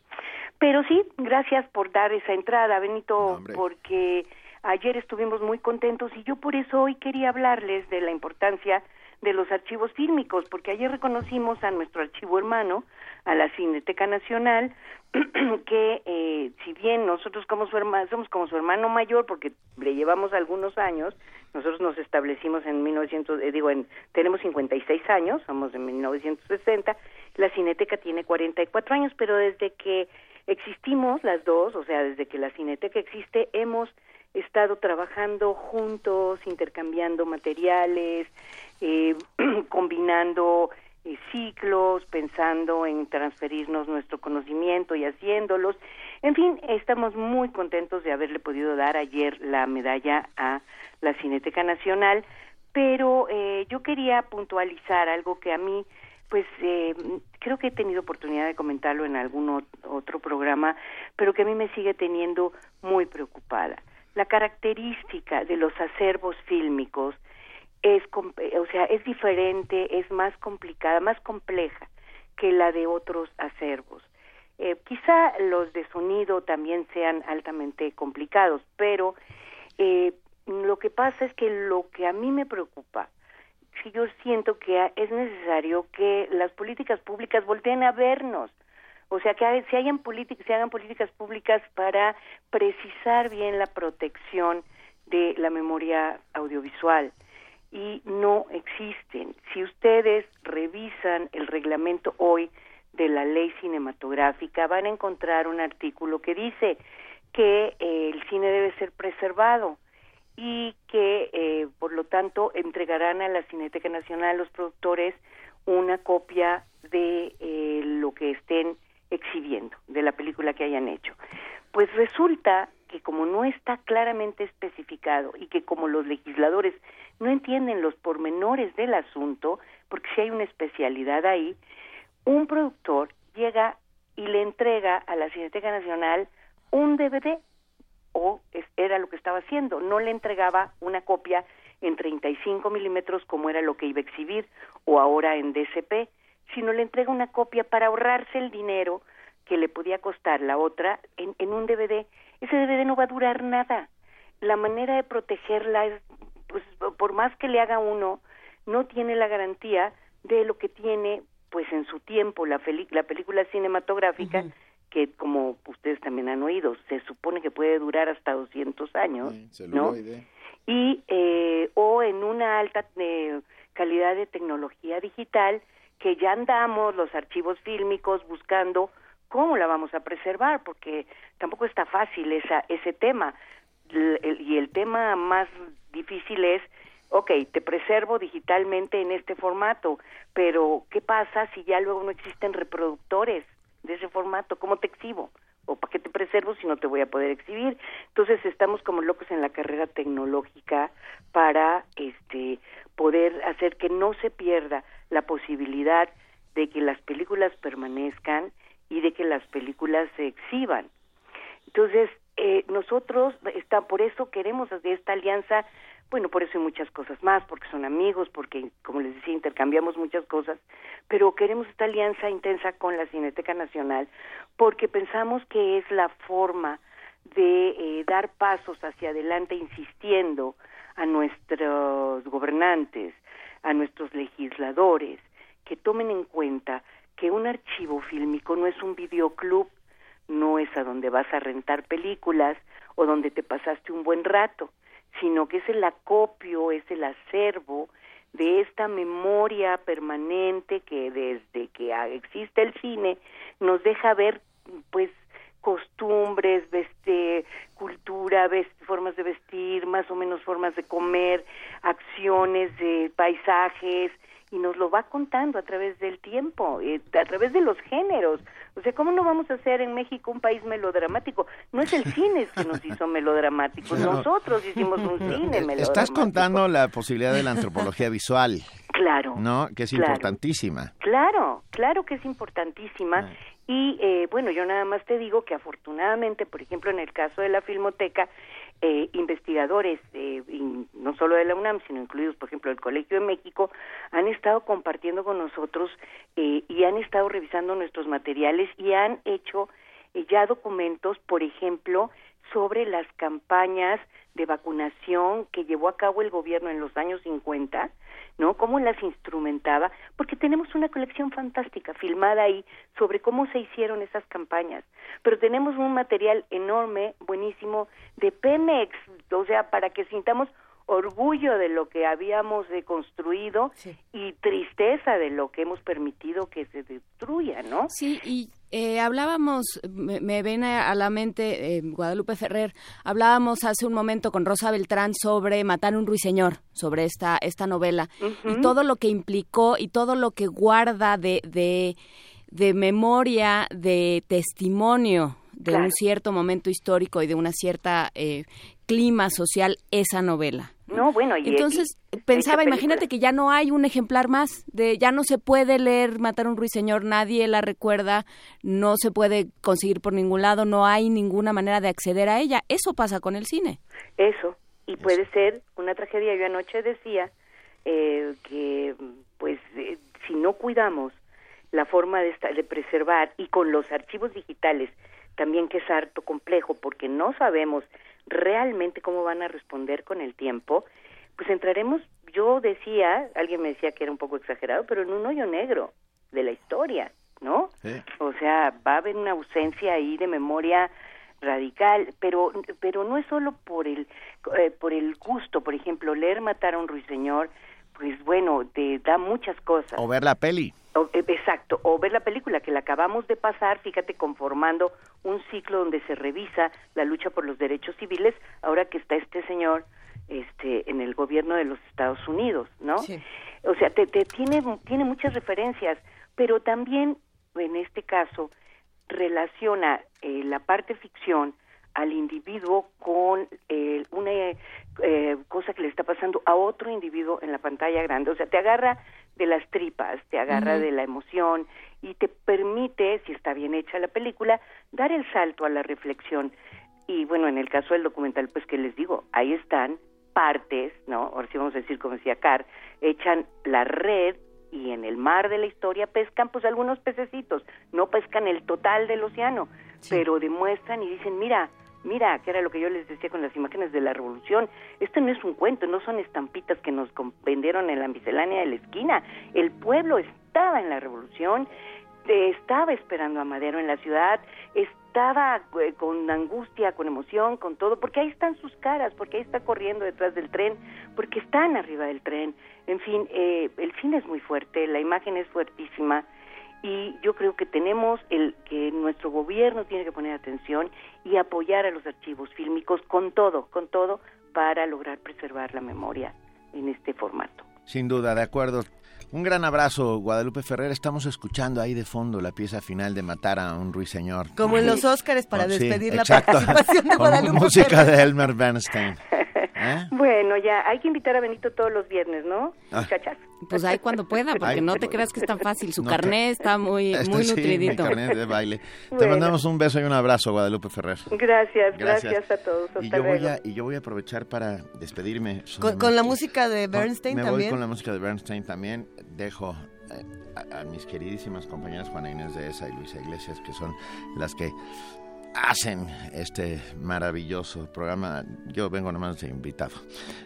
Pero sí, gracias por dar esa entrada, Benito, porque ayer estuvimos muy contentos y yo por eso hoy quería hablarles de la importancia de los archivos fílmicos, porque ayer reconocimos a nuestro archivo hermano, a la Cineteca Nacional, que eh, si bien nosotros como su hermano, somos como su hermano mayor, porque le llevamos algunos años, nosotros nos establecimos en 1900, eh, digo, en, tenemos 56 años, somos de 1960, la Cineteca tiene 44 años, pero desde que existimos las dos, o sea, desde que la Cineteca existe, hemos estado trabajando juntos, intercambiando materiales, eh, combinando eh, ciclos, pensando en transferirnos nuestro conocimiento y haciéndolos. En fin, estamos muy contentos de haberle podido dar ayer la medalla a la Cineteca Nacional, pero eh, yo quería puntualizar algo que a mí, pues eh, creo que he tenido oportunidad de comentarlo en algún otro programa, pero que a mí me sigue teniendo muy preocupada. La característica de los acervos fílmicos es, o sea, es diferente, es más complicada, más compleja que la de otros acervos. Eh, quizá los de sonido también sean altamente complicados, pero eh, lo que pasa es que lo que a mí me preocupa, si yo siento que es necesario que las políticas públicas volteen a vernos, o sea, que se, hayan se hagan políticas públicas para precisar bien la protección de la memoria audiovisual. Y no existen. Si ustedes revisan el reglamento hoy de la ley cinematográfica, van a encontrar un artículo que dice que eh, el cine debe ser preservado y que, eh, por lo tanto, entregarán a la Cineteca Nacional los productores una copia de eh, lo que estén exhibiendo, de la película que hayan hecho. Pues resulta que como no está claramente especificado y que como los legisladores no entienden los pormenores del asunto, porque si hay una especialidad ahí, un productor llega y le entrega a la Cineteca Nacional un DVD o era lo que estaba haciendo, no le entregaba una copia en 35 milímetros como era lo que iba a exhibir o ahora en DCP, sino le entrega una copia para ahorrarse el dinero que le podía costar la otra en, en un DVD. Ese DVD no va a durar nada. La manera de protegerla es pues por más que le haga uno, no tiene la garantía de lo que tiene pues en su tiempo la, la película cinematográfica que como ustedes también han oído se supone que puede durar hasta 200 años no y eh, o en una alta eh, calidad de tecnología digital que ya andamos los archivos fílmicos buscando cómo la vamos a preservar porque tampoco está fácil esa ese tema. Y el tema más difícil es, ok, te preservo digitalmente en este formato, pero ¿qué pasa si ya luego no existen reproductores de ese formato? ¿Cómo te exhibo? ¿O para qué te preservo si no te voy a poder exhibir? Entonces estamos como locos en la carrera tecnológica para este poder hacer que no se pierda la posibilidad de que las películas permanezcan y de que las películas se exhiban. Entonces, eh, nosotros está por eso queremos de esta alianza bueno por eso hay muchas cosas más porque son amigos porque como les decía intercambiamos muchas cosas pero queremos esta alianza intensa con la Cineteca Nacional porque pensamos que es la forma de eh, dar pasos hacia adelante insistiendo a nuestros gobernantes a nuestros legisladores que tomen en cuenta que un archivo fílmico no es un videoclub no es a donde vas a rentar películas o donde te pasaste un buen rato, sino que es el acopio, es el acervo de esta memoria permanente que desde que existe el cine nos deja ver pues costumbres, veste, cultura, formas de vestir, más o menos formas de comer, acciones de paisajes, y nos lo va contando a través del tiempo, eh, a través de los géneros. O sea, ¿cómo no vamos a ser en México un país melodramático? No es el cine que nos hizo melodramáticos, nosotros hicimos un cine melodramático. Estás contando la posibilidad de la antropología visual. Claro. ¿No? Que es importantísima. Claro, claro que es importantísima. Ah. Y eh, bueno, yo nada más te digo que afortunadamente, por ejemplo, en el caso de la Filmoteca, eh, investigadores, eh, no solo de la UNAM, sino incluidos, por ejemplo, del Colegio de México, han estado compartiendo con nosotros eh, y han estado revisando nuestros materiales y han hecho eh, ya documentos, por ejemplo, sobre las campañas de vacunación que llevó a cabo el gobierno en los años 50 ¿no? Cómo las instrumentaba, porque tenemos una colección fantástica filmada ahí sobre cómo se hicieron esas campañas, pero tenemos un material enorme, buenísimo, de Pemex, o sea, para que sintamos orgullo de lo que habíamos construido y tristeza de lo que hemos permitido que se destruya, ¿no? Sí, y eh, hablábamos, me, me, viene a la mente eh, Guadalupe Ferrer, hablábamos hace un momento con Rosa Beltrán sobre Matar un ruiseñor, sobre esta, esta novela, y todo lo que implicó y todo lo que guarda de, de, de memoria, de testimonio de un cierto momento histórico y de una cierta eh, clima social esa novela. No, bueno, y entonces pensaba, imagínate que ya no hay un ejemplar más, de ya no se puede leer Matar a un ruiseñor, nadie la recuerda, no se puede conseguir por ningún lado, no hay ninguna manera de acceder a ella. Eso pasa con el cine. Eso, y puede ser una tragedia. Yo anoche decía eh, que, pues, eh, si no cuidamos la forma de, de preservar y con los archivos digitales también que es harto complejo porque no sabemos realmente cómo van a responder con el tiempo, pues entraremos, yo decía, alguien me decía que era un poco exagerado, pero en un hoyo negro de la historia, ¿no? O sea, va a haber una ausencia ahí de memoria radical, pero pero no es solo por el eh, por el gusto, por ejemplo, leer Matar a un ruiseñor, pues bueno, te da muchas cosas. O ver la peli. E, exacto, o ver la película que la acabamos de pasar, fíjate, conformando un ciclo donde se revisa la lucha por los derechos civiles, ahora que está este señor este en el gobierno de los Estados Unidos, ¿no? O sea, te, tiene tiene muchas referencias, pero también en este caso relaciona eh, la parte ficción al individuo con eh, una eh, cosa que le está pasando a otro individuo en la pantalla grande. O sea, te agarra de las tripas, te agarra de la emoción y te permite, si está bien hecha la película, dar el salto a la reflexión. Y bueno, en el caso del documental, pues que les digo, ahí están partes, ¿no? Ahora sí vamos a decir, como decía Car, echan la red y en el mar de la historia pescan pues algunos pececitos, no pescan el total del océano, pero demuestran y dicen, mira, mira, que era lo que yo les decía con las imágenes de la revolución, esto no es un cuento, no son estampitas que nos vendieron en la miscelánea de la esquina, el pueblo estaba en la revolución, estaba esperando a Madero en la ciudad, estaba eh, con angustia, con emoción, con todo, porque ahí están sus caras, porque ahí está corriendo detrás del tren, porque están arriba del tren. En fin, eh, el cine es muy fuerte, la imagen es fuertísima y yo creo que tenemos el que nuestro gobierno tiene que poner atención y apoyar a los archivos fílmicos con todo, con todo para lograr preservar la memoria en este formato. Sin duda, de acuerdo. Un gran abrazo, Guadalupe Ferrer. Estamos escuchando ahí de fondo la pieza final de Matar a un ruiseñor. Como en los Óscares para despedir la participación de Guadalupe música de Elmer Bernstein. ¿Eh? Bueno, ya hay que invitar a Benito todos los viernes, ¿no? Ah. Pues ahí cuando pueda, porque no te creas que es tan fácil. Su carné está muy, este muy nutridito. de baile. Te mandamos un beso y un abrazo, Guadalupe Ferrer. Gracias, gracias, a todos. y, yo voy a, y yo voy a aprovechar para despedirme. ¿Con, la música de Bernstein también? Me voy con la música de Bernstein también. Dejo eh, a, a, mis queridísimas compañeras Juana Inés de Esa y Luisa Iglesias, que son las que hacen este maravilloso programa. Yo vengo nomás de invitado.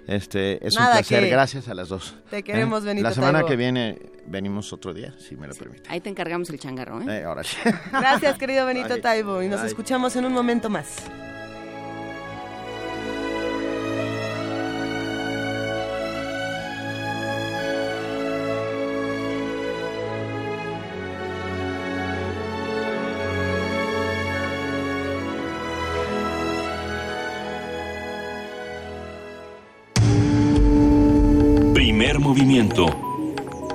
Este es un placer, gracias a las dos. Te queremos, ¿Eh? La semana que viene venimos otro día, si me lo permite. Ahí te encargamos el changarro, ¿eh? eh ahora sí. Gracias, querido Benito Taibo, y nos escuchamos en un momento más.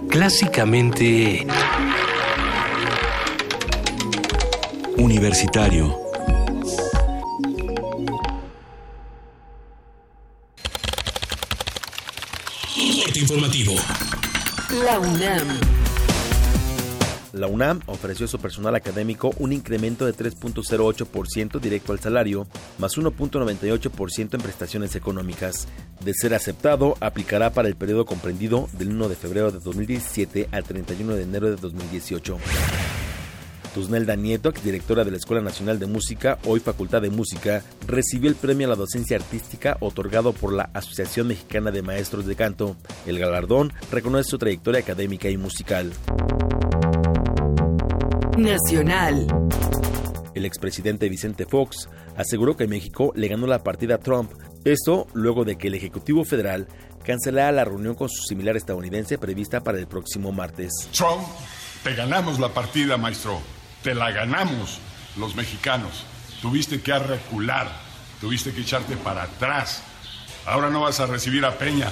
Clásicamente... Universitario. informativo. La UNAM. La UNAM ofreció a su personal académico un incremento de 3.08% directo al salario, más 1.98% en prestaciones económicas. De ser aceptado, aplicará para el periodo comprendido del 1 de febrero de 2017 al 31 de enero de 2018. Tusnelda Nieto, directora de la Escuela Nacional de Música, hoy Facultad de Música, recibió el premio a la docencia artística otorgado por la Asociación Mexicana de Maestros de Canto. El galardón reconoce su trayectoria académica y musical. Nacional. El expresidente Vicente Fox aseguró que México le ganó la partida a Trump. Esto luego de que el Ejecutivo Federal cancelara la reunión con su similar estadounidense prevista para el próximo martes. Trump, te ganamos la partida, maestro. Te la ganamos los mexicanos. Tuviste que recular, tuviste que echarte para atrás. Ahora no vas a recibir a Peña.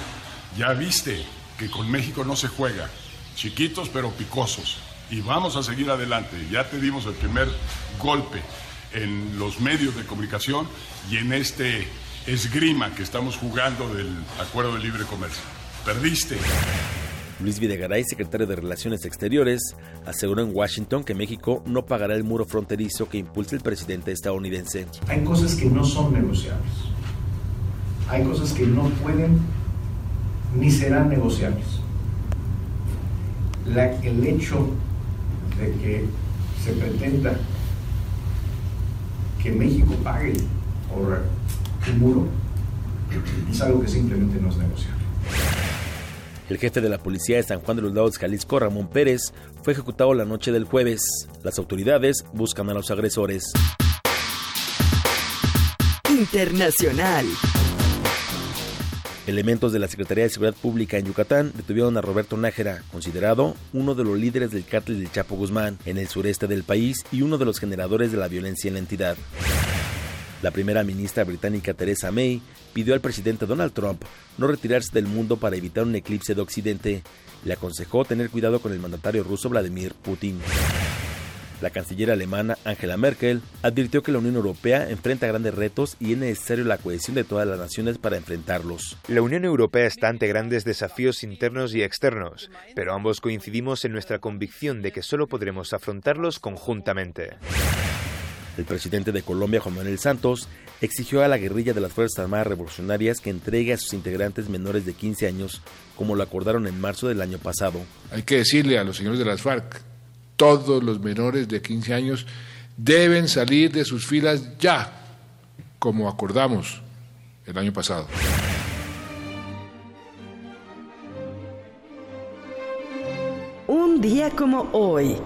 Ya viste que con México no se juega. Chiquitos pero picosos y vamos a seguir adelante. Ya te dimos el primer golpe en los medios de comunicación y en este esgrima que estamos jugando del Acuerdo de Libre Comercio. Perdiste. Luis Videgaray, secretario de Relaciones Exteriores, aseguró en Washington que México no pagará el muro fronterizo que impulsa el presidente estadounidense. Hay cosas que no son negociables. Hay cosas que no pueden ni serán negociables. La, el hecho de que se pretenda que México pague por el muro es algo que simplemente no es negociable. El jefe de la policía de San Juan de los Lagos, Jalisco, Ramón Pérez, fue ejecutado la noche del jueves. Las autoridades buscan a los agresores. Internacional. Elementos de la Secretaría de Seguridad Pública en Yucatán detuvieron a Roberto Nájera, considerado uno de los líderes del cártel del Chapo Guzmán en el sureste del país y uno de los generadores de la violencia en la entidad. La primera ministra británica Theresa May pidió al presidente Donald Trump no retirarse del mundo para evitar un eclipse de Occidente. Le aconsejó tener cuidado con el mandatario ruso Vladimir Putin. La canciller alemana Angela Merkel advirtió que la Unión Europea enfrenta grandes retos y es necesario la cohesión de todas las naciones para enfrentarlos. La Unión Europea está ante grandes desafíos internos y externos, pero ambos coincidimos en nuestra convicción de que solo podremos afrontarlos conjuntamente. El presidente de Colombia, Juan Manuel Santos, exigió a la guerrilla de las Fuerzas Armadas Revolucionarias que entregue a sus integrantes menores de 15 años, como lo acordaron en marzo del año pasado. Hay que decirle a los señores de las FARC todos los menores de 15 años deben salir de sus filas ya, como acordamos el año pasado. Un día como hoy.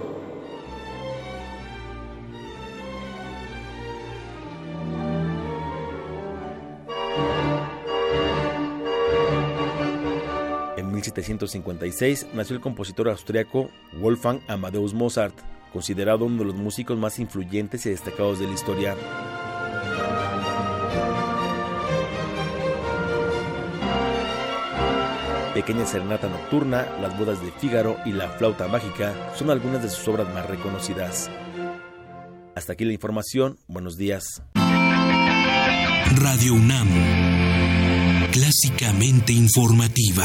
1756 nació el compositor austriaco Wolfgang Amadeus Mozart, considerado uno de los músicos más influyentes y destacados de la historia. Pequeña Serenata Nocturna, Las Bodas de Fígaro y La Flauta Mágica son algunas de sus obras más reconocidas. Hasta aquí la información. Buenos días. Radio UNAM. Clásicamente informativa.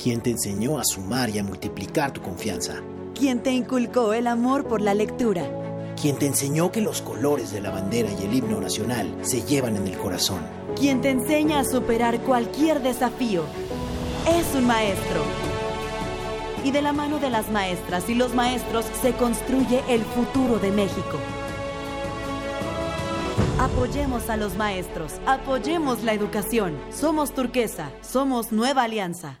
¿Quién te enseñó a sumar y a multiplicar tu confianza? ¿Quién te inculcó el amor por la lectura? ¿Quién te enseñó que los colores de la bandera y el himno nacional se llevan en el corazón? ¿Quién te enseña a superar cualquier desafío? Es un maestro. Y de la mano de las maestras y los maestros se construye el futuro de México. Apoyemos a los maestros, apoyemos la educación. Somos turquesa, somos nueva alianza.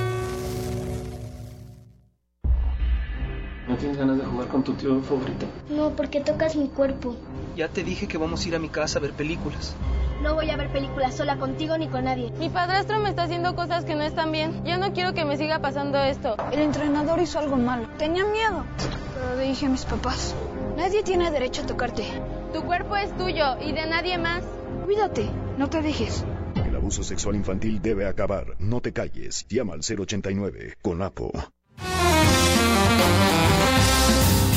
¿No tienes ganas de jugar con tu tío favorito? No, porque tocas mi cuerpo. Ya te dije que vamos a ir a mi casa a ver películas. No voy a ver películas sola contigo ni con nadie. Mi padrastro me está haciendo cosas que no están bien. Ya no quiero que me siga pasando esto. El entrenador hizo algo malo. Tenía miedo. Pero le dije a mis papás, nadie tiene derecho a tocarte. Tu cuerpo es tuyo y de nadie más. Cuídate, no te dejes. El abuso sexual infantil debe acabar. No te calles. Llama al 089 con APO.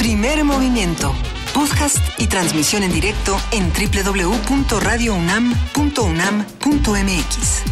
Primer movimiento. Podcast y transmisión en directo en www.radiounam.unam.mx.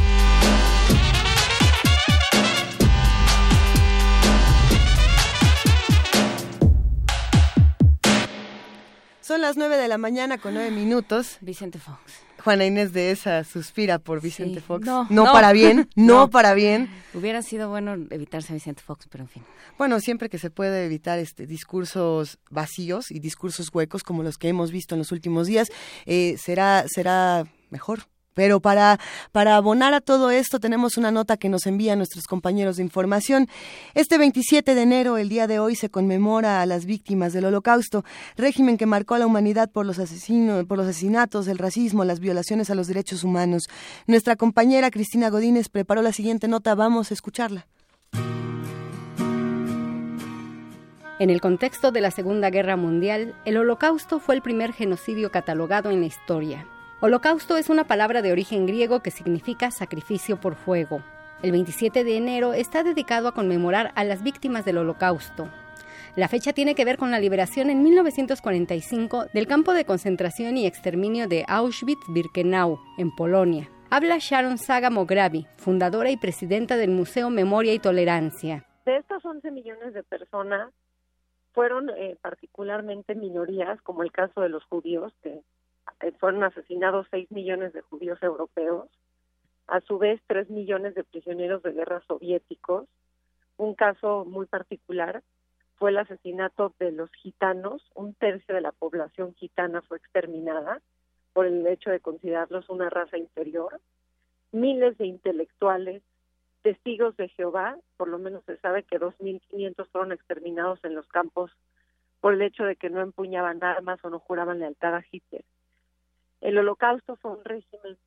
Son las nueve de la mañana con nueve minutos. Vicente Fox. Juana Inés de esa suspira por Vicente Sí. Fox. No, no, no. para bien, no, No. para bien. Hubiera sido bueno evitarse a Vicente Fox, pero en fin. Bueno, siempre que se puede evitar este discursos vacíos y discursos huecos como los que hemos visto en los últimos días, eh, será será mejor. Pero para, para abonar a todo esto tenemos una nota que nos envían nuestros compañeros de información. Este 27 de enero, el día de hoy, se conmemora a las víctimas del Holocausto, régimen que marcó a la humanidad por los, asesinos, por los asesinatos, el racismo, las violaciones a los derechos humanos. Nuestra compañera Cristina Godínez preparó la siguiente nota, vamos a escucharla. En el contexto de la Segunda Guerra Mundial, el Holocausto fue el primer genocidio catalogado en la historia. Holocausto es una palabra de origen griego que significa sacrificio por fuego. El 27 de enero está dedicado a conmemorar a las víctimas del Holocausto. La fecha tiene que ver con la liberación en 1945 del campo de concentración y exterminio de Auschwitz-Birkenau, en Polonia. Habla Sharon Saga Mograbi, fundadora y presidenta del Museo Memoria y Tolerancia. De estos 11 millones de personas, fueron eh, particularmente minorías, como el caso de los judíos, que fueron asesinados 6 millones de judíos europeos, a su vez 3 millones de prisioneros de guerra soviéticos. Un caso muy particular fue el asesinato de los gitanos, un tercio de la población gitana fue exterminada por el hecho de considerarlos una raza inferior. Miles de intelectuales, testigos de Jehová, por lo menos se sabe que 2.500 fueron exterminados en los campos por el hecho de que no empuñaban armas o no juraban lealtad a Hitler. El holocausto fue un régimen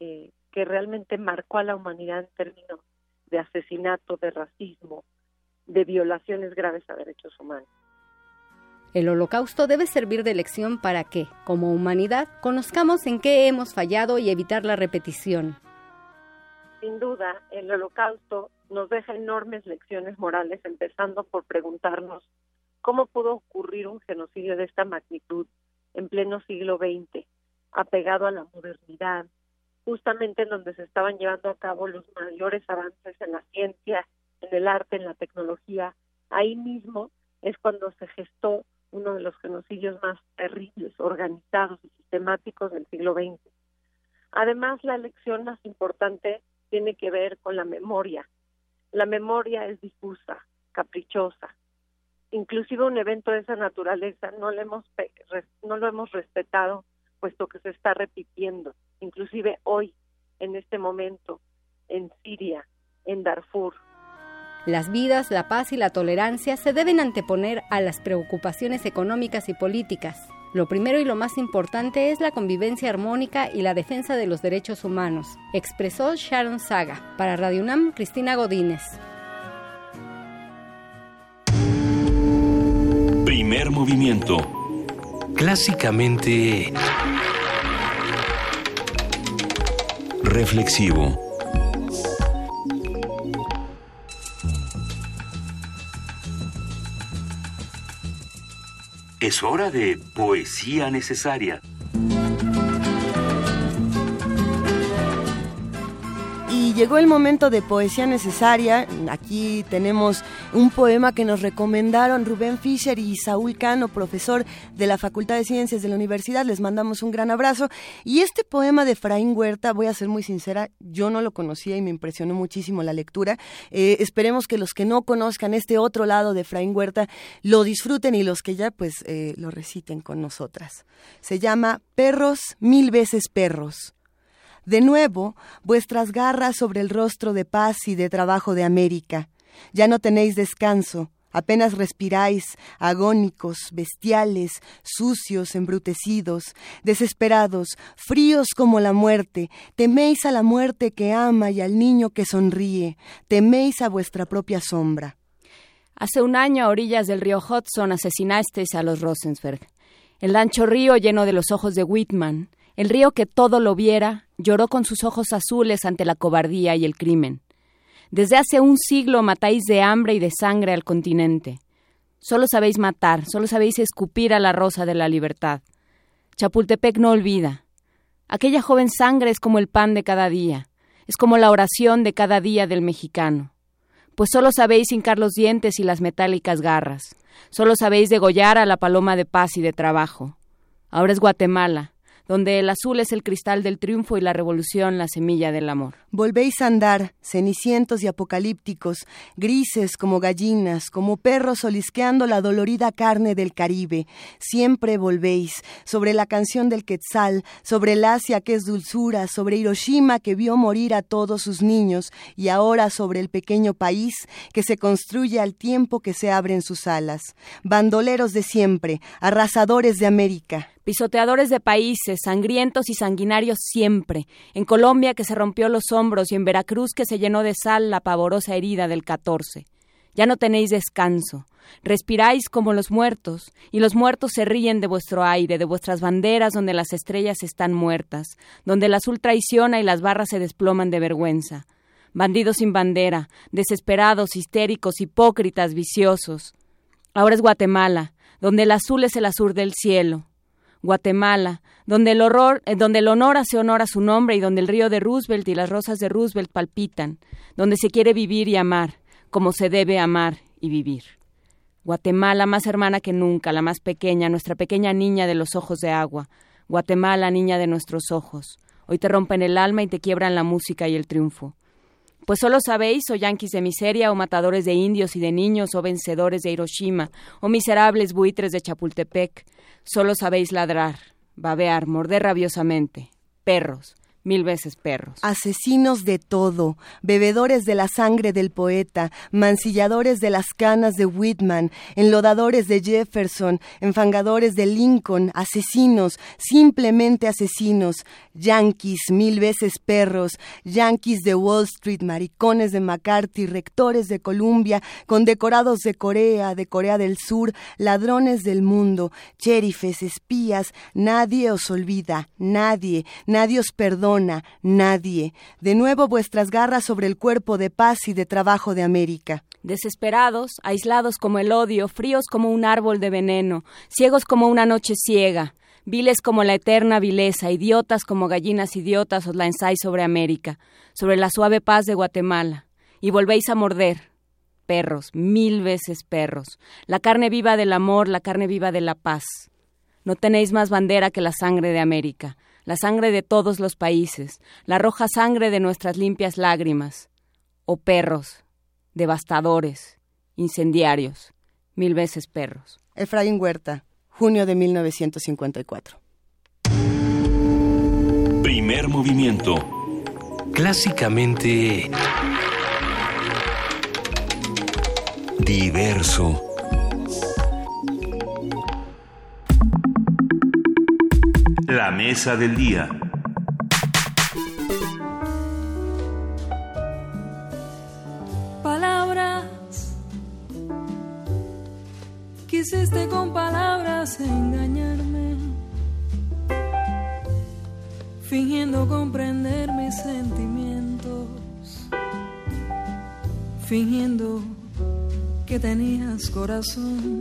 eh, que realmente marcó a la humanidad en términos de asesinato, de racismo, de violaciones graves a derechos humanos. El holocausto debe servir de lección para que, como humanidad, conozcamos en qué hemos fallado y evitar la repetición. Sin duda, el holocausto nos deja enormes lecciones morales, empezando por preguntarnos cómo pudo ocurrir un genocidio de esta magnitud en pleno siglo XX, apegado a la modernidad, justamente en donde se estaban llevando a cabo los mayores avances en la ciencia en el arte, en la tecnología. Ahí mismo es cuando se gestó uno de los genocidios más terribles, organizados y sistemáticos del siglo XX. Además, la lección más importante tiene que ver con la memoria. La memoria es difusa, caprichosa. Inclusive un evento de esa naturaleza no lo hemos, no lo hemos respetado, puesto que se está repitiendo. Inclusive hoy, en este momento, en Siria, en Darfur, las vidas, la paz y la tolerancia se deben anteponer a las preocupaciones económicas y políticas. Lo primero y lo más importante es la convivencia armónica y la defensa de los derechos humanos, expresó Sharon Saga. Para Radio UNAM, Cristina Godínez. Primer movimiento. Clásicamente... Reflexivo. Es hora de poesía necesaria. Llegó el momento de poesía necesaria. Aquí tenemos un poema que nos recomendaron Rubén Fischer y Saúl Cano, profesor de la Facultad de Ciencias de la Universidad. Les mandamos un gran abrazo. Y este poema de Fraín Huerta, voy a ser muy sincera, yo no lo conocía y me impresionó muchísimo la lectura. Eh, esperemos que los que no conozcan este otro lado de Fraín Huerta lo disfruten y los que ya pues eh, lo reciten con nosotras. Se llama Perros, mil veces perros. De nuevo, vuestras garras sobre el rostro de paz y de trabajo de América ya no tenéis descanso, apenas respiráis, agónicos, bestiales, sucios, embrutecidos, desesperados, fríos como la muerte, teméis a la muerte que ama y al niño que sonríe, teméis a vuestra propia sombra. Hace un año a orillas del río Hudson asesinasteis a los Rosensberg. El ancho río lleno de los ojos de Whitman, el río que todo lo viera, lloró con sus ojos azules ante la cobardía y el crimen. Desde hace un siglo matáis de hambre y de sangre al continente. Solo sabéis matar, solo sabéis escupir a la rosa de la libertad. Chapultepec no olvida. Aquella joven sangre es como el pan de cada día, es como la oración de cada día del mexicano. Pues solo sabéis hincar los dientes y las metálicas garras, solo sabéis degollar a la paloma de paz y de trabajo. Ahora es Guatemala, donde el azul es el cristal del triunfo y la revolución la semilla del amor. Volvéis a andar, cenicientos y apocalípticos, grises como gallinas, como perros olisqueando la dolorida carne del Caribe. Siempre volvéis, sobre la canción del Quetzal, sobre el Asia que es dulzura, sobre Hiroshima que vio morir a todos sus niños, y ahora sobre el pequeño país que se construye al tiempo que se abren sus alas. Bandoleros de siempre, arrasadores de América pisoteadores de países, sangrientos y sanguinarios siempre, en Colombia que se rompió los hombros y en Veracruz que se llenó de sal la pavorosa herida del 14. Ya no tenéis descanso. Respiráis como los muertos, y los muertos se ríen de vuestro aire, de vuestras banderas donde las estrellas están muertas, donde el azul traiciona y las barras se desploman de vergüenza. Bandidos sin bandera, desesperados, histéricos, hipócritas, viciosos. Ahora es Guatemala, donde el azul es el azul del cielo. Guatemala, donde el horror, eh, donde el honor hace honor a su nombre y donde el río de Roosevelt y las rosas de Roosevelt palpitan, donde se quiere vivir y amar, como se debe amar y vivir. Guatemala más hermana que nunca, la más pequeña, nuestra pequeña niña de los ojos de agua. Guatemala, niña de nuestros ojos. Hoy te rompen el alma y te quiebran la música y el triunfo. Pues solo sabéis, o yanquis de miseria, o matadores de indios y de niños, o vencedores de Hiroshima, o miserables buitres de Chapultepec, solo sabéis ladrar, babear, morder rabiosamente. Perros, mil veces perros. Asesinos de todo, bebedores de la sangre del poeta, mancilladores de las canas de Whitman, enlodadores de Jefferson, enfangadores de Lincoln, asesinos, simplemente asesinos, yanquis, mil veces perros, yanquis de Wall Street, maricones de McCarthy, rectores de Columbia, condecorados de Corea, de Corea del Sur, ladrones del mundo, cherifes, espías, nadie os olvida, nadie, nadie os perdona nadie. De nuevo vuestras garras sobre el cuerpo de paz y de trabajo de América. Desesperados, aislados como el odio, fríos como un árbol de veneno, ciegos como una noche ciega, viles como la eterna vileza, idiotas como gallinas idiotas os lanzáis sobre América, sobre la suave paz de Guatemala, y volvéis a morder. Perros, mil veces perros, la carne viva del amor, la carne viva de la paz. No tenéis más bandera que la sangre de América la sangre de todos los países, la roja sangre de nuestras limpias lágrimas, o oh perros, devastadores, incendiarios, mil veces perros. Efraín Huerta, junio de 1954. Primer movimiento. Clásicamente... Diverso. La mesa del día. Palabras. Quisiste con palabras engañarme, fingiendo comprender mis sentimientos, fingiendo que tenías corazón.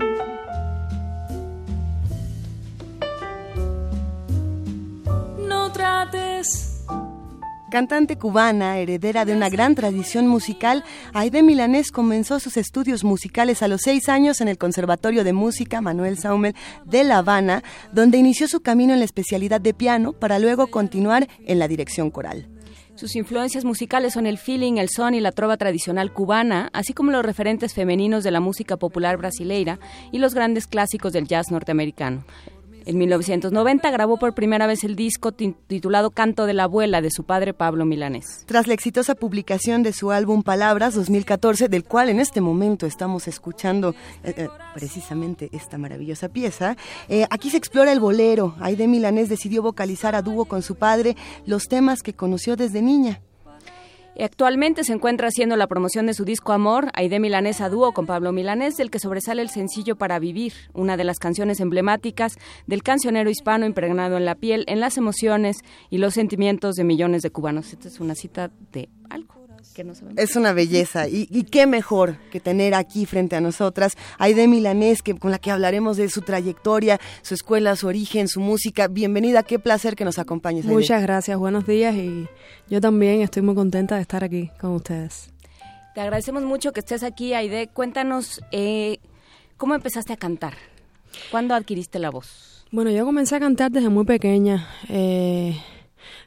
Cantante cubana, heredera de una gran tradición musical, Aide Milanés comenzó sus estudios musicales a los seis años en el Conservatorio de Música Manuel Saumel de La Habana, donde inició su camino en la especialidad de piano para luego continuar en la dirección coral. Sus influencias musicales son el feeling, el son y la trova tradicional cubana, así como los referentes femeninos de la música popular brasileira y los grandes clásicos del jazz norteamericano. En 1990 grabó por primera vez el disco titulado Canto de la Abuela de su padre Pablo Milanés. Tras la exitosa publicación de su álbum Palabras 2014, del cual en este momento estamos escuchando eh, eh, precisamente esta maravillosa pieza, eh, aquí se explora el bolero. Aide Milanés decidió vocalizar a dúo con su padre los temas que conoció desde niña. Actualmente se encuentra haciendo la promoción de su disco Amor, Aide Milanesa dúo con Pablo Milanés, del que sobresale el sencillo Para Vivir, una de las canciones emblemáticas del cancionero hispano impregnado en la piel, en las emociones y los sentimientos de millones de cubanos. Esta es una cita de algo. Es una belleza y, qué mejor que tener aquí frente a nosotras a Aide Milanés, que, con la que hablaremos de su trayectoria, su escuela, su origen, su música. Bienvenida, qué placer que nos acompañes. Muchas gracias, buenos días y yo también estoy muy contenta de estar aquí con ustedes. Te agradecemos mucho que estés aquí, Aide. Cuéntanos, eh, ¿cómo empezaste a cantar? ¿Cuándo adquiriste la voz? Bueno, yo comencé a cantar desde muy pequeña. Eh,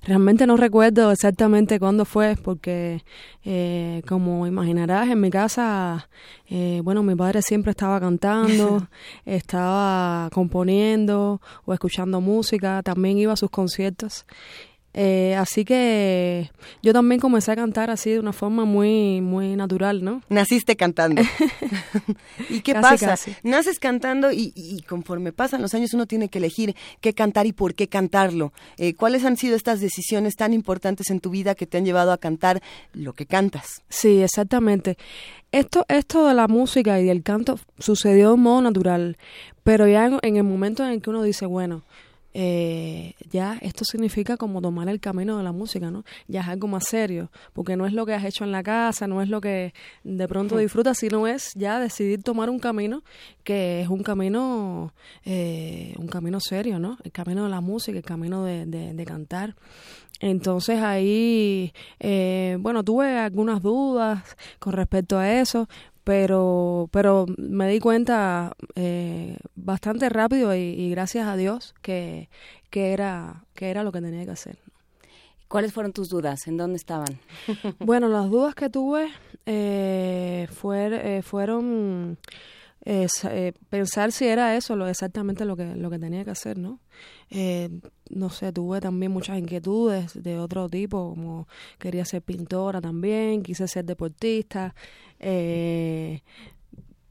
Realmente no recuerdo exactamente cuándo fue, porque eh, como imaginarás, en mi casa, eh, bueno, mi padre siempre estaba cantando, estaba componiendo o escuchando música, también iba a sus conciertos. Eh, así que yo también comencé a cantar así de una forma muy muy natural, ¿no? Naciste cantando. ¿Y qué pasa? Naces cantando y, y, conforme pasan los años uno tiene que elegir qué cantar y por qué cantarlo. Eh, ¿Cuáles han sido estas decisiones tan importantes en tu vida que te han llevado a cantar lo que cantas? Sí, exactamente. Esto, esto de la música y del canto sucedió de un modo natural, pero ya en el momento en el que uno dice, bueno, eh, ya esto significa como tomar el camino de la música, ¿no? Ya es algo más serio, porque no es lo que has hecho en la casa, no es lo que de pronto disfrutas, sino es ya decidir tomar un camino que es un camino, eh, un camino serio, ¿no? El camino de la música, el camino de, de, cantar. Entonces ahí, eh, bueno, tuve algunas dudas con respecto a eso, pero pero me di cuenta eh, bastante rápido y, gracias a Dios que, que era que era lo que tenía que hacer ¿Cuáles fueron tus dudas? ¿En dónde estaban? bueno, las dudas que tuve eh, eh fueron eh, pensar si era eso lo exactamente lo que lo que tenía que hacer, ¿no? no sé, tuve también muchas inquietudes de otro tipo, como quería ser pintora también, quise ser deportista, eh,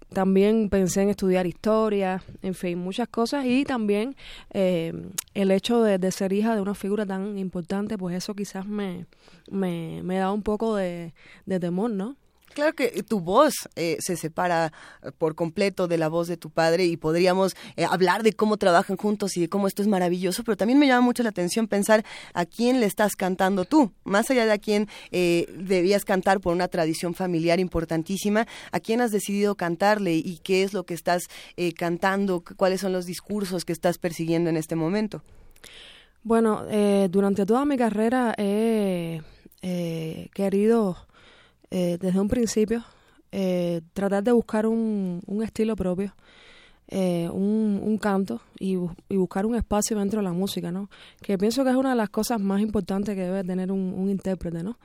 también pensé en estudiar historia, en fin, muchas cosas y también eh, el hecho de, ser hija de una figura tan importante, pues eso quizás me, me, me da un poco de, de temor, ¿no? Claro que tu voz eh, se separa por completo de la voz de tu padre y podríamos eh, hablar de cómo trabajan juntos y de cómo esto es maravilloso, pero también me llama mucho la atención pensar a quién le estás cantando tú, más allá de a quién eh, debías cantar por una tradición familiar importantísima, a quién has decidido cantarle y qué es lo que estás cantando, cuáles son los discursos que estás persiguiendo en este momento. Bueno, durante toda mi carrera he querido eh, desde un principio, eh, tratar de buscar un, un estilo propio, eh, un, un, canto y, buscar un espacio dentro de la música, ¿no? Que pienso que es una de las cosas más importantes que debe tener un, un intérprete, ¿no?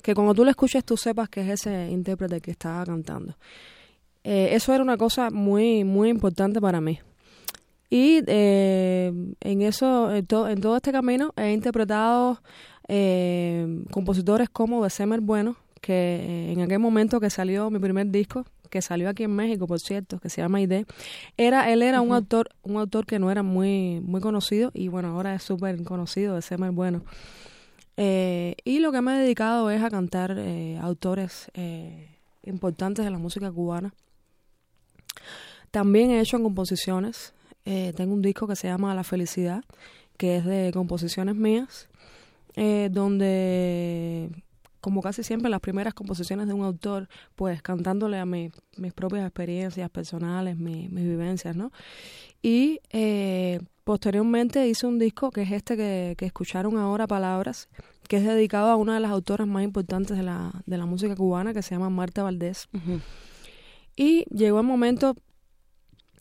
Que cuando tú le escuches tú sepas que es ese intérprete que está cantando. eso era una cosa muy, muy importante para mí. Y en eso, en, en, todo este camino, he interpretado compositores como Bessemer Bueno, que en aquel momento que salió mi primer disco, que salió aquí en México, por cierto, que se llama ID, era, él era un autor, un autor que no era muy, muy conocido y bueno, ahora es súper conocido, de ser bueno. Eh, y lo que me he dedicado es a cantar eh, autores eh, importantes de la música cubana. También he hecho composiciones. tengo un disco que se llama La Felicidad, que es de composiciones mías, donde como casi siempre, las primeras composiciones de un autor, pues cantándole a mis propias experiencias personales, mis vivencias, ¿no? Y eh, posteriormente hice un disco que es este que, que, escucharon ahora, Palabras, que es dedicado a una de las autoras más importantes de la, de la música cubana, que se llama Marta Valdés. Y llegó el momento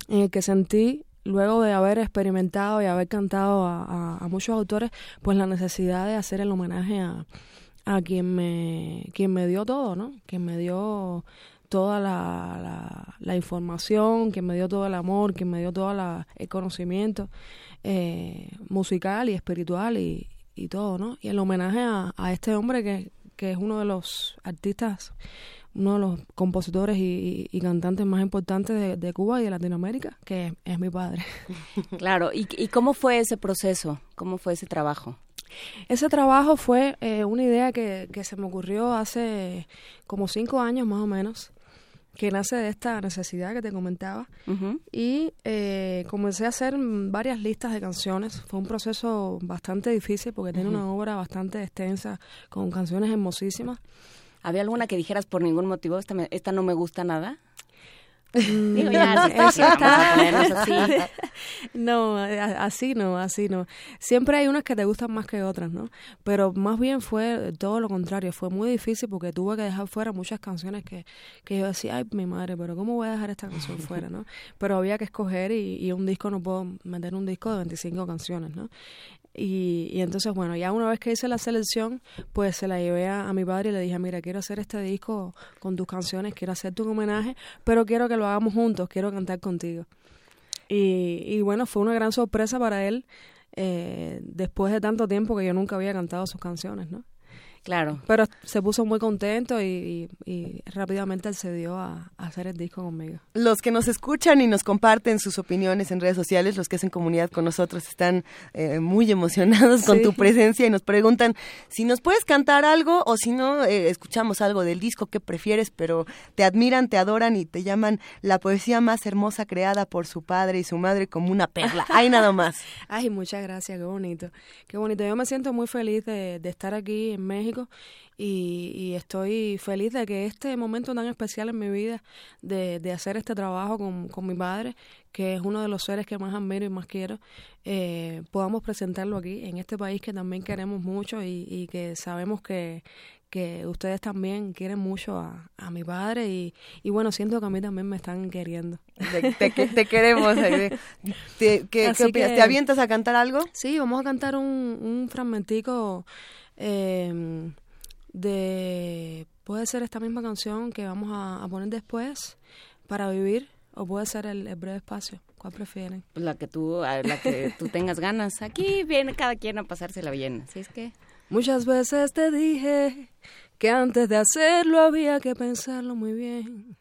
en el que sentí luego de haber experimentado y haber cantado a, a, muchos autores, pues la necesidad de hacer el homenaje a, a quien me, quien me dio todo, ¿no? Quien me dio toda la, la, información, quien me dio todo el amor, quien me dio todo el conocimiento eh, musical y espiritual y, y, todo, ¿no? Y el homenaje a, a este hombre que, que, es uno de los artistas, uno de los compositores y, y cantantes más importantes de, de, Cuba y de Latinoamérica, que es, es mi padre. Claro, ¿Y, ¿y cómo fue ese proceso? ¿Cómo fue ese trabajo? Ese trabajo fue eh, una idea que, que, se me ocurrió hace como cinco años más o menos, que nace de esta necesidad que te comentaba. Y eh, comencé a hacer varias listas de canciones. Fue un proceso bastante difícil porque tiene una obra bastante extensa con canciones hermosísimas. ¿Había alguna que dijeras por ningún motivo, esta, esta no me gusta nada? No, así no, así no. Siempre hay unas que te gustan más que otras, ¿no? Pero más bien fue todo lo contrario. Fue muy difícil porque tuve que dejar fuera muchas canciones que, que yo decía, ay, mi madre, pero ¿cómo voy a dejar esta canción fuera, no? Pero había que escoger y, y un disco no puedo meter un disco de 25 canciones, ¿no? Y, entonces, bueno, ya una vez que hice la selección, pues se la llevé a, mi padre y le dije, mira, quiero hacer este disco con tus canciones, quiero hacerte un homenaje, pero quiero que lo hagamos juntos, quiero cantar contigo. Y, y bueno, fue una gran sorpresa para él eh, después de tanto tiempo que yo nunca había cantado sus canciones, ¿no? Claro. Pero se puso muy contento y, y, y rápidamente accedió a, a, hacer el disco conmigo. Los que nos escuchan y nos comparten sus opiniones en redes sociales, los que hacen comunidad con nosotros, están eh, muy emocionados con sí. tu presencia y nos preguntan si nos puedes cantar algo o si no, eh, escuchamos algo del disco que prefieres, pero te admiran, te adoran y te llaman la poesía más hermosa creada por su padre y su madre como una perla. Hay nada más. Ay, muchas gracias, qué bonito. Qué bonito. Yo me siento muy feliz de, de estar aquí en México y, y, estoy feliz de que este momento tan especial en mi vida de, de hacer este trabajo con, con, mi padre, que es uno de los seres que más admiro y más quiero, eh, podamos presentarlo aquí, en este país que también queremos mucho y, y que sabemos que, que ustedes también quieren mucho a, a mi padre y, y, bueno, siento que a mí también me están queriendo. Te, te, te queremos. ¿Te, ¿qué, ¿qué opinas? Que, ¿Te avientas a cantar algo? Sí, vamos a cantar un, un fragmentico eh, de puede ser esta misma canción que vamos a, a poner después para vivir o puede ser el, el, breve espacio. Cuál prefieren pues la que tú la que tú tengas ganas. Aquí viene cada quien a pasársela bien. Así es que muchas veces te dije que antes de hacerlo había que pensarlo muy bien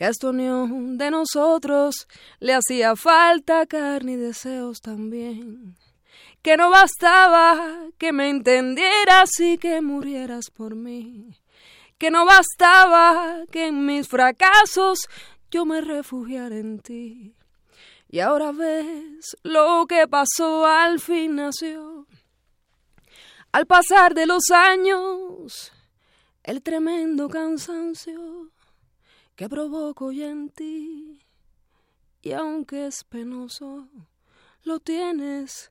que a esta unión de nosotros le hacía falta carne y deseos también que no bastaba que me entendieras y que murieras por mí, que no bastaba que en mis fracasos yo me refugiara en ti. Y ahora ves lo que pasó al fin nació. Al pasar de los años, el tremendo cansancio que provoco ya en ti. Y aunque es penoso, lo tienes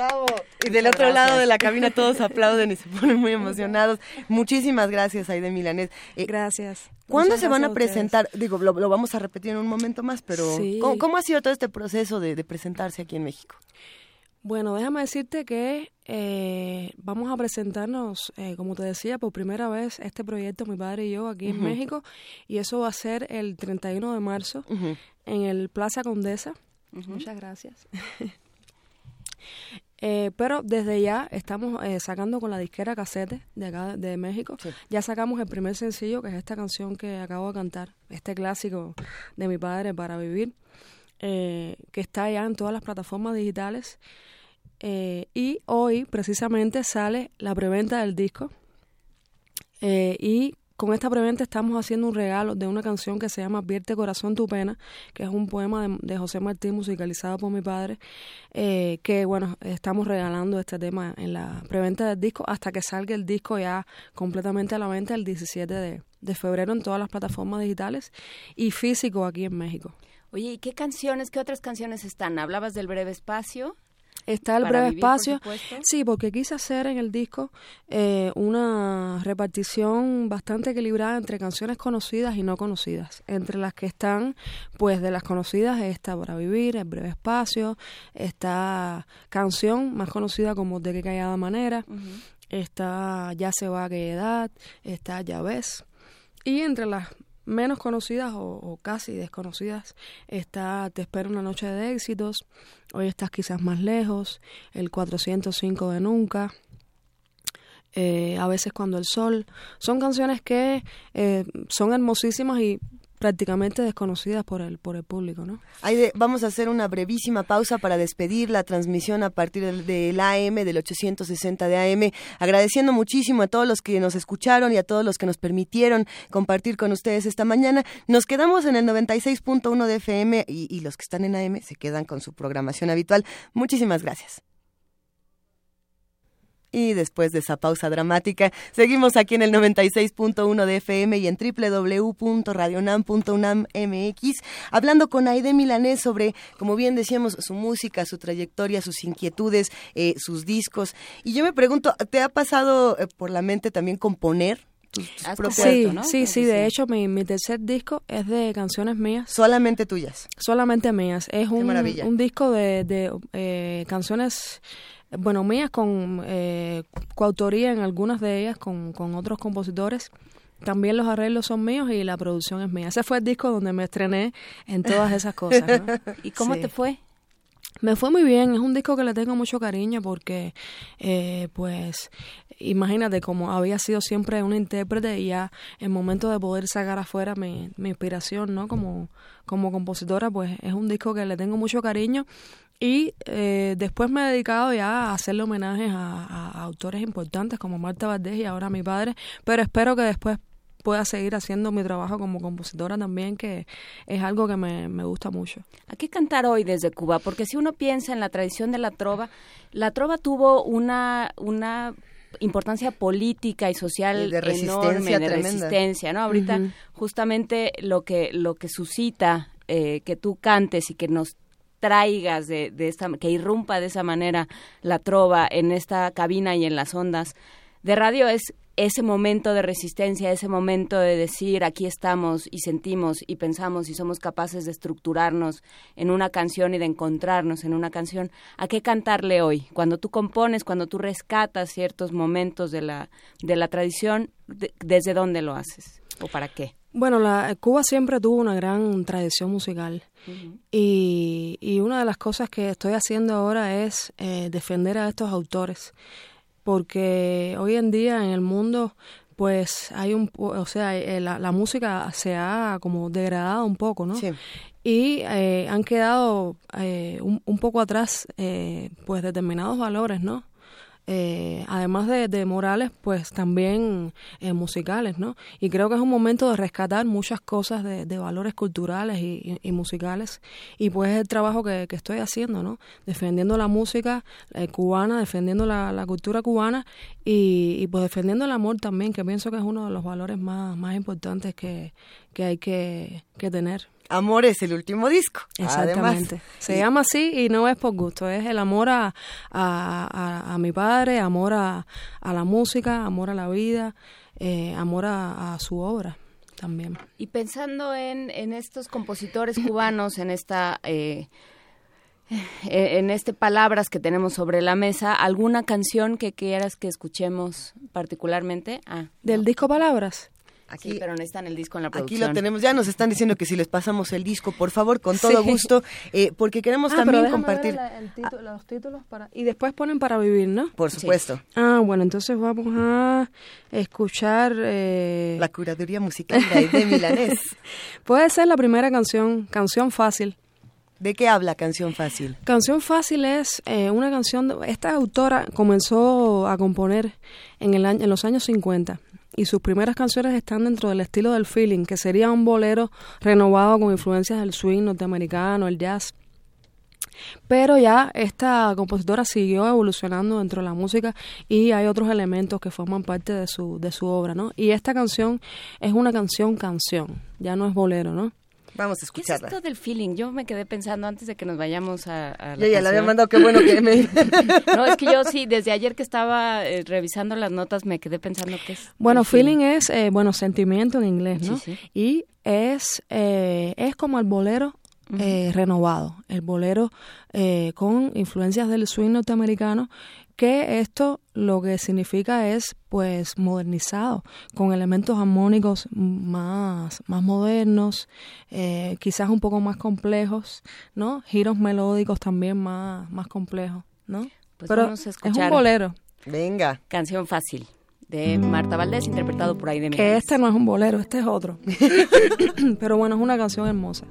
Bravo. Y del otro lado de la cabina todos aplauden y se ponen muy emocionados. Muchísimas gracias, Aide Milanés. Eh, gracias. ¿Cuándo se van a, a presentar? Digo, lo, lo, vamos a repetir en un momento más, pero sí. ¿cómo, ¿cómo, ha sido todo este proceso de, de, presentarse aquí en México? Bueno, déjame decirte que eh, vamos a presentarnos, eh, como te decía, por primera vez este proyecto, mi padre y yo, aquí uh -huh. en México, y eso va a ser el 31 de marzo uh -huh. en el Plaza Condesa. Uh -huh. Muchas gracias. Eh, pero desde ya estamos eh, sacando con la disquera Casete de acá de México. Sí. Ya sacamos el primer sencillo, que es esta canción que acabo de cantar, este clásico de mi padre, Para Vivir, eh, que está ya en todas las plataformas digitales. Y hoy precisamente sale la preventa del disco. Y con esta preventa estamos haciendo un regalo de una canción que se llama Vierte Corazón tu pena, que es un poema de, de José Martín musicalizado por mi padre, eh, que bueno, estamos regalando este tema en la preventa del disco hasta que salga el disco ya completamente a la venta el 17 de, de febrero en todas las plataformas digitales y físico aquí en México. Oye, ¿y qué canciones, qué otras canciones están? ¿Hablabas del breve espacio? Está el breve vivir, espacio. Sí, porque quise hacer en el disco eh, una repartición bastante equilibrada entre canciones conocidas y no conocidas. Entre las que están, pues de las conocidas está Para Vivir, El Breve Espacio, está Canción, más conocida como De qué callada manera, uh -huh. está Ya se va a qué edad, está Ya ves. Y entre las menos conocidas o, casi desconocidas está Te espero una noche de éxitos, Hoy estás quizás más lejos, el 405 de Nunca, eh, A veces cuando el sol. Son canciones que eh, son hermosísimas y prácticamente desconocidas por el por el público, ¿no? vamos a hacer una brevísima pausa para despedir la transmisión a partir del, AM del 860 de AM, agradeciendo muchísimo a todos los que nos escucharon y a todos los que nos permitieron compartir con ustedes esta mañana. Nos quedamos en el 96.1 de FM y los que están en AM se quedan con su programación habitual. Muchísimas gracias. Y después de esa pausa dramática, seguimos aquí en el 96.1 de FM y en www.radionam.unam.mx hablando con Aide Milanés sobre, como bien decíamos, su música, su trayectoria, sus inquietudes, eh, sus discos. Y yo me pregunto, ¿te ha pasado eh, por la mente también componer? Tus, sí, sí, sí, de hecho mi, mi tercer disco es de canciones mías. Solamente tuyas. Solamente mías. Es un, un disco de, de eh, canciones bueno, mías con eh, coautoría en algunas de ellas con, con otros compositores. También los arreglos son míos y la producción es mía. Ese fue el disco donde me estrené en todas esas cosas. ¿Y cómo te fue? Me fue muy bien, es un disco que le tengo mucho cariño porque, eh, pues, imagínate como había sido siempre una intérprete y ya en momento de poder sacar afuera mi, mi inspiración, ¿no? Como, como compositora, pues es un disco que le tengo mucho cariño y eh, después me he dedicado ya a hacerle homenajes a, autores importantes como Marta Valdés y ahora mi padre, pero espero que después pueda seguir haciendo mi trabajo como compositora también, que es algo que me, me gusta mucho. ¿A qué cantar hoy desde Cuba? Porque si uno piensa en la tradición de la trova, la trova tuvo una, una importancia política y social de enorme, de resistencia, ¿no? Ahorita justamente lo que lo que suscita eh, que tú cantes y que nos traigas de, de esta, que irrumpa de esa manera la trova en esta cabina y en las ondas de radio es ese momento de resistencia, ese momento de decir aquí estamos y sentimos y pensamos y somos capaces de estructurarnos en una canción y de encontrarnos en una canción, ¿a qué cantarle hoy? Cuando tú compones, cuando tú rescatas ciertos momentos de la, de la tradición, ¿desde dónde lo haces o para qué? Bueno, la, Cuba siempre tuvo una gran tradición musical y, y, una de las cosas que estoy haciendo ahora es eh, defender a estos autores, porque hoy en día en el mundo pues hay un, o sea, eh, la, la música se ha como degradado un poco, ¿no? Sí. Y eh, han quedado un, un, poco atrás, pues determinados valores, ¿no? Eh, además de, de, morales, pues también eh, musicales, ¿no? Y creo que es un momento de rescatar muchas cosas de, de valores culturales y, y, musicales. Y pues es el trabajo que, que estoy haciendo, ¿no? Defendiendo la música eh, cubana, defendiendo la, la cultura cubana y, y, pues defendiendo el amor también, que pienso que es uno de los valores más, más importantes que, que hay que, que tener. Amor es el último disco. Exactamente. Se llama así y no es por gusto, es el amor a, a, a, mi padre, amor a, la música, amor a la vida, eh, amor a, su obra también. Y pensando en, en estos compositores cubanos, en esta... Eh, eh, en este palabras que tenemos sobre la mesa, ¿alguna canción que quieras que escuchemos particularmente? Ah, ¿Del disco Palabras? Aquí, pero necesitan el disco en la producción. Aquí lo tenemos, ya nos están diciendo que si les pasamos el disco, por favor, con todo gusto, eh, porque queremos ah, también compartir. los títulos para, y después ponen para vivir, ¿no? Por supuesto. Ah, bueno, entonces vamos a escuchar... Eh... La curaduría musical de Milanés. Puede ser la primera canción, Canción Fácil. ¿De qué habla Canción Fácil? Canción Fácil es eh, una canción, esta autora comenzó a componer en, el año, en los años 50 y sus primeras canciones están dentro del estilo del feeling, que sería un bolero renovado con influencias del swing norteamericano, el jazz. Pero ya esta compositora siguió evolucionando dentro de la música y hay otros elementos que forman parte de su, de su obra, ¿no? Y esta canción es una canción canción, ya no es bolero, ¿no? Vamos a escucharla. ¿Qué es esto del feeling? Yo me quedé pensando antes de que nos vayamos a, a la ya la había mandado, qué bueno que me... no, es que yo sí, desde ayer que estaba eh, revisando las notas me quedé pensando qué es... Bueno, feeling, es, eh, bueno, sentimiento en inglés, ¿no? Sí, sí. Y es, eh, es como el bolero eh, renovado, el bolero eh, con influencias del swing norteamericano que esto lo que significa es pues modernizado, con elementos armónicos más, más modernos, eh, quizás un poco más complejos, ¿no? Giros melódicos también más, más complejos, ¿no? Pues Pero es un bolero. Venga. Canción fácil de Marta Valdés, interpretado por Aide Que este no es un bolero, este es otro. Pero bueno, es una canción hermosa.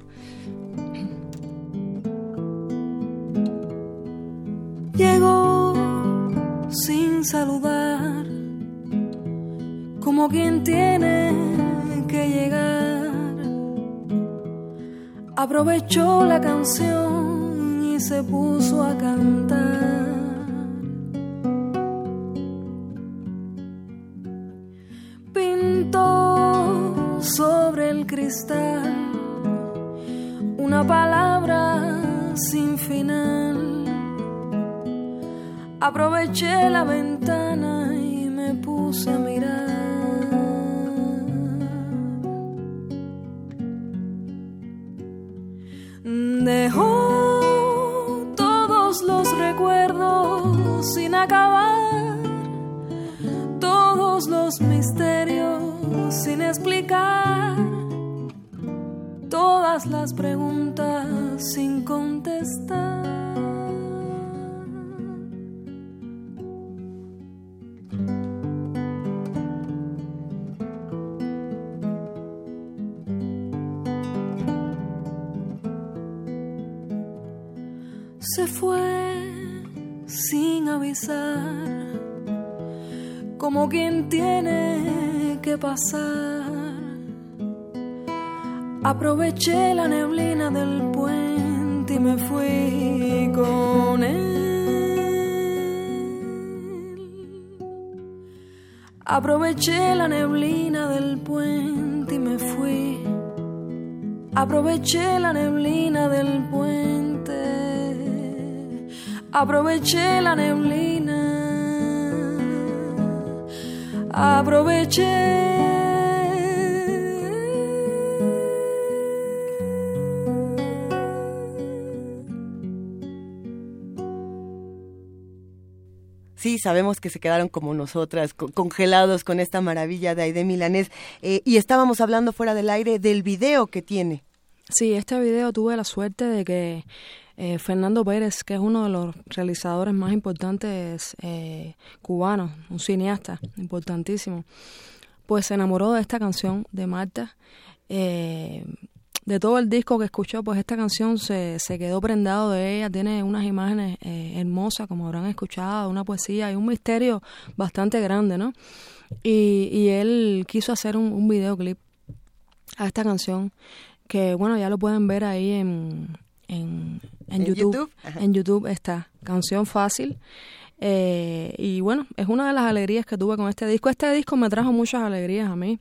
Llegó sin saludar, como quien tiene que llegar. Aprovechó la canción y se puso a cantar. Pintó sobre el cristal una palabra sin final. Aproveché la ventana y me puse a mirar. Dejó todos los recuerdos sin acabar, todos los misterios sin explicar, todas las preguntas sin contestar. Se fue sin avisar, como quien tiene que pasar. Aproveché la neblina del puente y me fui con él. Aproveché la neblina del puente y me fui. Aproveché la neblina del puente aproveché la neblina, aproveché. Sí, sabemos que se quedaron como nosotras, co- congelados con esta maravilla de Aide Milanés. Eh, y estábamos hablando fuera del aire del video que tiene. Sí, este video tuve la suerte de que eh, Fernando Pérez, que es uno de los realizadores más importantes eh, cubanos, un cineasta importantísimo, pues se enamoró de esta canción de Marta. Eh, de todo el disco que escuchó, pues esta canción se, se quedó prendado de ella, tiene unas imágenes hermosas, como habrán escuchado, una poesía y un misterio bastante grande, ¿no? Y, y él quiso hacer un, un videoclip a esta canción que bueno ya lo pueden ver ahí en en, en ¿En YouTube, en YouTube está. Canción fácil. Eh, y bueno es una de las alegrías que tuve con este disco. Este disco me trajo muchas alegrías a mí.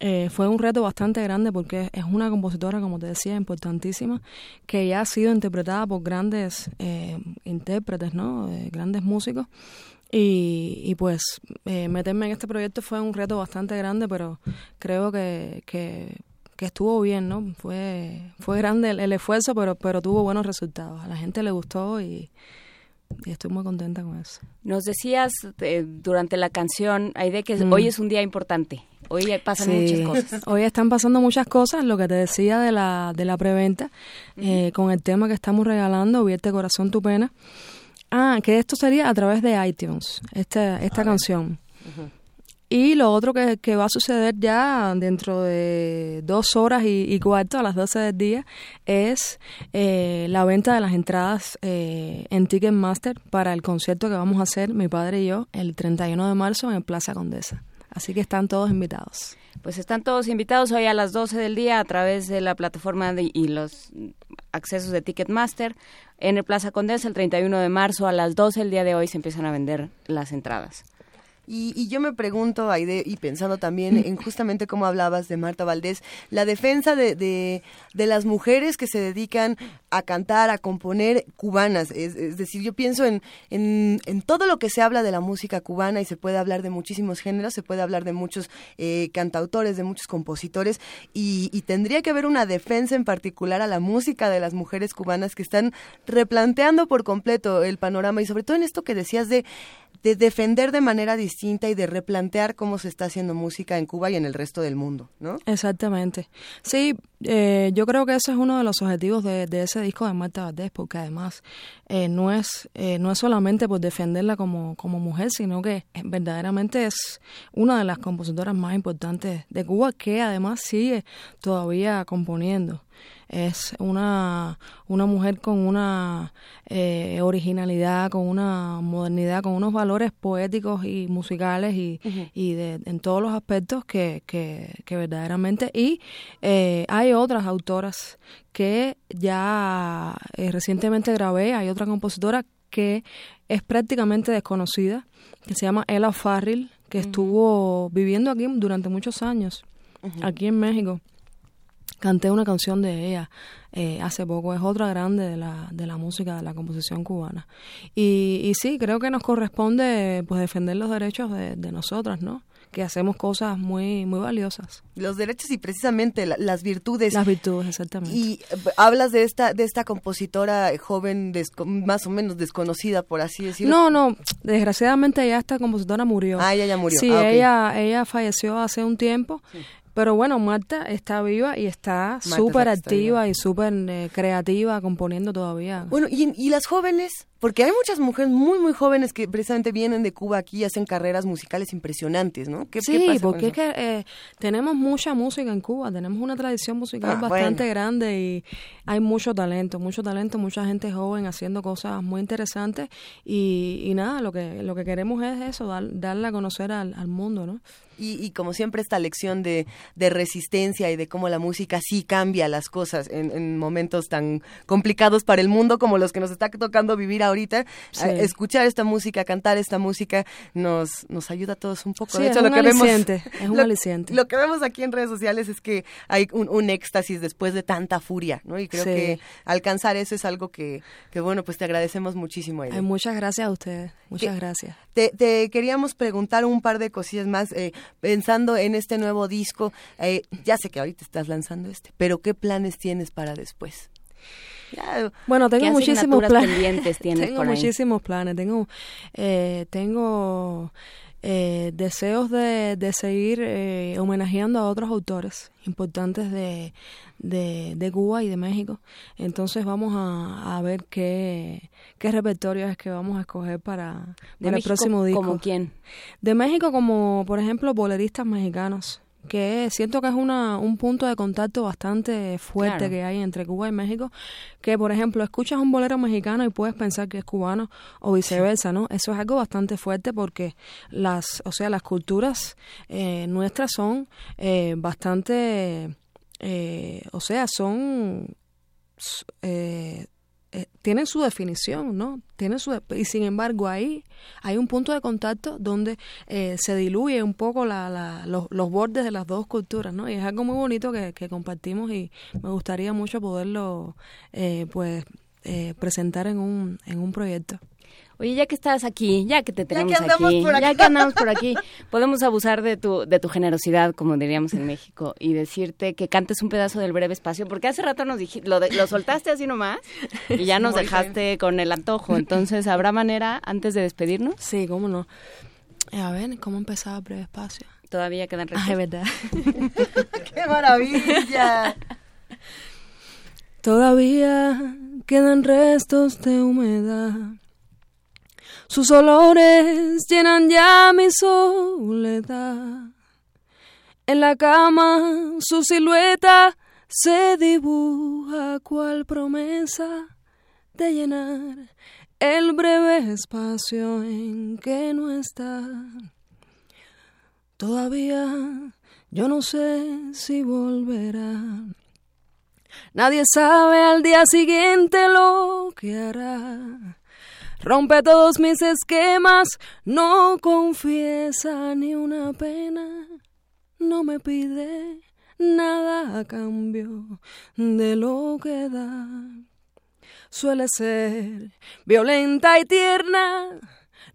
Eh, fue un reto bastante grande porque es una compositora como te decía importantísima que ya ha sido interpretada por grandes eh, intérpretes no grandes músicos. Y, y pues meterme en este proyecto fue un reto bastante grande, pero creo que, que, que estuvo bien, ¿no? Fue, fue grande el, el esfuerzo, pero, pero tuvo buenos resultados. A la gente le gustó y, y estoy muy contenta con eso. Nos decías eh, durante la canción, Aide, que Mm. hoy es un día importante. Hoy pasan Sí. muchas cosas. Hoy están pasando muchas cosas, lo que te decía de la, de la preventa, eh, con el tema que estamos regalando, Vierte Corazón Tu Pena. Ah, que esto sería a través de iTunes, esta, esta canción. Y lo otro que, va a suceder ya dentro de dos horas y, y cuarto, a las 12 del día, es eh, la venta de las entradas eh, en Ticketmaster para el concierto que vamos a hacer mi padre y yo el 31 de marzo en Plaza Condesa. Así que están todos invitados. Pues están todos invitados hoy a las 12 del día a través de la plataforma de- y los accesos de Ticketmaster. En el Plaza Condesa el 31 de marzo a las 12 del día de hoy se empiezan a vender las entradas. Y, y yo me pregunto, Aide, y pensando también en justamente cómo hablabas de Marta Valdés, la defensa de, de, de las mujeres que se dedican a cantar, a componer cubanas. Es, es decir, yo pienso en, en, en todo lo que se habla de la música cubana y se puede hablar de muchísimos géneros, se puede hablar de muchos eh, cantautores, de muchos compositores, y, y tendría que haber una defensa en particular a la música de las mujeres cubanas que están replanteando por completo el panorama y sobre todo en esto que decías de de defender de manera distinta distinta y de replantear cómo se está haciendo música en Cuba y en el resto del mundo, ¿no? Exactamente. Sí, eh, yo creo que ese es uno de los objetivos de, ese disco de Marta Valdés, porque además eh, no es eh, no es solamente por defenderla como, como mujer, sino que verdaderamente es una de las compositoras más importantes de Cuba, que además sigue todavía componiendo es una, una mujer con una eh, originalidad, con una modernidad, con unos valores poéticos y musicales y, y de, en todos los aspectos que, que, que verdaderamente. Y eh, hay otras autoras que ya eh, recientemente grabé, hay otra compositora que es prácticamente desconocida, que se llama Ella Farrell, que estuvo viviendo aquí durante muchos años, aquí en México canté una canción de ella eh, hace poco, es otra grande de la, de la música, de la composición cubana. Y, y sí, creo que nos corresponde pues defender los derechos de, de nosotras, ¿no? que hacemos cosas muy muy valiosas. Los derechos y precisamente las virtudes. Las virtudes, exactamente. Y eh, hablas de esta de esta compositora joven más o menos desconocida por así decirlo. No, no, desgraciadamente ya esta compositora murió. Ah, ella ya murió. Sí, ah, ella ella falleció hace un tiempo. Sí. Pero bueno, Marta está viva y está súper activa y súper eh, creativa, componiendo todavía. Bueno, ¿y, ¿y las jóvenes? Porque hay muchas mujeres muy, muy jóvenes que precisamente vienen de Cuba aquí y hacen carreras musicales impresionantes, ¿no? ¿Qué, sí, porque es que eh, tenemos mucha música en Cuba, tenemos una tradición musical ah, bastante grande y hay mucho talento, mucho talento, mucha gente joven haciendo cosas muy interesantes y, y nada, lo que, lo que queremos es eso, dar, darle a conocer al, al mundo, ¿no? Y, y, como siempre esta lección de, de, resistencia y de cómo la música sí cambia las cosas en, en, momentos tan complicados para el mundo como los que nos está tocando vivir ahorita. escuchar esta música, cantar esta música nos, nos ayuda a todos un poco. de hecho, lo que vemos, es un lo, aliciente. Lo que vemos aquí en redes sociales es que hay un, un éxtasis después de tanta furia, ¿no? Y creo que alcanzar eso es algo que, que, bueno, pues te agradecemos muchísimo. Ay, muchas gracias a ustedes, muchas que, gracias. Te, te, queríamos preguntar un par de cosillas más. Eh, pensando en este nuevo disco, eh, ya sé que ahorita estás lanzando este, pero ¿qué planes tienes para después? Ya, bueno, tengo muchísimos planes. Tengo muchísimos planes. Tengo, eh, tengo eh, deseos de, de seguir eh, homenajeando a otros autores importantes de, de, de, Cuba y de México. Entonces vamos a, a ver qué, qué repertorio es que vamos a escoger para, para el próximo disco. ¿Como quién? De México como, por ejemplo, boleristas mexicanos que siento que es una, un punto de contacto bastante fuerte claro. que hay entre Cuba y México, que por ejemplo escuchas un bolero mexicano y puedes pensar que es cubano o viceversa, ¿no? Eso es algo bastante fuerte porque las, o sea, las culturas eh, nuestras son eh, bastante, eh, o sea, son eh, eh, tienen su definición, ¿no? Tienen su y sin embargo ahí hay un punto de contacto donde eh, se diluye un poco la, la, los, los, bordes de las dos culturas, ¿no? Y es algo muy bonito que, que compartimos y me gustaría mucho poderlo, eh, pues, eh, presentar en un, en un proyecto. Oye, ya que estás aquí, ya que te tenemos ya que aquí, ya que andamos por aquí, podemos abusar de tu, de tu generosidad, como diríamos en México, y decirte que cantes un pedazo del breve espacio, porque hace rato nos dijiste, lo, de, lo soltaste así nomás y ya nos dejaste con el antojo. Entonces, ¿habrá manera antes de despedirnos? Sí, cómo no. A ver, ¿cómo empezaba breve espacio? Todavía quedan restos. Ay, verdad. ¡Qué maravilla! Todavía quedan restos de humedad sus olores llenan ya mi soledad. En la cama su silueta se dibuja cual promesa de llenar el breve espacio en que no está. Todavía yo no sé si volverá. Nadie sabe al día siguiente lo que hará. Rompe todos mis esquemas, no confiesa ni una pena, no me pide nada a cambio de lo que da. Suele ser violenta y tierna,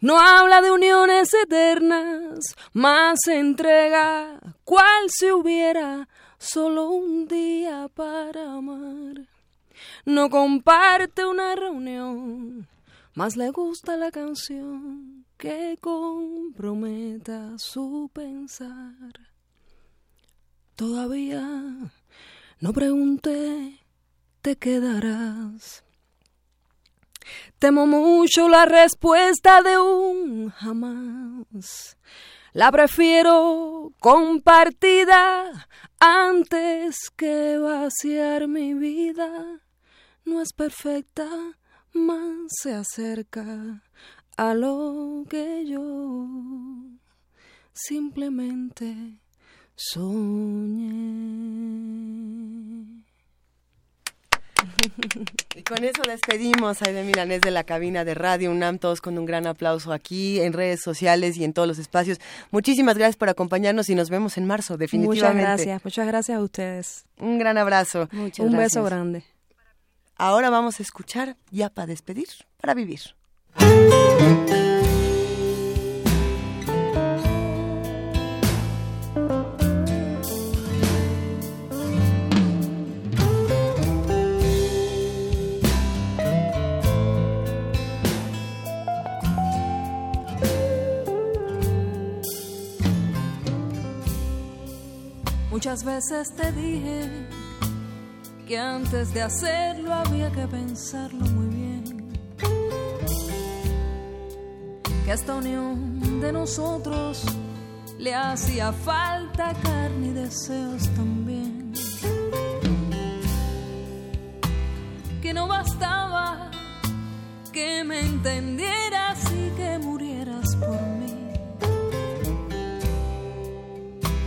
no habla de uniones eternas, más entrega cual si hubiera solo un día para amar. No comparte una reunión más le gusta la canción que comprometa su pensar. Todavía no pregunté, te quedarás. Temo mucho la respuesta de un jamás. La prefiero compartida antes que vaciar mi vida. No es perfecta, más se acerca a lo que yo simplemente soñé. Y con eso despedimos a Aide Milanés de la cabina de Radio UNAM, todos con un gran aplauso aquí en redes sociales y en todos los espacios. Muchísimas gracias por acompañarnos y nos vemos en marzo, definitivamente. Muchas gracias, muchas gracias a ustedes. Un gran abrazo. un beso grande. Ahora vamos a escuchar ya para despedir, para vivir. Muchas veces te dije que antes de hacerlo había que pensarlo muy bien. Que a esta unión de nosotros le hacía falta carne y deseos también. Que no bastaba que me entendieras y que murieras por mí.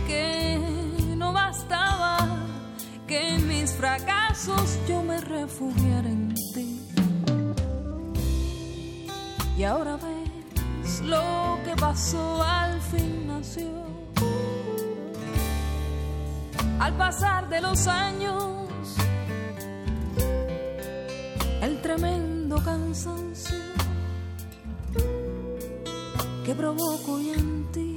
Que no bastaba que fracasos yo me refugiara en ti. Y ahora ves lo que pasó al fin nació. Al pasar de los años, el tremendo cansancio que provoco en ti.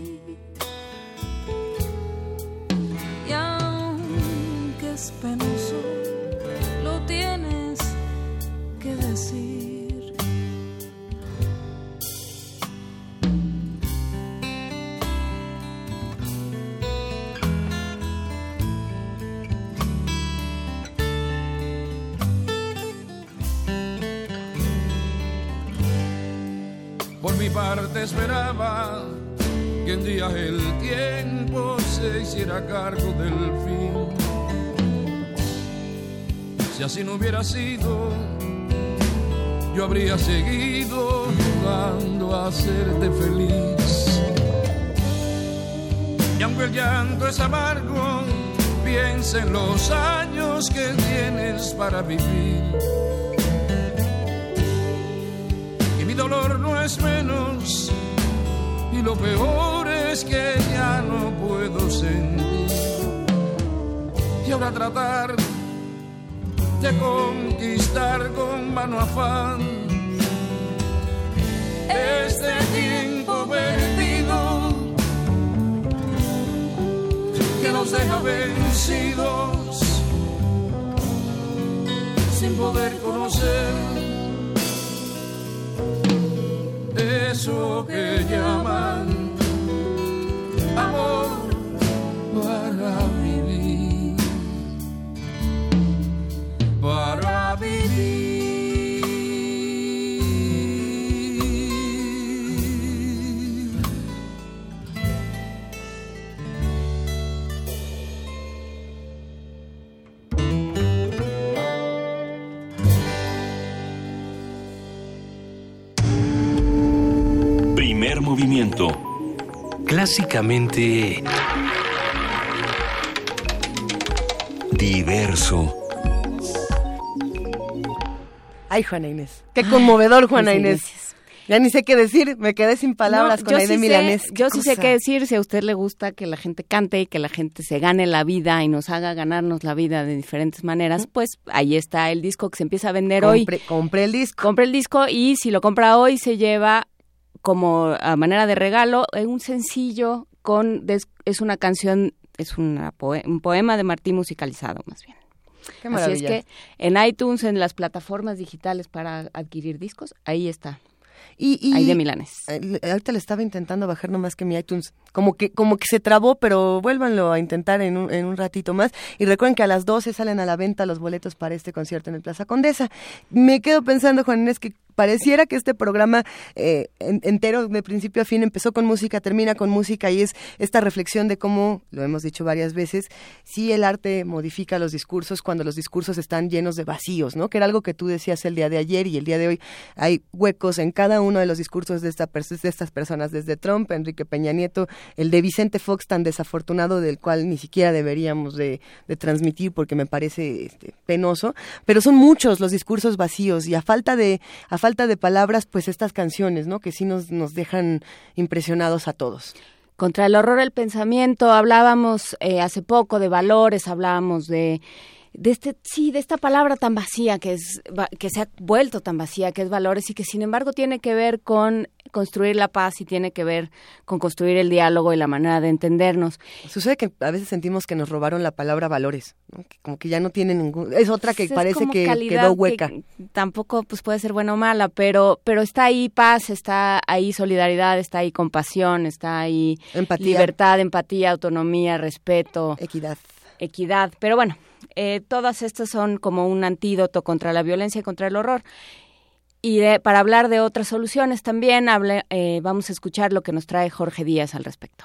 Es penoso, lo tienes que decir. Por mi parte esperaba que un día el tiempo se hiciera cargo del fin. Si así no hubiera sido, yo habría seguido jugando a hacerte feliz. Y aunque el llanto es amargo, piensa en los años que tienes para vivir. Y mi dolor no es menos, y lo peor es que ya no puedo sentir. Y ahora tratar de conquistar con mano afán. Este tiempo perdido que nos deja vencidos sin poder conocer. Eso que llaman amor para para vivir. Primer movimiento. Clásicamente Diverso. Ay, Juana Inés. Qué conmovedor, Juana Inés. gracias. Ya ni sé qué decir, me quedé sin palabras No, con Aide sí sé- Milanés. yo sí sé qué decir. Si a usted le gusta que la gente cante y que la gente se gane la vida y nos haga ganarnos la vida de diferentes maneras, pues ahí está el disco que se empieza a vender hoy. Compre- el disco. Compre el disco y si lo compra hoy se lleva como a manera de regalo eh, un sencillo con es una canción es una poe- un poema de Martín musicalizado más bien. Qué Así es que en iTunes, en las plataformas digitales para adquirir discos, ahí está. Y, y Ahí de Milanes. eh, ahorita le estaba intentando bajar nomás que mi iTunes, como que como que se trabó, pero vuélvanlo a intentar en un, en un ratito más. Y recuerden que a las 12 salen a la venta los boletos para este concierto en el Plaza Condesa. Me quedo pensando, Juan Inés, que pareciera que este programa eh, en- entero, de principio a fin, empezó con música, termina con música y es esta reflexión de cómo, lo hemos dicho varias veces, si el arte modifica los discursos cuando los discursos están llenos de vacíos, ¿no? Que era algo que tú decías el día de ayer y el día de hoy. Hay huecos en cada uno de los discursos de, esta, de estas personas, desde Trump, Enrique Peña Nieto, el de Vicente Fox tan desafortunado del cual ni siquiera deberíamos de, transmitir porque me parece este, penoso, pero son muchos los discursos vacíos y a falta de a falta de palabras, pues estas canciones, ¿no? Que sí nos nos dejan impresionados a todos. Contra el horror del pensamiento hablábamos eh, hace poco de valores, hablábamos de de este sí de esta palabra tan vacía que es que se ha vuelto tan vacía que es valores y que sin embargo tiene que ver con construir la paz y tiene que ver con construir el diálogo y la manera de entendernos. Sucede que a veces sentimos que nos robaron la palabra valores, ¿no? Que como que ya no tiene ningún es otra que Pues es parece que quedó que hueca. tampoco pues puede ser buena o mala, pero pero está ahí paz, está ahí solidaridad, está ahí compasión, está ahí Empatía. libertad, empatía, autonomía, respeto, equidad. Equidad, pero bueno, eh, todas estas son como un antídoto contra la violencia y contra el horror. Y para hablar de otras soluciones también hable- eh, vamos a escuchar lo que nos trae Jorge Díaz al respecto.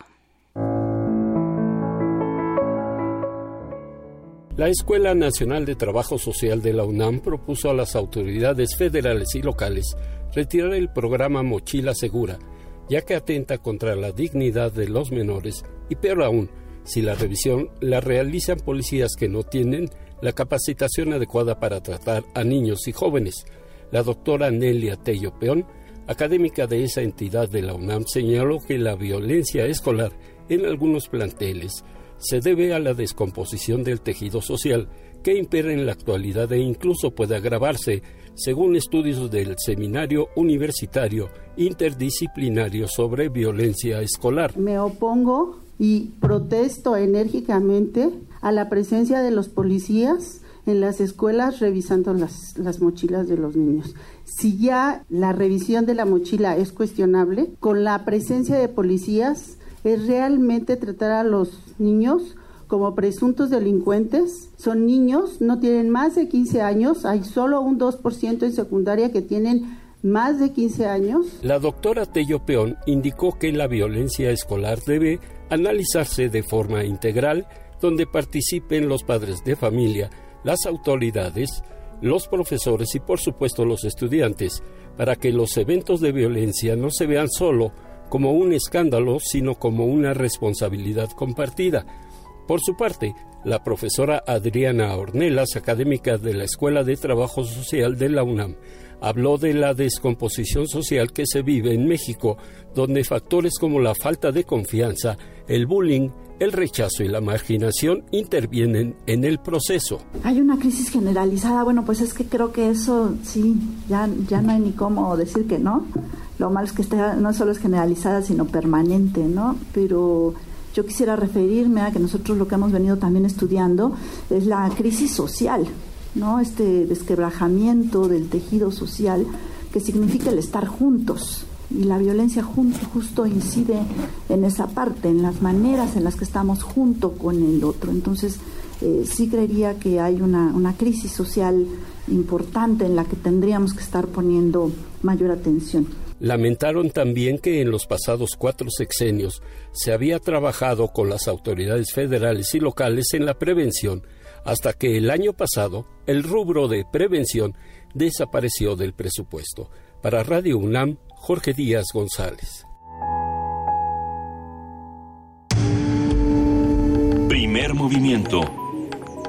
La Escuela Nacional de Trabajo Social de la UNAM propuso a las autoridades federales y locales retirar el programa Mochila Segura, ya que atenta contra la dignidad de los menores y peor aún, si la revisión la realizan policías que no tienen la capacitación adecuada para tratar a niños y jóvenes. La doctora Nelia Tello Peón, académica de esa entidad de la UNAM, señaló que la violencia escolar en algunos planteles se debe a la descomposición del tejido social que impera en la actualidad e incluso puede agravarse, según estudios del Seminario Universitario Interdisciplinario sobre Violencia Escolar. Me opongo y protesto enérgicamente a la presencia de los policías en las escuelas revisando las, las mochilas de los niños. Si ya la revisión de la mochila es cuestionable, con la presencia de policías es realmente tratar a los niños como presuntos delincuentes. Son niños, no tienen más de 15 años, hay solo un 2% en secundaria que tienen más de 15 años. La doctora Tello Peón indicó que la violencia escolar debe analizarse de forma integral, donde participen los padres de familia, las autoridades, los profesores y por supuesto los estudiantes, para que los eventos de violencia no se vean solo como un escándalo, sino como una responsabilidad compartida. Por su parte, la profesora Adriana Ornelas, académica de la Escuela de Trabajo Social de la UNAM, habló de la descomposición social que se vive en México, donde factores como la falta de confianza, el bullying, el rechazo y la marginación intervienen en el proceso. Hay una crisis generalizada, bueno, pues es que creo que eso sí, ya, ya no hay ni cómo decir que no. Lo malo es que está, no solo es generalizada, sino permanente, ¿no? Pero yo quisiera referirme a que nosotros lo que hemos venido también estudiando es la crisis social, ¿no? Este desquebrajamiento del tejido social que significa el estar juntos. Y la violencia junto, justo incide en esa parte, en las maneras en las que estamos junto con el otro. Entonces, eh, sí creería que hay una, una crisis social importante en la que tendríamos que estar poniendo mayor atención. Lamentaron también que en los pasados cuatro sexenios se había trabajado con las autoridades federales y locales en la prevención, hasta que el año pasado el rubro de prevención desapareció del presupuesto. Para Radio UNAM, Jorge Díaz González. Primer movimiento.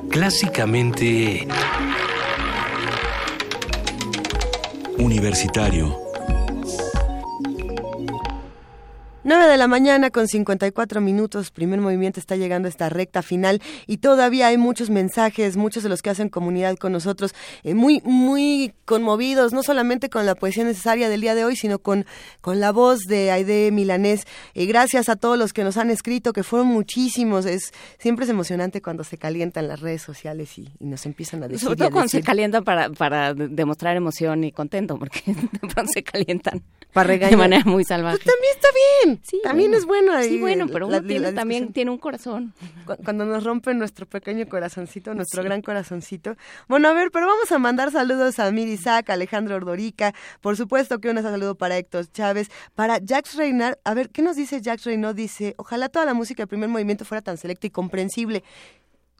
Clásicamente... Universitario. 9 de la mañana con 54 minutos, primer movimiento está llegando a esta recta final y todavía hay muchos mensajes, muchos de los que hacen comunidad con nosotros, eh, muy, muy conmovidos, no solamente con la poesía necesaria del día de hoy, sino con, con la voz de Aide Milanés. Eh, gracias a todos los que nos han escrito, que fueron muchísimos. Es, siempre es emocionante cuando se calientan las redes sociales y, y nos empiezan a decir. Sobre todo cuando se calientan para, para demostrar emoción y contento, porque de pronto se calientan para regañar. de manera muy salvaje. Pues también está bien. Sí, también bueno. es bueno ahí. Sí, bueno, pero uno la- tiene, la también tiene un corazón. Cu- Cuando nos rompen nuestro pequeño corazoncito, nuestro gran corazoncito. Bueno, a ver, pero vamos a mandar saludos a Mir Isaac, Alejandro Ordorica, por supuesto que un saludo para Héctor Chávez, para Jax Reynard. A ver, ¿qué nos dice Jax Reynard? Dice, ojalá toda la música del primer movimiento fuera tan selecta y comprensible.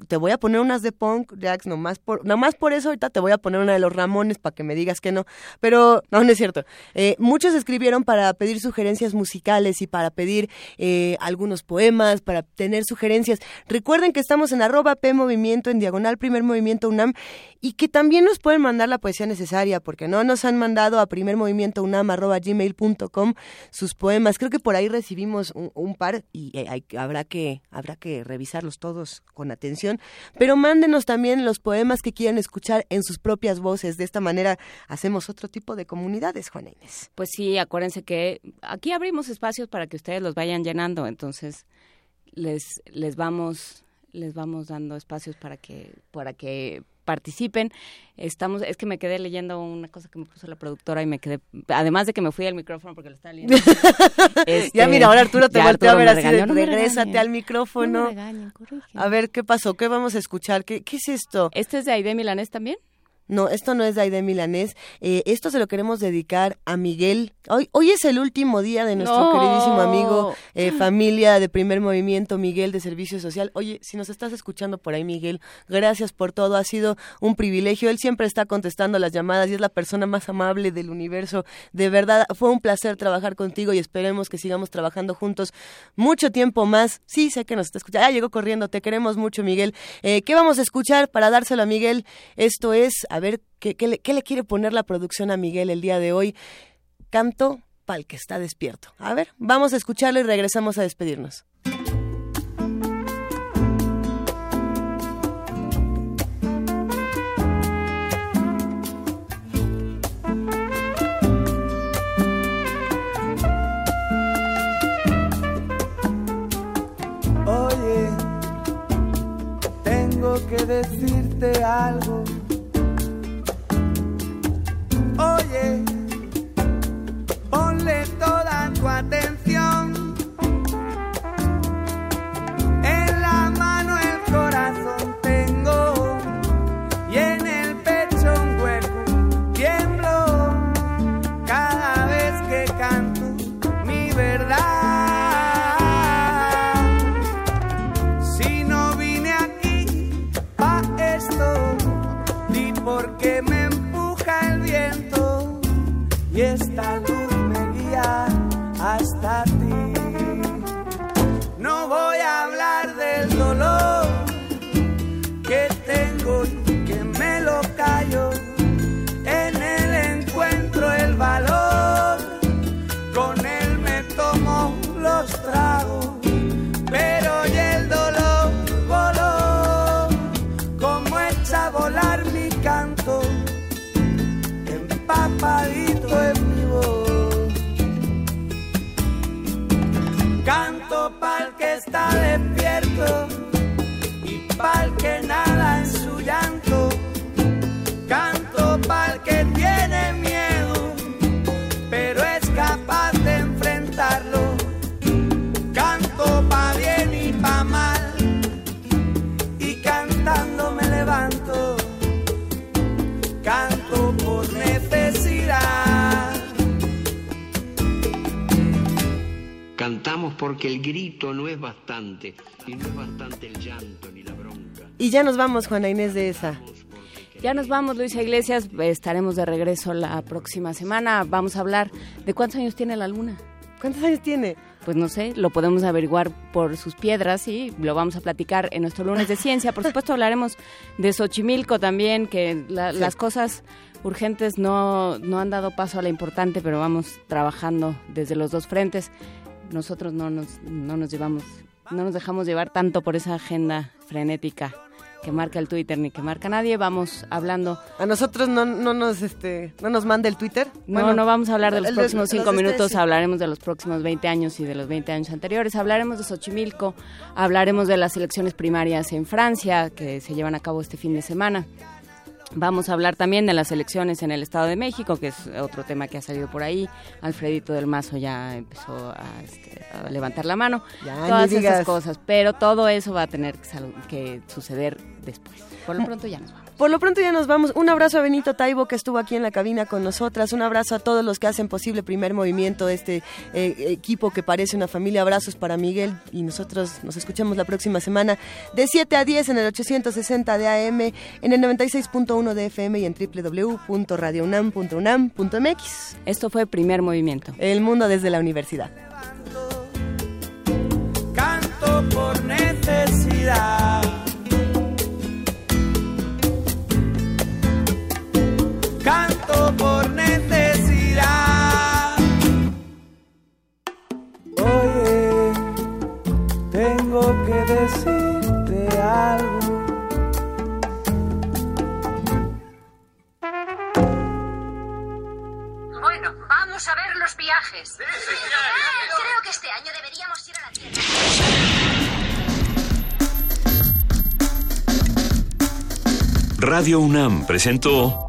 Te voy a poner unas de punk, Jax, nomás por, nomás por eso ahorita te voy a poner una de los Ramones para que me digas que no. Pero no, no es cierto. Eh, muchos escribieron para pedir sugerencias musicales y para pedir eh, algunos poemas, para tener sugerencias. Recuerden que estamos en arroba P Movimiento, en diagonal Primer Movimiento UNAM, y que también nos pueden mandar la poesía necesaria, porque no nos han mandado a primer movimiento UNAM arroba gmail.com sus poemas. Creo que por ahí recibimos un, par y eh, habrá, que, habrá que revisarlos todos con atención. Pero mándenos también los poemas que quieran escuchar en sus propias voces. De esta manera hacemos otro tipo de comunidades, Juana Inés. Pues sí, acuérdense que aquí abrimos espacios para que ustedes los vayan llenando, entonces les les vamos les vamos dando espacios para que para que participen. Estamos es que me quedé leyendo una cosa que me puso la productora y me quedé además de que me fui al micrófono porque lo estaba leyendo. Este, ya mira, ahora Arturo te volteó a ver así, de, no regrésate regañen. al micrófono. No me regañen, corrigen. a ver, ¿qué pasó? ¿Qué vamos a escuchar? ¿Qué, qué es esto? ¿Este es de Aide Milanés también? No, esto no es de Aide Milanés. Eh, esto se lo queremos dedicar a Miguel. Hoy, hoy es el último día de nuestro No. queridísimo amigo, eh, familia de primer movimiento, Miguel de Servicio Social. Oye, si nos estás escuchando por ahí, Miguel, gracias por todo. Ha sido un privilegio. Él siempre está contestando las llamadas y es la persona más amable del universo. De verdad, fue un placer trabajar contigo y esperemos que sigamos trabajando juntos mucho tiempo más. Sí, sé que nos está escuchando. Ah, llegó corriendo. Te queremos mucho, Miguel. Eh, ¿Qué vamos a escuchar para dárselo a Miguel? Esto es, a ver, ¿qué, qué le, quiere poner la producción a Miguel el día de hoy? Canto pa'l que está despierto. A ver, vamos a escucharlo y regresamos a despedirnos. Oye, tengo que decirte algo. Toda tu con él me tomo los tragos, pero y el dolor voló, como echa a volar mi canto, empapadito en mi voz. Canto pa'l que está despierto y pa'l que nada en su llanto. Cantamos porque el grito no es bastante, y no es bastante el llanto ni la bronca. Y ya nos vamos, Juana Inés de esa. Ya nos vamos, Luisa Iglesias. Estaremos de regreso la próxima semana. Vamos a hablar de cuántos años tiene la luna. ¿Cuántos años tiene? Pues no sé, lo podemos averiguar por sus piedras y lo vamos a platicar en nuestro lunes de ciencia. Por supuesto hablaremos de Xochimilco también, que la- Sí. las cosas urgentes no, no han dado paso a la importante, pero vamos trabajando desde los dos frentes. Nosotros no nos, no nos llevamos, no nos dejamos llevar tanto por esa agenda frenética que marca el Twitter ni que marca nadie, vamos hablando. A nosotros no, no nos este no nos manda el Twitter. no, no vamos a hablar de los próximos cinco minutos, hablaremos de los próximos 20 años y de los 20 años anteriores, hablaremos de Xochimilco, hablaremos de las elecciones primarias en Francia que se llevan a cabo este fin de semana. Vamos a hablar también de las elecciones en el Estado de México, que es otro tema que ha salido por ahí. Alfredito del Mazo ya empezó a, este, levantar la mano. Todas esas cosas. Pero todo eso va a tener que suceder después. Por lo pronto ya nos vamos. Por lo pronto ya nos vamos. Un abrazo a Benito Taibo que estuvo aquí en la cabina con nosotras. Un abrazo a todos los que hacen posible primer movimiento, este eh, equipo que parece una familia. Abrazos para Miguel y nosotros nos escuchamos la próxima semana de 7 a 10 en el 860 de AM, en el 96.1 de FM y en www.radiounam.unam.mx. Esto fue Primer Movimiento. El mundo desde la universidad. Canto por necesidad por necesidad. Oye, tengo que decirte algo. Bueno, vamos a ver los viajes. Creo que este año deberíamos ir a la Tierra. Radio UNAM presentó